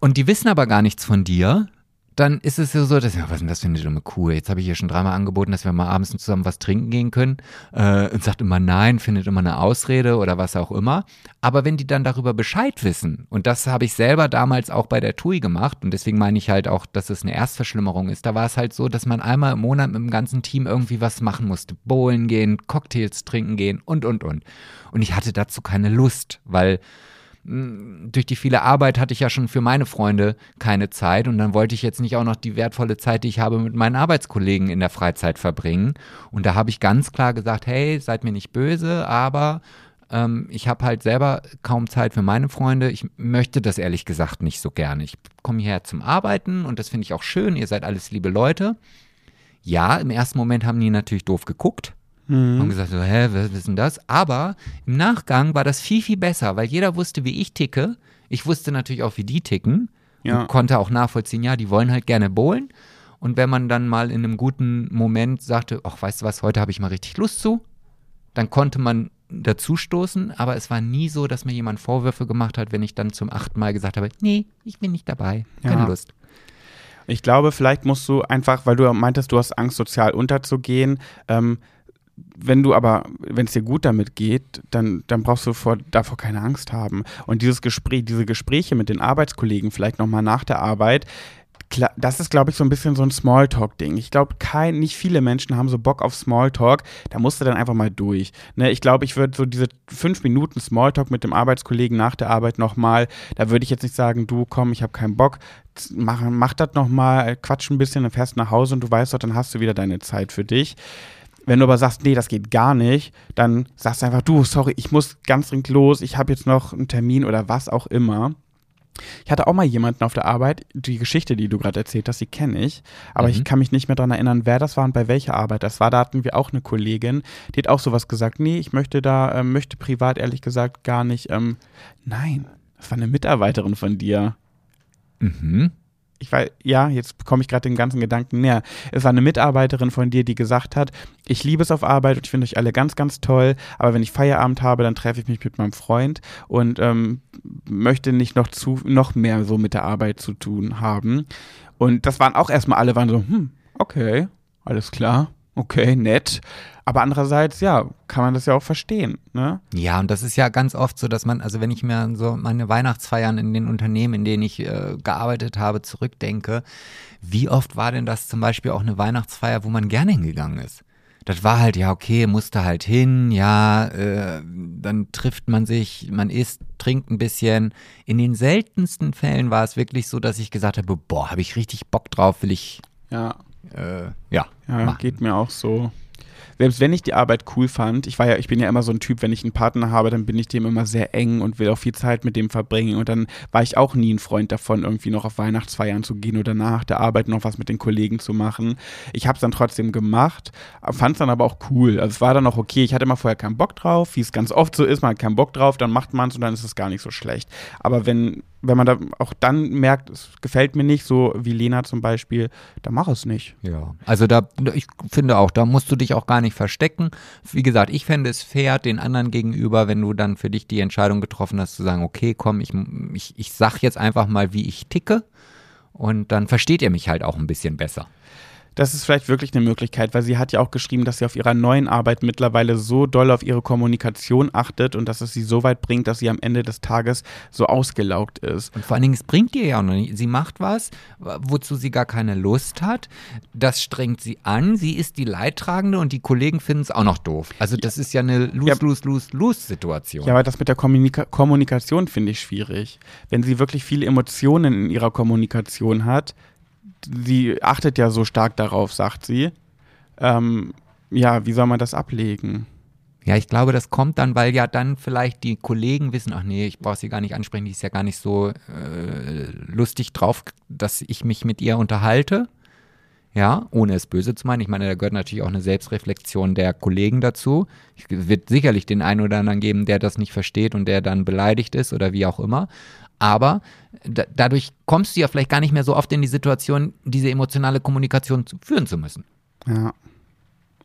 Und die wissen aber gar nichts von dir dann ist es ja so, dass, ja, was ist denn das für eine dumme Kuh? Jetzt habe ich ihr schon dreimal angeboten, dass wir mal abends zusammen was trinken gehen können. Äh, und sagt immer nein, findet immer eine Ausrede oder was auch immer. Aber wenn die dann darüber Bescheid wissen, und das habe ich selber damals auch bei der TUI gemacht, und deswegen meine ich halt auch, dass es eine Erstverschlimmerung ist, da war es halt so, dass man einmal im Monat mit dem ganzen Team irgendwie was machen musste. Bowlen gehen, Cocktails trinken gehen und, und, und. Und ich hatte dazu keine Lust, weil durch die viele Arbeit hatte ich ja schon für meine Freunde keine Zeit und dann wollte ich jetzt nicht auch noch die wertvolle Zeit, die ich habe, mit meinen Arbeitskollegen in der Freizeit verbringen. Und da habe ich ganz klar gesagt, hey, seid mir nicht böse, aber ähm, ich habe halt selber kaum Zeit für meine Freunde. Ich möchte das ehrlich gesagt nicht so gerne. Ich komme hierher zum Arbeiten und das finde ich auch schön. Ihr seid alles liebe Leute. Ja, im ersten Moment haben die natürlich doof geguckt Mhm. Haben gesagt, so, hä, was ist denn das? Aber im Nachgang war das viel, viel besser, weil jeder wusste, wie ich ticke. Ich wusste natürlich auch, wie die ticken. Ja. Und konnte auch nachvollziehen, ja, die wollen halt gerne bowlen. Und wenn man dann mal in einem guten Moment sagte, ach, weißt du was, heute habe ich mal richtig Lust zu, dann konnte man dazustoßen, aber es war nie so, dass mir jemand Vorwürfe gemacht hat, wenn ich dann zum achten Mal gesagt habe, nee, ich bin nicht dabei, keine ja. Lust. Ich glaube, vielleicht musst du einfach, weil du meintest, du hast Angst, sozial unterzugehen, ähm, wenn du aber, wenn es dir gut damit geht, dann, dann brauchst du vor, davor keine Angst haben. Und dieses Gespräch, diese Gespräche mit den Arbeitskollegen, vielleicht nochmal nach der Arbeit, das ist, glaube ich, so ein bisschen so ein Smalltalk-Ding. Ich glaube, kein, nicht viele Menschen haben so Bock auf Smalltalk. Da musst du dann einfach mal durch. Ne, ich glaube, ich würde so diese fünf Minuten Smalltalk mit dem Arbeitskollegen nach der Arbeit nochmal, da würde ich jetzt nicht sagen, du komm, ich habe keinen Bock. Mach, mach das nochmal, quatsch ein bisschen, dann fährst nach Hause und du weißt doch, dann hast du wieder deine Zeit für dich. Wenn du aber sagst, nee, das geht gar nicht, dann sagst du einfach, du, sorry, ich muss ganz dringend los, ich habe jetzt noch einen Termin oder was auch immer. Ich hatte auch mal jemanden auf der Arbeit, die Geschichte, die du gerade erzählt hast, die kenne ich, aber mhm. ich kann mich nicht mehr daran erinnern, wer das war und bei welcher Arbeit das war. Da hatten wir auch eine Kollegin, die hat auch sowas gesagt, nee, ich möchte da, äh, möchte privat ehrlich gesagt gar nicht, ähm, nein, das war eine Mitarbeiterin von dir. Mhm ich weiß, ja, jetzt bekomme ich gerade den ganzen Gedanken näher. Es war eine Mitarbeiterin von dir, die gesagt hat, ich liebe es auf Arbeit und ich finde euch alle ganz, ganz toll, aber wenn ich Feierabend habe, dann treffe ich mich mit meinem Freund und ähm, möchte nicht noch zu, noch mehr so mit der Arbeit zu tun haben. Und das waren auch erstmal alle, waren so, hm, okay, alles klar okay, nett. Aber andererseits, ja, kann man das ja auch verstehen. Ne? Ja, und das ist ja ganz oft so, dass man, also wenn ich mir so meine Weihnachtsfeiern in den Unternehmen, in denen ich äh, gearbeitet habe, zurückdenke, wie oft war denn das zum Beispiel auch eine Weihnachtsfeier, wo man gerne hingegangen ist? Das war halt, ja, okay, musste halt hin, ja, äh, dann trifft man sich, man isst, trinkt ein bisschen. In den seltensten Fällen war es wirklich so, dass ich gesagt habe, boah, habe ich richtig Bock drauf, will ich ja äh, ja. Ja, geht mir auch so selbst wenn ich die Arbeit cool fand, ich war ja, ich bin ja immer so ein Typ, wenn ich einen Partner habe, dann bin ich dem immer sehr eng und will auch viel Zeit mit dem verbringen. Und dann war ich auch nie ein Freund davon, irgendwie noch auf Weihnachtsfeiern zu gehen oder nach der Arbeit noch was mit den Kollegen zu machen. Ich habe es dann trotzdem gemacht, fand es dann aber auch cool. Also es war dann auch okay. Ich hatte immer vorher keinen Bock drauf, wie es ganz oft so ist, man hat keinen Bock drauf, dann macht man es und dann ist es gar nicht so schlecht. Aber wenn wenn man da auch dann merkt, es gefällt mir nicht, so wie Lena zum Beispiel, dann mach es nicht. Ja, also da, ich finde auch, da musst du dich auch gar nicht verstecken. Wie gesagt, ich fände es fair den anderen gegenüber, wenn du dann für dich die Entscheidung getroffen hast, zu sagen, okay, komm, ich, ich, ich sag jetzt einfach mal, wie ich ticke. Und dann versteht ihr mich halt auch ein bisschen besser das ist vielleicht wirklich eine Möglichkeit, weil sie hat ja auch geschrieben, dass sie auf ihrer neuen Arbeit mittlerweile so doll auf ihre Kommunikation achtet und dass es sie so weit bringt, dass sie am Ende des Tages so ausgelaugt ist. Und vor allen Dingen, es bringt ihr ja auch noch nicht. Sie macht was, wozu sie gar keine Lust hat. Das strengt sie an. Sie ist die Leidtragende und die Kollegen finden es auch noch doof. Also das ist ja eine Lose-Lose-Lose-Lose-Situation. Ja, aber das mit der Kommunika Kommunikation finde ich schwierig. Wenn sie wirklich viele Emotionen in ihrer Kommunikation hat, sie achtet ja so stark darauf, sagt sie. Ähm, ja, wie soll man das ablegen? Ja, ich glaube, das kommt dann, weil ja dann vielleicht die Kollegen wissen, ach nee, ich brauche sie gar nicht ansprechen, die ist ja gar nicht so äh, lustig drauf, dass ich mich mit ihr unterhalte. Ja, ohne es böse zu meinen. Ich meine, da gehört natürlich auch eine Selbstreflexion der Kollegen dazu. Es wird sicherlich den einen oder anderen geben, der das nicht versteht und der dann beleidigt ist oder wie auch immer. Aber da, dadurch kommst du ja vielleicht gar nicht mehr so oft in die Situation, diese emotionale Kommunikation zu, führen zu müssen. Ja.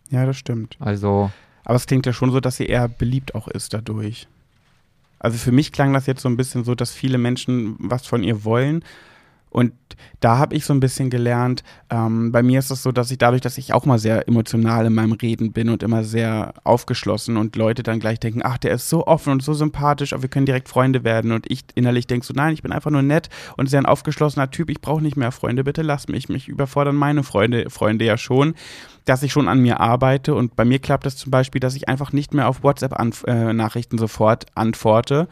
Ja, das stimmt. Also, Aber es klingt ja schon so, dass sie eher beliebt auch ist dadurch. Also für mich klang das jetzt so ein bisschen so, dass viele Menschen was von ihr wollen. Und da habe ich so ein bisschen gelernt, ähm, bei mir ist es so, dass ich dadurch, dass ich auch mal sehr emotional in meinem Reden bin und immer sehr aufgeschlossen und Leute dann gleich denken, ach, der ist so offen und so sympathisch, aber wir können direkt Freunde werden. Und ich innerlich denke so, nein, ich bin einfach nur nett und sehr ein aufgeschlossener Typ, ich brauche nicht mehr Freunde, bitte lass mich. Mich überfordern meine Freunde, Freunde ja schon, dass ich schon an mir arbeite. Und bei mir klappt es zum Beispiel, dass ich einfach nicht mehr auf WhatsApp-Nachrichten sofort antworte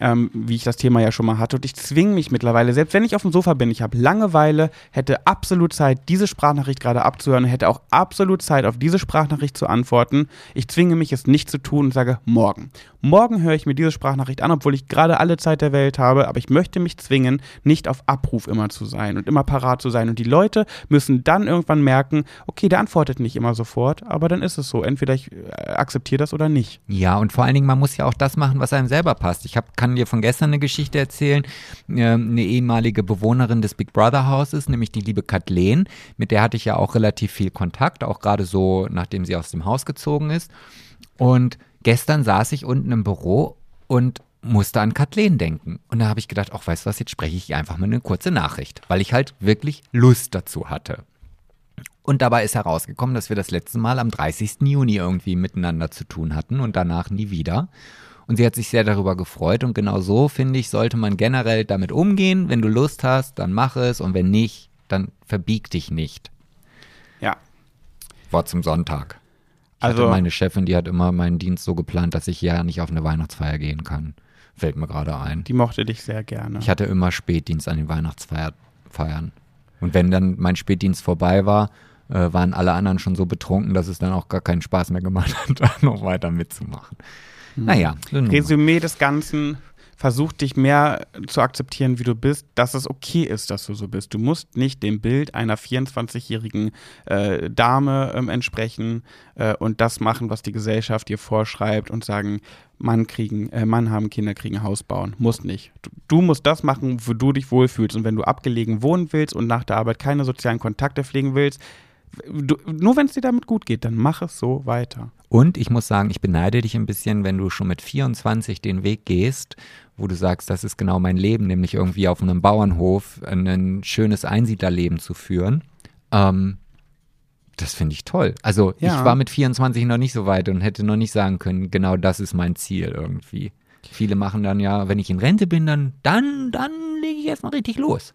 ähm, wie ich das Thema ja schon mal hatte. Und ich zwinge mich mittlerweile, selbst wenn ich auf dem Sofa bin, ich habe Langeweile, hätte absolut Zeit, diese Sprachnachricht gerade abzuhören hätte auch absolut Zeit, auf diese Sprachnachricht zu antworten. Ich zwinge mich, es nicht zu tun und sage, morgen. Morgen höre ich mir diese Sprachnachricht an, obwohl ich gerade alle Zeit der Welt habe, aber ich möchte mich zwingen, nicht auf Abruf immer zu sein und immer parat zu sein. Und die Leute müssen dann irgendwann merken, okay, der antwortet nicht immer sofort, aber dann ist es so. Entweder ich äh, akzeptiere das oder nicht. Ja, und vor allen Dingen, man muss ja auch das machen, was einem selber passt. Ich hab, kann dir von gestern eine Geschichte erzählen. Ähm, eine ehemalige Bewohnerin des Big Brother Hauses, nämlich die liebe Kathleen, mit der hatte ich ja auch relativ viel Kontakt, auch gerade so, nachdem sie aus dem Haus gezogen ist. Und gestern saß ich unten im Büro und musste an Kathleen denken. Und da habe ich gedacht, ach, weißt du was, jetzt spreche ich einfach mal eine kurze Nachricht, weil ich halt wirklich Lust dazu hatte. Und dabei ist herausgekommen, dass wir das letzte Mal am 30. Juni irgendwie miteinander zu tun hatten und danach nie wieder. Und sie hat sich sehr darüber gefreut und genau so, finde ich, sollte man generell damit umgehen. Wenn du Lust hast, dann mach es und wenn nicht, dann verbieg dich nicht. Ja. Wort zum Sonntag. Ich Also- meine Chefin, die hat immer meinen Dienst so geplant, dass ich ja nicht auf eine Weihnachtsfeier gehen kann. Fällt mir gerade ein. Die mochte dich sehr gerne. Ich hatte immer Spätdienst an den Weihnachtsfeiern. Und wenn dann mein Spätdienst vorbei war, äh, waren alle anderen schon so betrunken, dass es dann auch gar keinen Spaß mehr gemacht hat, da noch weiter mitzumachen. Naja, nun mal. Resümee des Ganzen, versuch dich mehr zu akzeptieren, wie du bist, dass es okay ist, dass du so bist. Du musst nicht dem Bild einer 24-jährigen äh, Dame ähm, entsprechen äh, und das machen, was die Gesellschaft dir vorschreibt und sagen, Mann kriegen, äh, Mann haben Kinder kriegen Haus bauen. Muss nicht. Du, du musst das machen, wo du dich wohlfühlst. Und wenn du abgelegen wohnen willst und nach der Arbeit keine sozialen Kontakte pflegen willst, du, nur wenn es dir damit gut geht, dann mach es so weiter. Und ich muss sagen, ich beneide dich ein bisschen, wenn du schon mit 24 den Weg gehst, wo du sagst, das ist genau mein Leben, nämlich irgendwie auf einem Bauernhof ein schönes Einsiedlerleben zu führen. Ähm, das finde ich toll. Also Ja. ich war mit 24 noch nicht so weit und hätte noch nicht sagen können, genau das ist mein Ziel irgendwie. Viele machen dann ja, wenn ich in Rente bin, dann, dann, dann lege ich erstmal richtig los.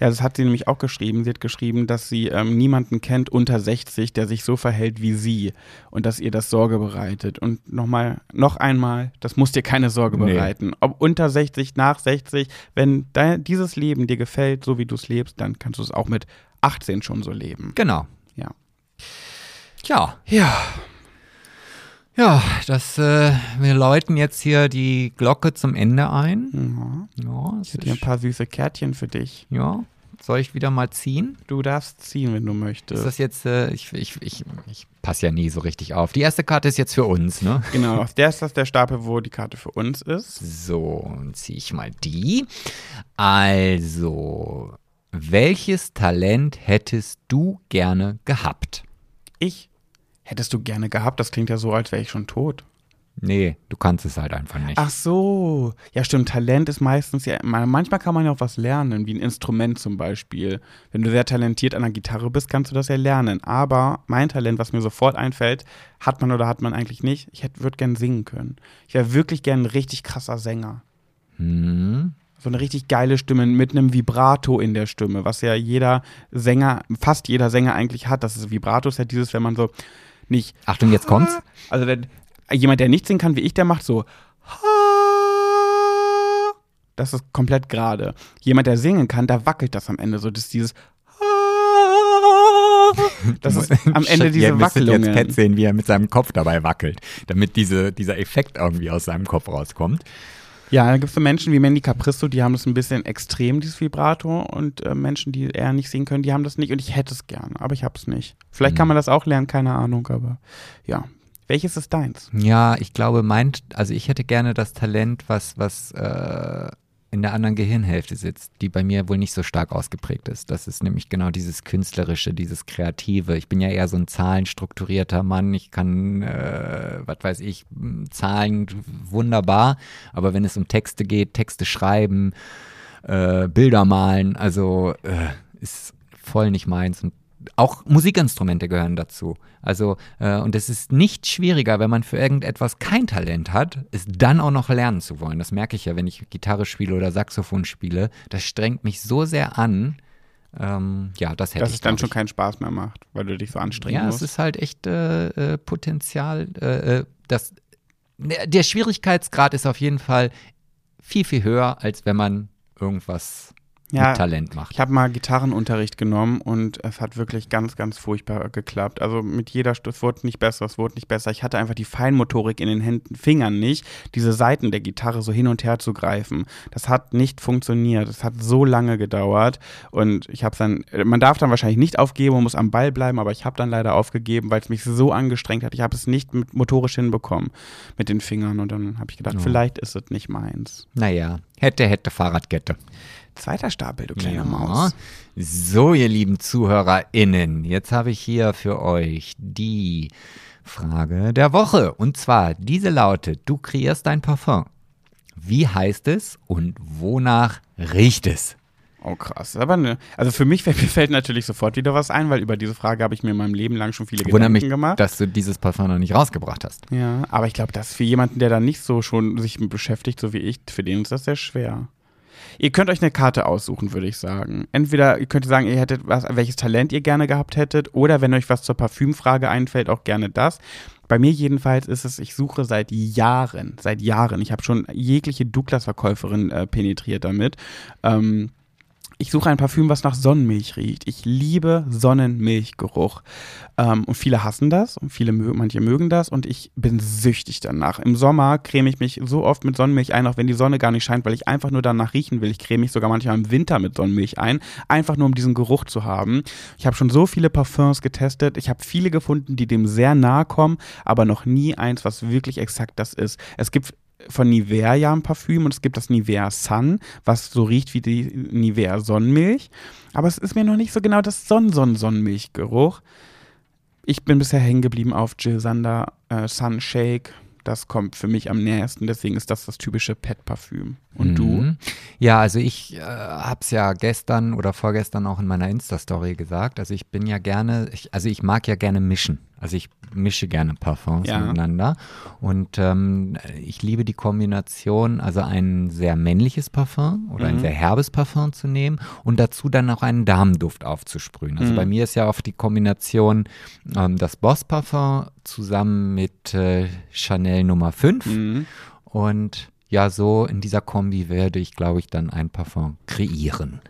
Ja, das hat sie nämlich auch geschrieben. Sie hat geschrieben, dass sie ähm, niemanden kennt unter 60, der sich so verhält wie sie und dass ihr das Sorge bereitet. Und nochmal, noch einmal, das muss dir keine Sorge Nee. bereiten. Ob unter 60, nach 60, wenn dein, dieses Leben dir gefällt, so wie du es lebst, dann kannst du es auch mit 18 schon so leben. Genau. Ja. Tja, Ja, ja, das, äh, wir läuten jetzt hier die Glocke zum Ende ein. ja. Ja, es ich hätte hier ein ist, paar süße Kärtchen für dich. ja. Soll ich wieder mal ziehen? Du darfst ziehen, wenn du Ist möchtest. das jetzt, äh, ich, ich, ich, ich passe ja nie so richtig auf. Die erste Karte ist jetzt für uns, ne? Genau, der ist das der Stapel, wo die Karte für uns ist. So, dann ziehe ich mal die. Also, welches Talent hättest du gerne gehabt? Ich. Hättest du gerne gehabt, das klingt ja so, als wäre ich schon tot. Nee, du kannst es halt einfach nicht. Ach so. Ja, stimmt. Talent ist meistens ja. man- Manchmal kann man ja auch was lernen, wie ein Instrument zum Beispiel. Wenn du sehr talentiert an der Gitarre bist, kannst du das ja lernen. Aber mein Talent, was mir sofort einfällt, hat man oder hat man eigentlich nicht. Ich würde gern singen können. Ich wäre wirklich gern ein richtig krasser Sänger. Hm. So eine richtig geile Stimme mit einem Vibrato in der Stimme, was ja jeder Sänger, fast jeder Sänger eigentlich hat. Das ist Vibrato ist ja dieses, wenn man so nicht Achtung, jetzt kommt's. also wenn, jemand, der nicht singen kann wie ich, der macht so. Das ist komplett gerade. Jemand, der singen kann, da wackelt das am Ende so. Das ist dieses. Das ist am Ende Ihr diese müsstet jetzt Pat Wackelungen. sehen, wie er mit seinem Kopf dabei wackelt, damit diese, dieser Effekt irgendwie aus seinem Kopf rauskommt. Ja, da gibt es so Menschen wie Mandy Capristo, die haben das ein bisschen extrem, dieses Vibrato. Und äh, Menschen, die eher nicht sehen können, die haben das nicht. Und ich hätte es gerne, aber ich habe es nicht. Vielleicht kann man das auch lernen, keine Ahnung, aber ja. Welches ist deins? Ja, ich glaube, mein, also ich hätte gerne das Talent, was, was äh, in der anderen Gehirnhälfte sitzt, die bei mir wohl nicht so stark ausgeprägt ist. Das ist nämlich genau dieses Künstlerische, dieses Kreative. Ich bin ja eher so ein zahlenstrukturierter Mann. Ich kann, äh, was weiß ich, Zahlen wunderbar, aber wenn es um Texte geht, Texte schreiben, äh, Bilder malen, also äh, ist voll nicht meins. Und auch Musikinstrumente gehören dazu. Also, äh, und es ist nicht schwieriger, wenn man für irgendetwas kein Talent hat, es dann auch noch lernen zu wollen. Das merke ich ja, wenn ich Gitarre spiele oder Saxophon spiele. Das strengt mich so sehr an. Ähm, ja, das hätte Dass ich es dann schon ich. keinen Spaß mehr macht, weil du dich so anstrengen Ja, musst. es ist halt echt äh, äh, Potenzial. Äh, äh, das, der der Schwierigkeitsgrad ist auf jeden Fall viel, viel höher, als wenn man irgendwas Ja, mit Talent macht. Ich habe mal Gitarrenunterricht genommen und es hat wirklich ganz, ganz furchtbar geklappt. Also mit jeder St- es wurde nicht besser, es wurde nicht besser. Ich hatte einfach die Feinmotorik in den Händen, Fingern nicht, diese Seiten der Gitarre so hin und her zu greifen. Das hat nicht funktioniert. Es hat so lange gedauert und ich habe dann, man darf dann wahrscheinlich nicht aufgeben, man muss am Ball bleiben, aber ich habe dann leider aufgegeben, weil es mich so angestrengt hat. Ich habe es nicht mit, motorisch hinbekommen mit den Fingern und dann habe ich gedacht, Ja. vielleicht ist es nicht meins. Naja, hätte, hätte Fahrradkette. Zweiter Stapel, du kleine Ja. Maus. So, ihr lieben ZuhörerInnen, jetzt habe ich hier für euch die Frage der Woche. Und zwar, diese lautet, du kreierst dein Parfum. Wie heißt es und wonach riecht es? Oh krass, aber ne, also für mich fällt, natürlich sofort wieder was ein, weil über diese Frage habe ich mir in meinem Leben lang schon viele Wundert Gedanken mich, gemacht. dass du dieses Parfum noch nicht rausgebracht hast. ja, aber ich glaube, dass für jemanden, der da nicht so schon sich beschäftigt, so wie ich, für den ist das sehr schwer. Ihr könnt euch eine Karte aussuchen, würde ich sagen. Entweder ihr könnt sagen, ihr hättet was, welches Talent ihr gerne gehabt hättet, oder wenn euch was zur Parfümfrage einfällt, auch gerne das. Bei mir jedenfalls ist es, ich suche seit Jahren, seit Jahren. Ich habe schon jegliche Douglas-Verkäuferin äh, penetriert damit. Ähm, ich suche ein Parfüm, was nach Sonnenmilch riecht. Ich liebe Sonnenmilchgeruch. Ähm, und viele hassen das und viele manche mögen das und ich bin süchtig danach. Im Sommer creme ich mich so oft mit Sonnenmilch ein, auch wenn die Sonne gar nicht scheint, weil ich einfach nur danach riechen will. Ich creme mich sogar manchmal im Winter mit Sonnenmilch ein, einfach nur um diesen Geruch zu haben. Ich habe schon so viele Parfums getestet. Ich habe viele gefunden, die dem sehr nahe kommen, aber noch nie eins, was wirklich exakt das ist. Es gibt von Nivea ja ein Parfüm und es gibt das Nivea Sun, was so riecht wie die Nivea Sonnenmilch. Aber es ist mir noch nicht so genau das Sonn-Sonn-Sonnenmilchgeruch. Ich bin bisher hängen geblieben auf Jill Sander äh, Sun Shake. Das kommt für mich am nähersten, deswegen ist das das typische Pet-Parfüm. Und du? Mhm. Ja, also ich äh, habe es ja gestern oder vorgestern auch in meiner Insta-Story gesagt. Also ich bin ja gerne, ich, also ich mag ja gerne mischen. Also ich mische gerne Parfums Ja. miteinander. Und ähm, ich liebe die Kombination, also ein sehr männliches Parfum oder ein Mhm. sehr herbes Parfum zu nehmen und dazu dann auch einen Damenduft aufzusprühen. Also Mhm. bei mir ist ja oft die Kombination ähm, das Boss Parfum zusammen mit äh, Chanel Nummer 5 Mhm. und ja, so in dieser Kombi werde ich, glaube ich, dann ein Parfum kreieren.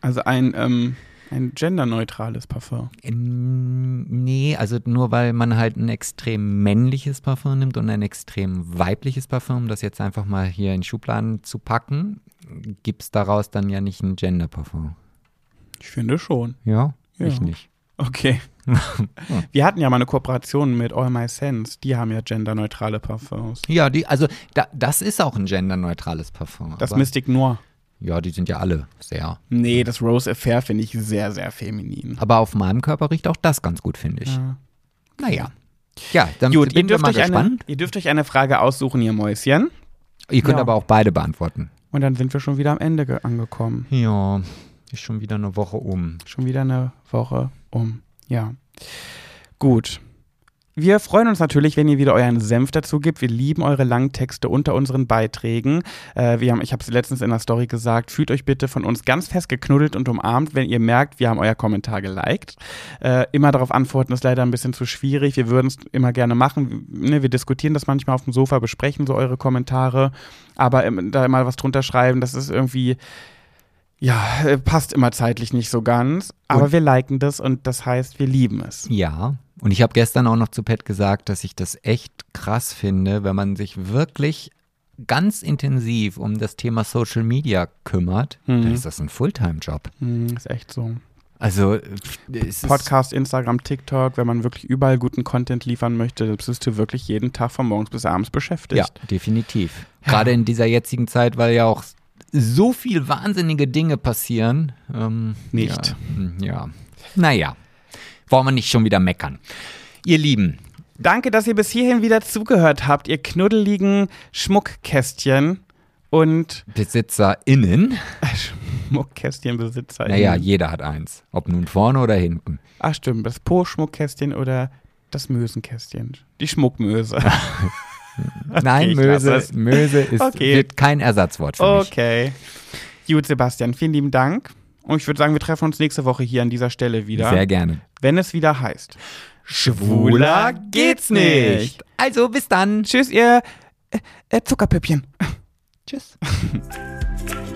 Also ein, ähm, ein genderneutrales Parfum. Ähm, Nee, also nur weil man halt ein extrem männliches Parfum nimmt und ein extrem weibliches Parfum, um das jetzt einfach mal hier in Schubladen zu packen, gibt es daraus dann ja nicht ein Gender-Parfum. Ich finde schon. Ja? Ja. Ich nicht. Okay. Wir hatten ja mal eine Kooperation mit All My Sense. Die haben ja genderneutrale Parfums. Ja, die, also da, das ist auch ein genderneutrales Parfum. Das Mystic Noir. Ja, die sind ja alle sehr. Nee, das Rose Affair finde ich sehr, sehr feminin. Aber auf meinem Körper riecht auch das ganz gut, finde ich. Ja. Naja. Ja, dann Gut, bin ich dürft, mal euch eine, gespannt. ihr dürft euch eine Frage aussuchen, ihr Mäuschen. Ihr könnt Ja. aber auch beide beantworten. Und dann sind wir schon wieder am Ende ge- angekommen. Ja, ist schon wieder eine Woche um. Schon wieder eine Woche um. Ja. Gut. Wir freuen uns natürlich, wenn ihr wieder euren Senf dazu gibt. Wir lieben eure Langtexte unter unseren Beiträgen. Äh, wir haben, ich habe es letztens in der Story gesagt, fühlt euch bitte von uns ganz fest geknuddelt und umarmt, wenn ihr merkt, wir haben euer Kommentar geliked. Äh, immer darauf antworten ist leider ein bisschen zu schwierig. Wir würden es immer gerne machen. Ne, wir diskutieren das manchmal auf dem Sofa, besprechen so eure Kommentare. Aber ähm, da mal was drunter schreiben, das ist irgendwie Ja, äh, passt immer zeitlich nicht so ganz, aber Und- wir liken das und das heißt, wir lieben es. Ja, und ich habe gestern auch noch zu Pat gesagt, dass ich das echt krass finde, wenn man sich wirklich ganz intensiv um das Thema Social Media kümmert, dann ist das ein Fulltime-Job. Hm, ist echt so. Also äh, Podcast, Instagram, TikTok, wenn man wirklich überall guten Content liefern möchte, bist du wirklich jeden Tag von morgens bis abends beschäftigt. ja, definitiv. Gerade in dieser jetzigen Zeit, weil ja auch so viel wahnsinnige Dinge passieren. Ähm, Nicht. Ja, hm, ja. Naja, wollen wir nicht schon wieder meckern. Ihr Lieben, Danke, dass ihr bis hierhin wieder zugehört habt, ihr knuddeligen Schmuckkästchen und BesitzerInnen, Schmuckkästchenbesitzer. naja, jeder hat eins. Ob nun vorne oder hinten. Ach stimmt, das Po-Schmuckkästchen oder das Mösenkästchen. Die Schmuckmöse. Nein, lass Möse, es. Möse ist, Okay. wird kein Ersatzwort für mich. Okay. Gut, Sebastian, vielen lieben Dank. Und ich würde sagen, wir treffen uns nächste Woche hier an dieser Stelle wieder. Sehr gerne. wenn es wieder heißt. Schwuler geht's nicht. Also bis dann. Tschüss, ihr äh, äh, Zuckerpüppchen. Tschüss.